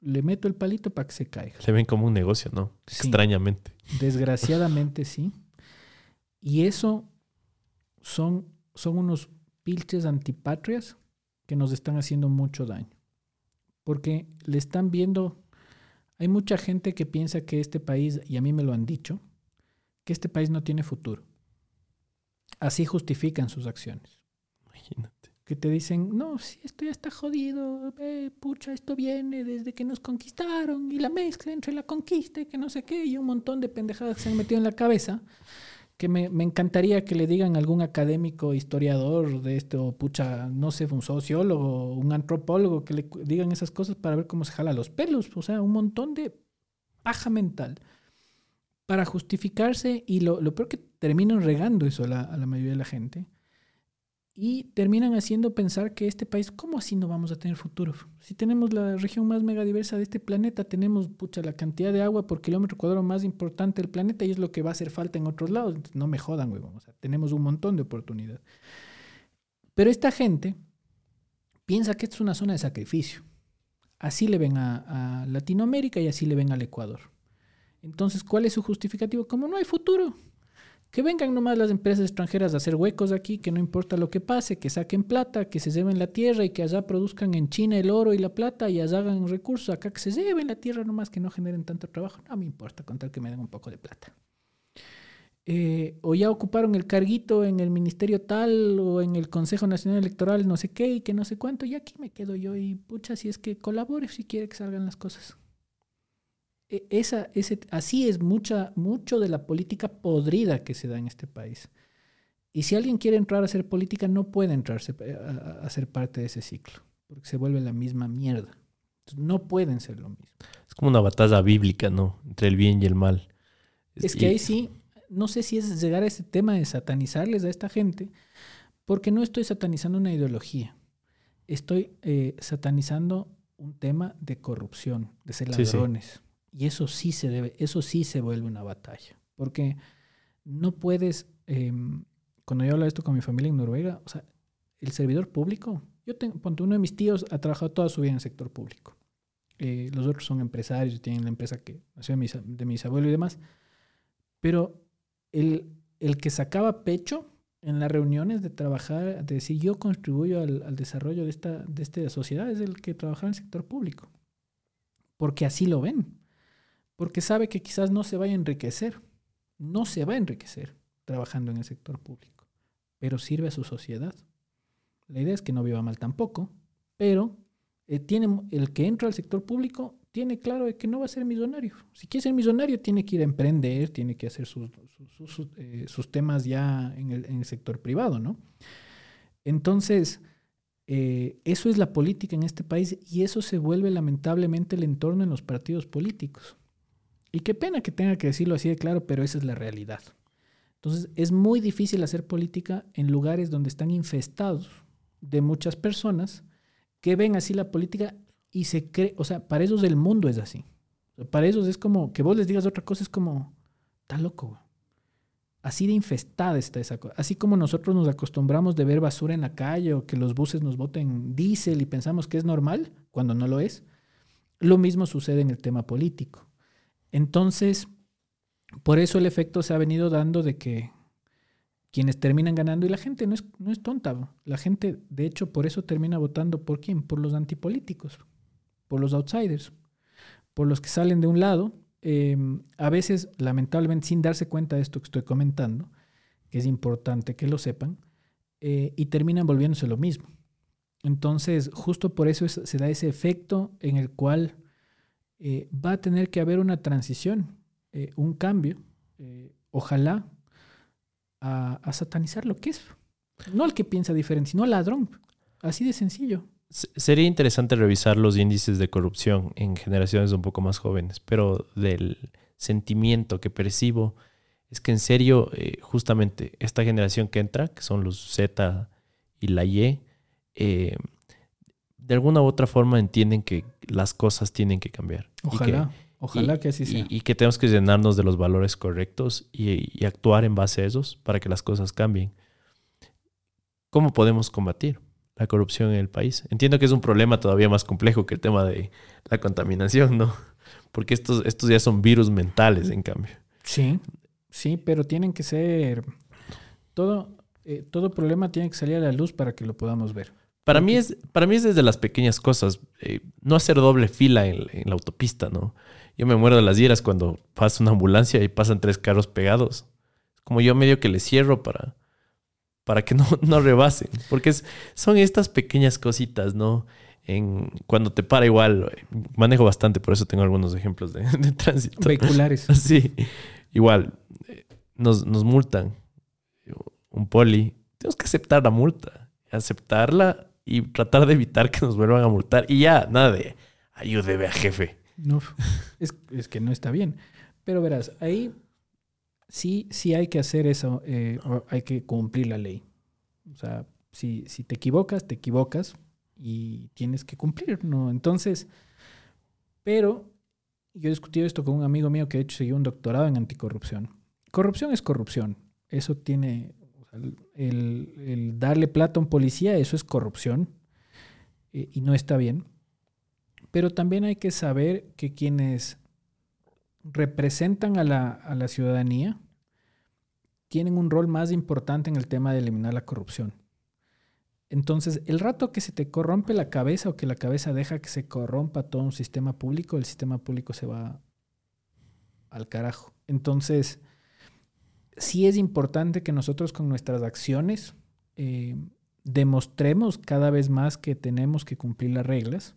le meto el palito para que se caiga. Le ven como un negocio, ¿no? Sí. Extrañamente. Desgraciadamente sí. Y eso son, son unos pilches antipatrias que nos están haciendo mucho daño. Porque le están viendo, hay mucha gente que piensa que este país, y a mí me lo han dicho, que este país no tiene futuro. Así justifican sus acciones. Imagínate. Que te dicen, no, si esto ya está jodido, eh, pucha, esto viene desde que nos conquistaron y la mezcla entre la conquista y que no sé qué, y un montón de pendejadas que se han metido en la cabeza, que me, me encantaría que le digan a algún académico, historiador de esto, pucha, no sé, un sociólogo, un antropólogo, que le digan esas cosas para ver cómo se jala los pelos, o sea, un montón de paja mental para justificarse y lo, lo peor que terminan regando eso a la, a la mayoría de la gente y terminan haciendo pensar que este país, ¿cómo así no vamos a tener futuro? Si tenemos la región más megadiversa de este planeta, tenemos pucha, la cantidad de agua por kilómetro cuadrado más importante del planeta y es lo que va a hacer falta en otros lados. No me jodan, güey. O tenemos un montón de oportunidades. Pero esta gente piensa que esto es una zona de sacrificio. Así le ven a Latinoamérica y así le ven al Ecuador. Entonces, ¿cuál es su justificativo? Como no hay futuro, que vengan nomás las empresas extranjeras a hacer huecos aquí, que no importa lo que pase, que saquen plata, que se lleven la tierra y que allá produzcan en China el oro y la plata y allá hagan recursos, acá que se lleven la tierra nomás, que no generen tanto trabajo. No me importa contar que me den un poco de plata. Eh, o ya ocuparon el carguito en el ministerio tal o en el Consejo Nacional Electoral, no sé qué y que no sé cuánto, y aquí me quedo yo y pucha, si es que colabore si quiere que salgan las cosas. E- Esa, ese, así es mucha, mucho de la política podrida que se da en este país. Y si alguien quiere entrar a hacer política, no puede entrarse a, a- ser parte de ese ciclo, porque se vuelve la misma mierda. Entonces, no pueden ser lo mismo. Es como una batalla bíblica, ¿no? Entre el bien y el mal. Es que ahí sí, no sé si es llegar a ese tema de satanizarles a esta gente, porque no estoy satanizando una ideología. Estoy eh, satanizando un tema de corrupción, de ser Sí, sí. Y eso sí se debe, eso sí se vuelve una batalla. Porque no puedes, eh, cuando yo hablo de esto con mi familia en Noruega, o sea, el servidor público, yo tengo, ponte, uno de mis tíos ha trabajado toda su vida en el sector público. Eh, los otros son empresarios, tienen la empresa que nació de mis, de mis abuelos y demás. Pero el, el que sacaba pecho en las reuniones de trabajar, de decir yo contribuyo al, al desarrollo de esta, de esta sociedad, es el que trabaja en el sector público. Porque así lo ven. Porque sabe que quizás no se vaya a enriquecer. No se va a enriquecer trabajando en el sector público. Pero sirve a su sociedad. La idea es que no viva mal tampoco, pero eh, tiene, el que entra al sector público tiene claro de que no va a ser millonario. Si quiere ser millonario, tiene que ir a emprender, tiene que hacer sus, eh, temas ya en el, en el sector privado, ¿no? Entonces, Eh, eso es la política en este país y eso se vuelve lamentablemente el entorno en los partidos políticos. Y qué pena que tenga que decirlo así de claro, pero esa es la realidad. Entonces es muy difícil hacer política en lugares donde están infestados de muchas personas que ven así la política y se cree, o sea, para ellos el mundo es así. Para ellos es como que vos les digas otra cosa, es como, está loco. Así de infestada está esa cosa. Así como nosotros nos acostumbramos de ver basura en la calle o que los buses nos boten diésel y pensamos que es normal cuando no lo es, lo mismo sucede en el tema político. Entonces, por eso el efecto se ha venido dando de que quienes terminan ganando, y la gente no es, no es tonta, la gente de hecho por eso termina votando por quién, por los antipolíticos, por los outsiders, por los que salen de un lado, em, a veces lamentablemente sin darse cuenta de esto que estoy comentando, que es importante que lo sepan, eh, y terminan volviéndose lo mismo. Entonces, justo por eso se da ese efecto en el cual eh, va a tener que haber una transición, eh, un cambio, ojalá, a, satanizar lo que es. No al que piensa diferente, sino al ladrón. Así de sencillo. Sería interesante revisar los índices de corrupción en generaciones un poco más jóvenes, pero del sentimiento que percibo es que en serio, eh, justamente esta generación que entra, que son los Z y la Y, eh, de alguna u otra forma entienden que las cosas tienen que cambiar. Ojalá. Ojalá que así sea. Y, que tenemos que llenarnos de los valores correctos y, actuar en base a esos para que las cosas cambien. ¿Cómo podemos combatir la corrupción en el país? Entiendo que es un problema todavía más complejo que el tema de la contaminación, ¿no? Porque estos, estos ya son virus mentales, en cambio. Sí, sí, pero tienen que ser... Todo, eh, todo problema tiene que salir a la luz para que lo podamos ver. Para mí, es, para mí es desde las pequeñas cosas. Eh, no hacer doble fila en, en, la autopista, ¿no? Yo me muero de las ieras cuando pasa una ambulancia y pasan tres carros pegados. Como yo medio que le cierro para, para que no, no rebasen. Porque es, son estas pequeñas cositas, ¿no? En, cuando te para igual, manejo bastante, por eso tengo algunos ejemplos de, tránsito. Vehiculares. Sí, igual, eh, nos, nos multan. Un poli, tenemos que aceptar la multa. Aceptarla y tratar de evitar que nos vuelvan a multar. Y ya, nada de ayúdeme a jefe. No, es, que no está bien. Pero verás, ahí sí, sí hay que hacer eso, eh, hay que cumplir la ley. O sea, si, si te equivocas, te equivocas y tienes que cumplir, ¿no? Entonces, pero yo he discutido esto con un amigo mío que de hecho siguió un doctorado en anticorrupción. Corrupción es corrupción. Eso tiene, el, darle plata a un policía, eso es corrupción eh, y no está bien. Pero también hay que saber que quienes representan a la, ciudadanía tienen un rol más importante en el tema de eliminar la corrupción. Entonces, el rato que se te corrompe la cabeza o que la cabeza deja que se corrompa todo un sistema público, el sistema público se va al carajo. Entonces, sí es importante que nosotros con nuestras acciones eh, demostremos cada vez más que tenemos que cumplir las reglas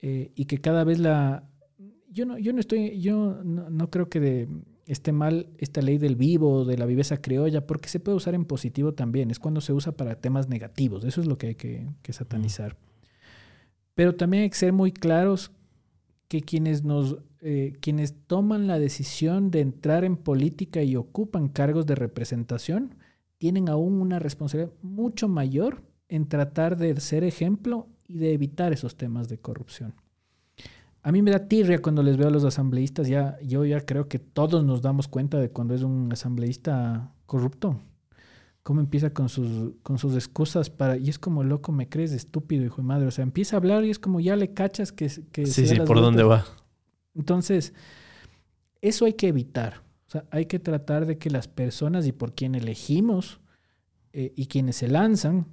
eh, y que cada vez la... Yo no, yo no estoy, yo no, creo que esté mal esta ley del vivo, de la viveza criolla, porque se puede usar en positivo también, es cuando se usa para temas negativos, eso es lo que hay que, satanizar. Pero también hay que ser muy claros que quienes nos eh, quienes toman la decisión de entrar en política y ocupan cargos de representación tienen aún una responsabilidad mucho mayor en tratar de ser ejemplo y de evitar esos temas de corrupción. A mí me da tirria cuando les veo a los asambleístas, ya, yo ya creo que todos nos damos cuenta de cuando es un asambleísta corrupto. Cómo empieza con sus, con sus excusas para... Y es como, loco, me crees estúpido, hijo de madre. O sea, empieza a hablar y es como ya le cachas que... que sí, sí, por dónde va. Entonces, eso hay que evitar. O sea, hay que tratar de que las personas y por quien elegimos eh, y quienes se lanzan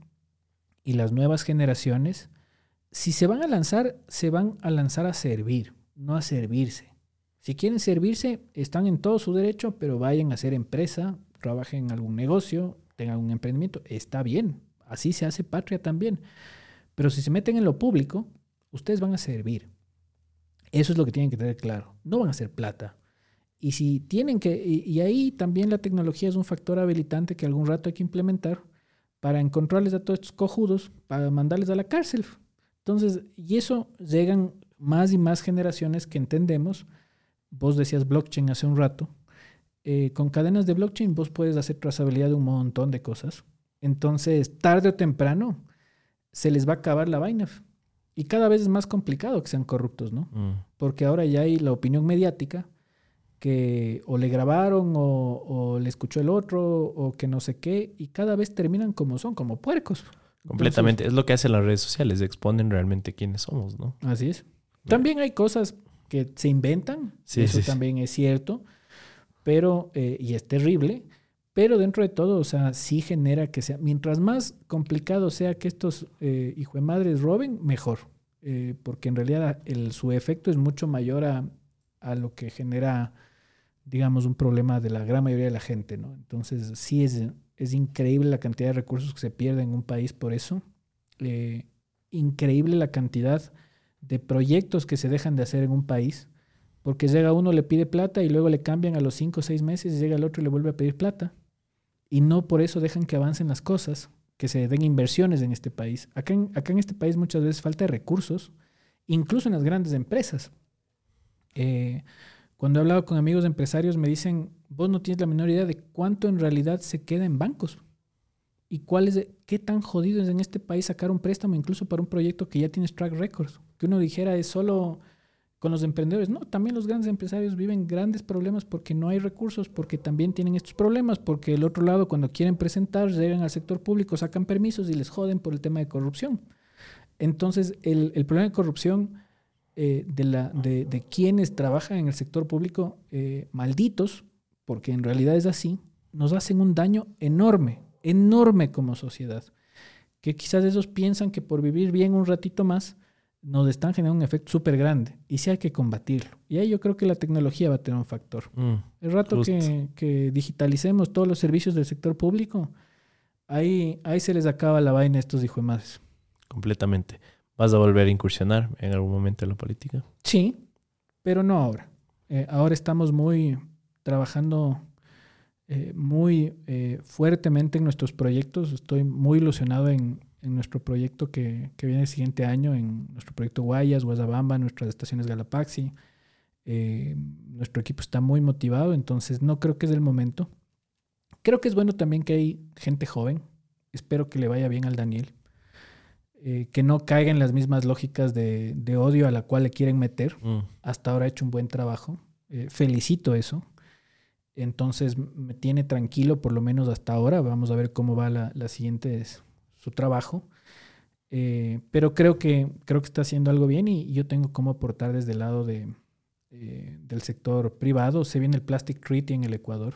y las nuevas generaciones si se van a lanzar, se van a lanzar a servir, no a servirse. Si quieren servirse, están en todo su derecho, pero vayan a hacer empresa, trabajen en algún negocio, tengan un emprendimiento. Está bien, así se hace patria también. Pero si se meten en lo público, ustedes van a servir. Eso es lo que tienen que tener claro. No van a hacer plata. Y si tienen que, y, ahí también la tecnología es un factor habilitante que algún rato hay que implementar para encontrarles a todos estos cojudos, para mandarles a la cárcel. Entonces, y eso llegan más y más generaciones que entendemos. Vos decías blockchain hace un rato. Eh, con cadenas de blockchain vos puedes hacer trazabilidad de un montón de cosas. Entonces, tarde o temprano, se les va a acabar la vaina. Y cada vez es más complicado que sean corruptos, ¿no? Mm. Porque ahora ya hay la opinión mediática que o le grabaron o, o le escuchó el otro o que no sé qué y cada vez terminan como son, como puercos. Completamente. es lo que hacen las redes sociales, exponen realmente quiénes somos, ¿no? Así es. También hay cosas que se inventan, Sí, eso sí, sí. también es cierto, pero, eh, y es terrible, pero dentro de todo, o sea, sí genera que sea, mientras más complicado sea que estos eh, de madres roben, mejor, Eh, porque en realidad el, su efecto es mucho mayor a, a lo que genera, digamos, un problema de la gran mayoría de la gente, ¿no? Entonces, sí es, es increíble la cantidad de recursos que se pierden en un país por eso, Eh, increíble la cantidad de proyectos que se dejan de hacer en un país, porque llega uno, le pide plata y luego le cambian a los cinco o seis meses, y llega el otro y le vuelve a pedir plata. Y no por eso dejan que avancen las cosas, que se den inversiones en este país. Acá en, acá en este país muchas veces falta de recursos, incluso en las grandes empresas. Eh, cuando he hablado con amigos empresarios me dicen, vos no tienes la menor idea de cuánto en realidad se queda en bancos. ¿Y cuál es qué tan jodido es en este país sacar un préstamo incluso para un proyecto que ya tienes track records? Que uno dijera es solo con los emprendedores. No, también los grandes empresarios viven grandes problemas porque no hay recursos, porque también tienen estos problemas, porque el otro lado cuando quieren presentar llegan al sector público, sacan permisos y les joden por el tema de corrupción. Entonces, el, problema de corrupción eh, de, la, de quienes trabajan en el sector público, eh, malditos, porque en realidad es así, nos hacen un daño enorme, enorme como sociedad. Que quizás ellos piensan que por vivir bien un ratito más, nos están generando un efecto súper grande. Y sí hay que combatirlo. Y ahí yo creo que la tecnología va a tener un factor. Mm. El rato que, que digitalicemos todos los servicios del sector público, ahí, ahí se les acaba la vaina a estos hijos de madres. Completamente. ¿Vas a volver a incursionar en algún momento en la política? Sí, pero no ahora. Eh, ahora estamos muy trabajando eh, muy eh, fuertemente en nuestros proyectos. Estoy muy ilusionado en, en nuestro proyecto que, que viene el siguiente año, en nuestro proyecto Guayas, Guasabamba, nuestras estaciones Galapaxi. Eh, nuestro equipo está muy motivado, entonces no creo que es el momento. Creo que es bueno también que hay gente joven. Espero que le vaya bien al Daniel. Eh, que no caiga en las mismas lógicas de, de odio a la cual le quieren meter Mm. hasta ahora ha hecho un buen trabajo. Eh, felicito eso. Entonces me tiene tranquilo por lo menos hasta ahora. Vamos a ver cómo va la, la siguiente su trabajo. Eh, pero creo que creo que está haciendo algo bien y yo tengo cómo aportar desde el lado de, eh, del sector privado. Se viene el Plastic Treaty en el Ecuador,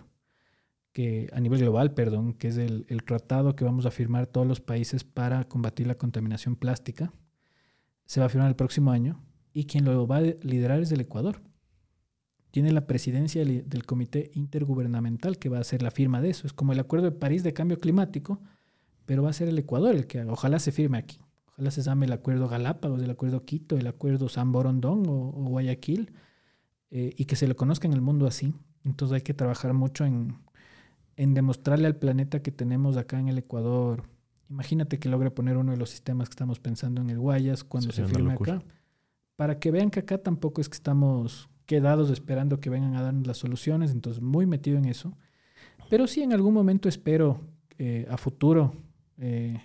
que a nivel global, perdón, que es el, el tratado que vamos a firmar todos los países para combatir la contaminación plástica. Se va a firmar el próximo año y quien lo va a liderar es el Ecuador. Tiene la presidencia del, del Comité Intergubernamental que va a hacer la firma de eso. Es como el Acuerdo de París de Cambio Climático, pero va a ser el Ecuador el que haga. Ojalá se firme aquí. Ojalá se llame el Acuerdo Galápagos, el Acuerdo Quito, el Acuerdo San Borondón o, o Guayaquil eh, y que se lo conozca en el mundo así. Entonces hay que trabajar mucho en, en demostrarle al planeta que tenemos acá en el Ecuador. Imagínate que logre poner uno de los sistemas que estamos pensando en el Guayas cuando Sería se firme acá, para que vean que acá tampoco es que estamos quedados esperando que vengan a darnos las soluciones, entonces muy metido en eso. Pero sí en algún momento espero eh, a futuro, eh,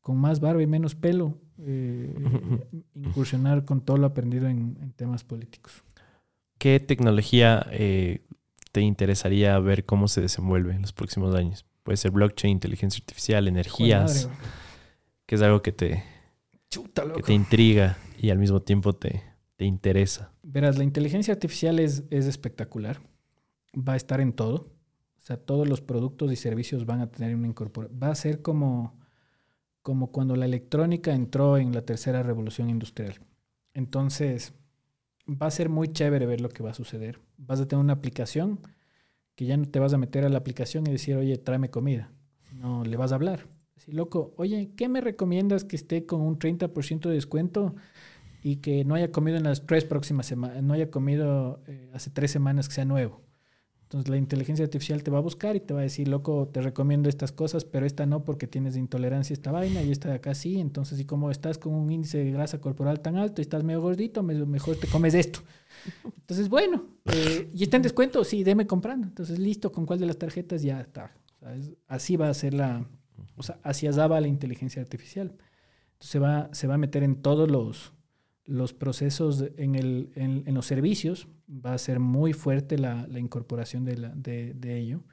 con más barba y menos pelo, eh, incursionar con todo lo aprendido en, en temas políticos. ¿Qué tecnología eh, te interesaría ver cómo se desenvuelve en los próximos años? Puede ser blockchain, inteligencia artificial, energías, Joder, que es algo que te, chuta, que te intriga y al mismo tiempo te, te interesa. Verás, la inteligencia artificial es, es espectacular. Va a estar en todo. O sea, todos los productos y servicios van a tener una incorporación. Va a ser como, como cuando la electrónica entró en la tercera revolución industrial. Entonces, va a ser muy chévere ver lo que va a suceder. Vas a tener una aplicación que ya no te vas a meter a la aplicación y decir, oye, tráeme comida. No, le vas a hablar. Decir, loco, oye, ¿qué me recomiendas que esté con un 30% de descuento y que no haya comido en las tres próximas semanas, no haya comido eh, hace tres semanas que sea nuevo? Entonces la inteligencia artificial te va a buscar y te va a decir, loco, te recomiendo estas cosas, pero esta no porque tienes intolerancia a esta vaina y esta de acá sí. Entonces, si como estás con un índice de grasa corporal tan alto y estás medio gordito, mejor te comes esto. Entonces, bueno, eh, ¿y está en descuento? Sí, deme comprando. Entonces, listo, ¿con cuál de las tarjetas? Ya está. así va a ser la, o sea, hacia allá la inteligencia artificial. Entonces, se va, se va a meter en todos los, los procesos, en, el, en, los servicios. Va a ser muy fuerte la, la incorporación de, la, de, de ello.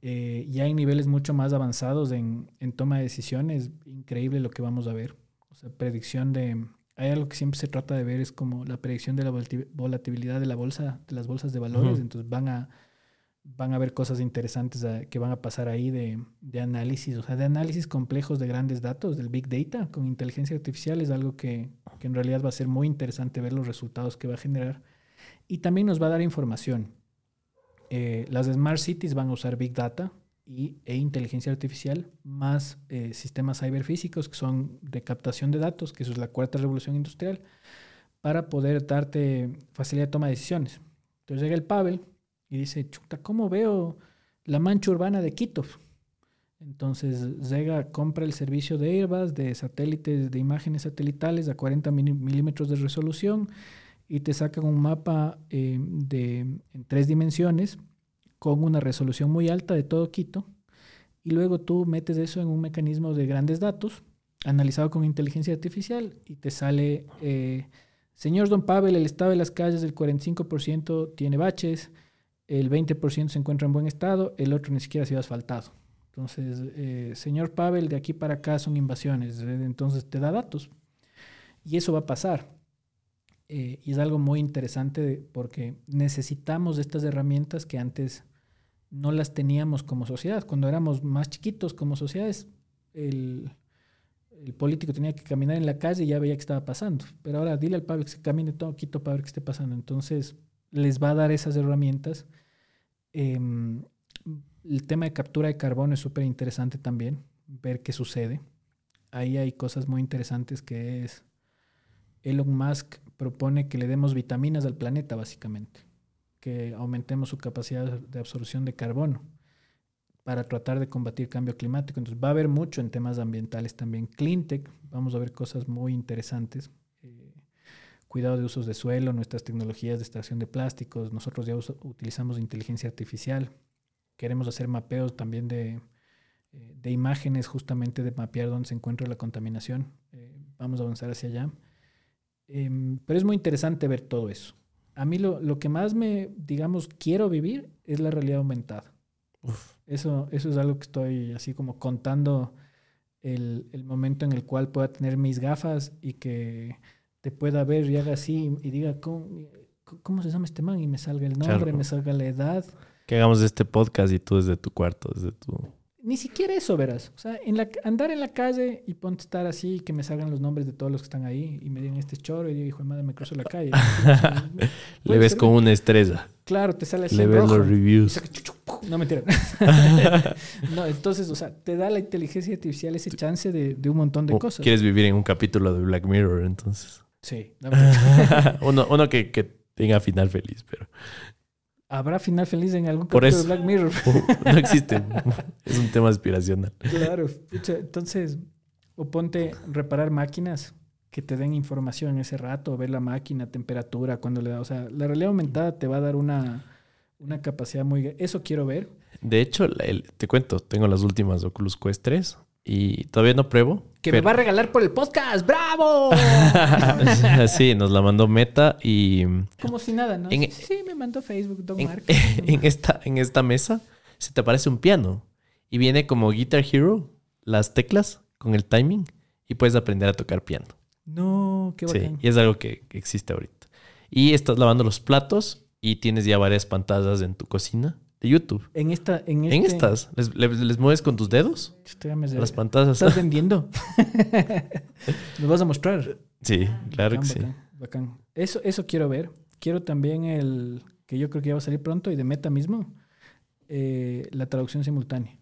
Eh, ya hay niveles mucho más avanzados en, en toma de decisiones. Increíble lo que vamos a ver. O sea, predicción de hay algo que siempre se trata de ver, es como la predicción de la volatilidad de la bolsa, de las bolsas de valores. Entonces van a, van a ver cosas interesantes que van a pasar ahí de, de, análisis, o sea, de análisis complejos de grandes datos, del Big Data con inteligencia artificial. Es algo que, que en realidad va a ser muy interesante ver los resultados que va a generar. Y también nos va a dar información. Eh, las Smart Cities van a usar Big Data, y, e inteligencia artificial, más eh, sistemas ciberfísicos que son de captación de datos, que eso es la cuarta revolución industrial, para poder darte facilidad de toma de decisiones. Entonces llega el Pavel y dice, chuta, ¿cómo veo la mancha urbana de Quito? Entonces llega, compra el servicio de Airbus, de satélites, de imágenes satelitales a 40 milímetros de resolución y te sacan un mapa eh, de, en tres dimensiones con una resolución muy alta de todo Quito y luego tú metes eso en un mecanismo de grandes datos analizado con inteligencia artificial y te sale, eh, señor Don Pavel, el estado de las calles del 45% tiene baches, el 20% se encuentra en buen estado, el otro ni siquiera ha sido asfaltado. Entonces, eh, señor Pavel, de aquí para acá son invasiones, entonces te da datos. Y eso va a pasar. Eh, y es algo muy interesante porque necesitamos estas herramientas que antes no las teníamos como sociedad. Cuando éramos más chiquitos como sociedades, el, político tenía que caminar en la calle y ya veía qué estaba pasando. Pero ahora dile al Pablo que se camine todo Quito ver qué esté pasando. Entonces les va a dar esas herramientas. Em, el tema de captura de carbono es súper interesante también, ver qué sucede. Ahí hay cosas muy interesantes que es Elon Musk propone que le demos vitaminas al planeta, básicamente que aumentemos su capacidad de absorción de carbono para tratar de combatir cambio climático. Entonces va a haber mucho en temas ambientales también. Cleantech, vamos a ver cosas muy interesantes. Eh, cuidado de usos de suelo, nuestras tecnologías de extracción de plásticos. Nosotros ya utilizamos inteligencia artificial. Queremos hacer mapeos también de, eh, de imágenes, justamente de mapear dónde se encuentra la contaminación. Eh, vamos a avanzar hacia allá. Em, pero es muy interesante ver todo eso a mí lo, lo, que más me, digamos, quiero vivir es la realidad aumentada. Eso, eso es algo que estoy así como contando el, el, momento en el cual pueda tener mis gafas y que te pueda ver y haga así y, diga, ¿cómo, ¿cómo, se llama este man? Y me salga el nombre, me salga la edad. Que hagamos este podcast y tú desde tu cuarto, desde tu ni siquiera eso verás. O sea, en la, andar en la calle y ponte estar así, que me salgan los nombres de todos los que están ahí y me digan este choro y digo, hijo de madre, me cruzo la calle. Le ves como una estrella. Claro, te sale así. Le ves los reviews. No, mentira. no, entonces, o sea, te da la inteligencia artificial ese chance de, de un montón de cosas. Quieres vivir en un capítulo de Black Mirror, entonces. Sí. uno uno que, que tenga final feliz, pero. ¿Habrá final feliz en algún capítulo de Black Mirror? no existe. es un tema aspiracional. Claro. Entonces, o ponte reparar máquinas que te den información en ese rato, ver la máquina, temperatura, cuando le da. O sea, la realidad aumentada te va a dar una, una capacidad muy. Eso quiero ver. De hecho, te cuento, tengo las últimas Oculus Quest 3 y todavía no pruebo. Que me va a regalar por el podcast. ¡Bravo! sí, nos la mandó Meta y. Como si nada, ¿no? sí, me mandó Facebook, Don en, Mark. En esta, en esta mesa se te aparece un piano y viene como Guitar Hero, las teclas con el timing y puedes aprender a tocar piano. No, qué bacán. Sí, y es algo que, que existe ahorita. Y estás lavando los platos y tienes ya varias pantallas en tu cocina de YouTube. En esta, en, en este estas. ¿Les, les, mueves con tus dedos? Las pantallas. ¿Estás vendiendo? ¿Me vas a mostrar? Sí, claro que sí. Bacán. Eso, eso quiero ver. Quiero también el que yo creo que ya va a salir pronto y de meta mismo. Eh, la traducción simultánea.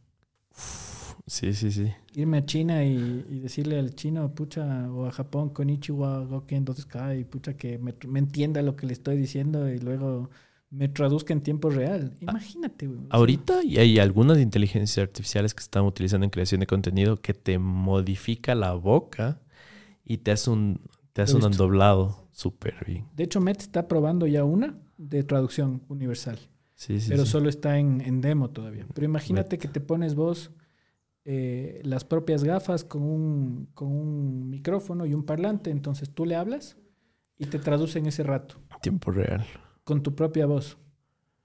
Sí, sí, sí. Irme a China y, y, decirle al chino, pucha, o a Japón, con Konichiwa, Goken, Dotsukai, pucha, que me, me entienda lo que le estoy diciendo y luego me traduzca en tiempo real. Imagínate, güey. Ahorita y hay algunas inteligencias artificiales que están utilizando en creación de contenido que te modifica la boca y te hace un, te hace un doblado súper bien. De hecho, Met está probando ya una de traducción universal, Sí, sí, pero sí. solo está en, en demo todavía. Pero imagínate que te pones vos eh, las propias gafas con un, con un micrófono y un parlante, entonces tú le hablas y te traduce en ese rato. Tiempo real. Con tu propia voz.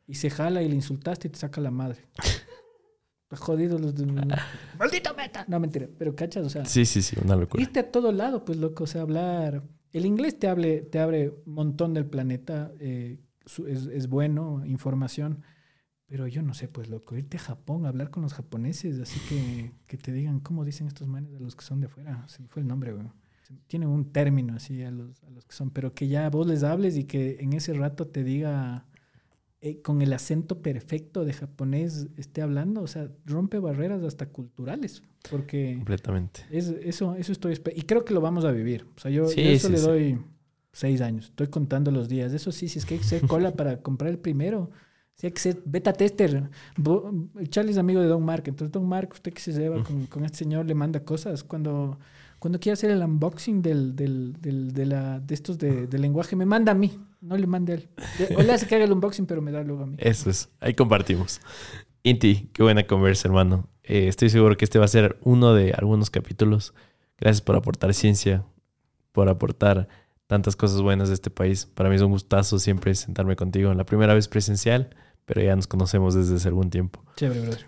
Y se jala y le insultaste y te saca la madre. Está jodido los de... ¡Maldito meta! No, mentira. Pero cachas, o sea, Sí, sí, sí, una locura. irte a todo lado, pues loco, o sea, hablar... El inglés te, hable, te abre un montón del planeta, eh, es, es bueno, información, pero yo no sé, pues loco, irte a Japón, hablar con los japoneses, así que, que te digan cómo dicen estos manes a los que son de afuera, se me fue el nombre, güey. Tienen un término así a los, a los que son, pero que ya vos les hables y que en ese rato te diga eh, con el acento perfecto de japonés esté hablando, o sea, rompe barreras hasta culturales, porque Completamente. es, eso, eso estoy y creo que lo vamos a vivir. O sea, yo, Sí, yo eso sí, le sí. doy seis años. Estoy contando los días. Eso sí, si es que hay que hacer cola para comprar el primero. Si hay que ser beta tester. Charlie es amigo de Don Mark. Entonces, Don Mark, usted que se lleva con, con este señor, le manda cosas. Cuando, cuando quiere hacer el unboxing del, del, del- de, la, de estos de, de lenguaje, me manda a mí. No le mande a él. O le hace que haga el unboxing, pero me da luego a mí. Eso es. Ahí compartimos. Inti, qué buena conversa, hermano. Eh, estoy seguro que este va a ser uno de algunos capítulos. Gracias por aportar ciencia, por aportar tantas cosas buenas de este país. Para mí es un gustazo siempre sentarme contigo. La primera vez presencial, pero ya nos conocemos desde hace algún tiempo. Chévere, brother.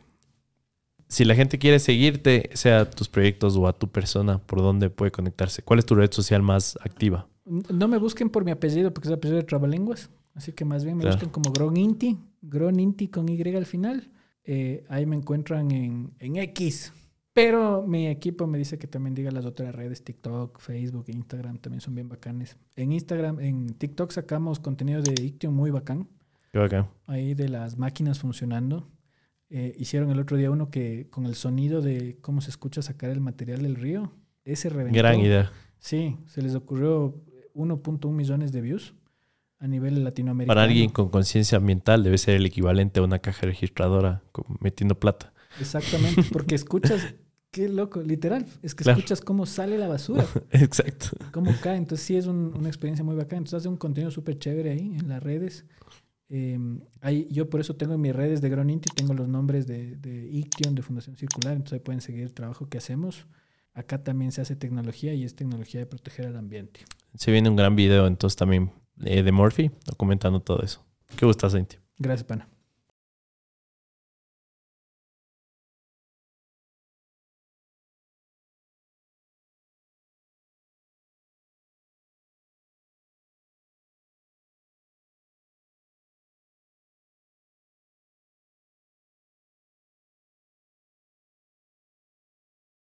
Si la gente quiere seguirte, sea a tus proyectos o a tu persona, ¿por dónde puede conectarse? ¿Cuál es tu red social más activa? No me busquen por mi apellido, porque es el apellido de Trabalenguas. Así que más bien me Claro. busquen como Groninti, Groninti con Y al final. Eh, ahí me encuentran en, en X. Pero mi equipo me dice que también diga las otras redes, TikTok, Facebook, Instagram, también son bien bacanes. En Instagram, en TikTok sacamos contenido de Ictio muy bacán. Qué bacán. Ahí de las máquinas funcionando. Eh, hicieron el otro día uno que con el sonido de cómo se escucha sacar el material del río. Ese reventó. Gran idea. Sí, se les ocurrió 1.1 millones de views a nivel latinoamericano. Para alguien con conciencia ambiental debe ser el equivalente a una caja registradora metiendo plata. Exactamente, porque escuchas, qué loco, literal, es que Claro. escuchas cómo sale la basura, Exacto. cómo cae. Entonces sí es un- una experiencia muy bacana. Entonces hace un contenido súper chévere ahí en las redes. Eh, ahí, yo por eso tengo en mis redes de Groninti, tengo los nombres de, de Iction, de Fundación Circular, entonces pueden seguir el trabajo que hacemos. Acá también se hace tecnología y es tecnología de proteger al ambiente. Se viene un gran video entonces también eh, de Murphy documentando todo eso. Qué gustazo, Inti. Gracias, pana.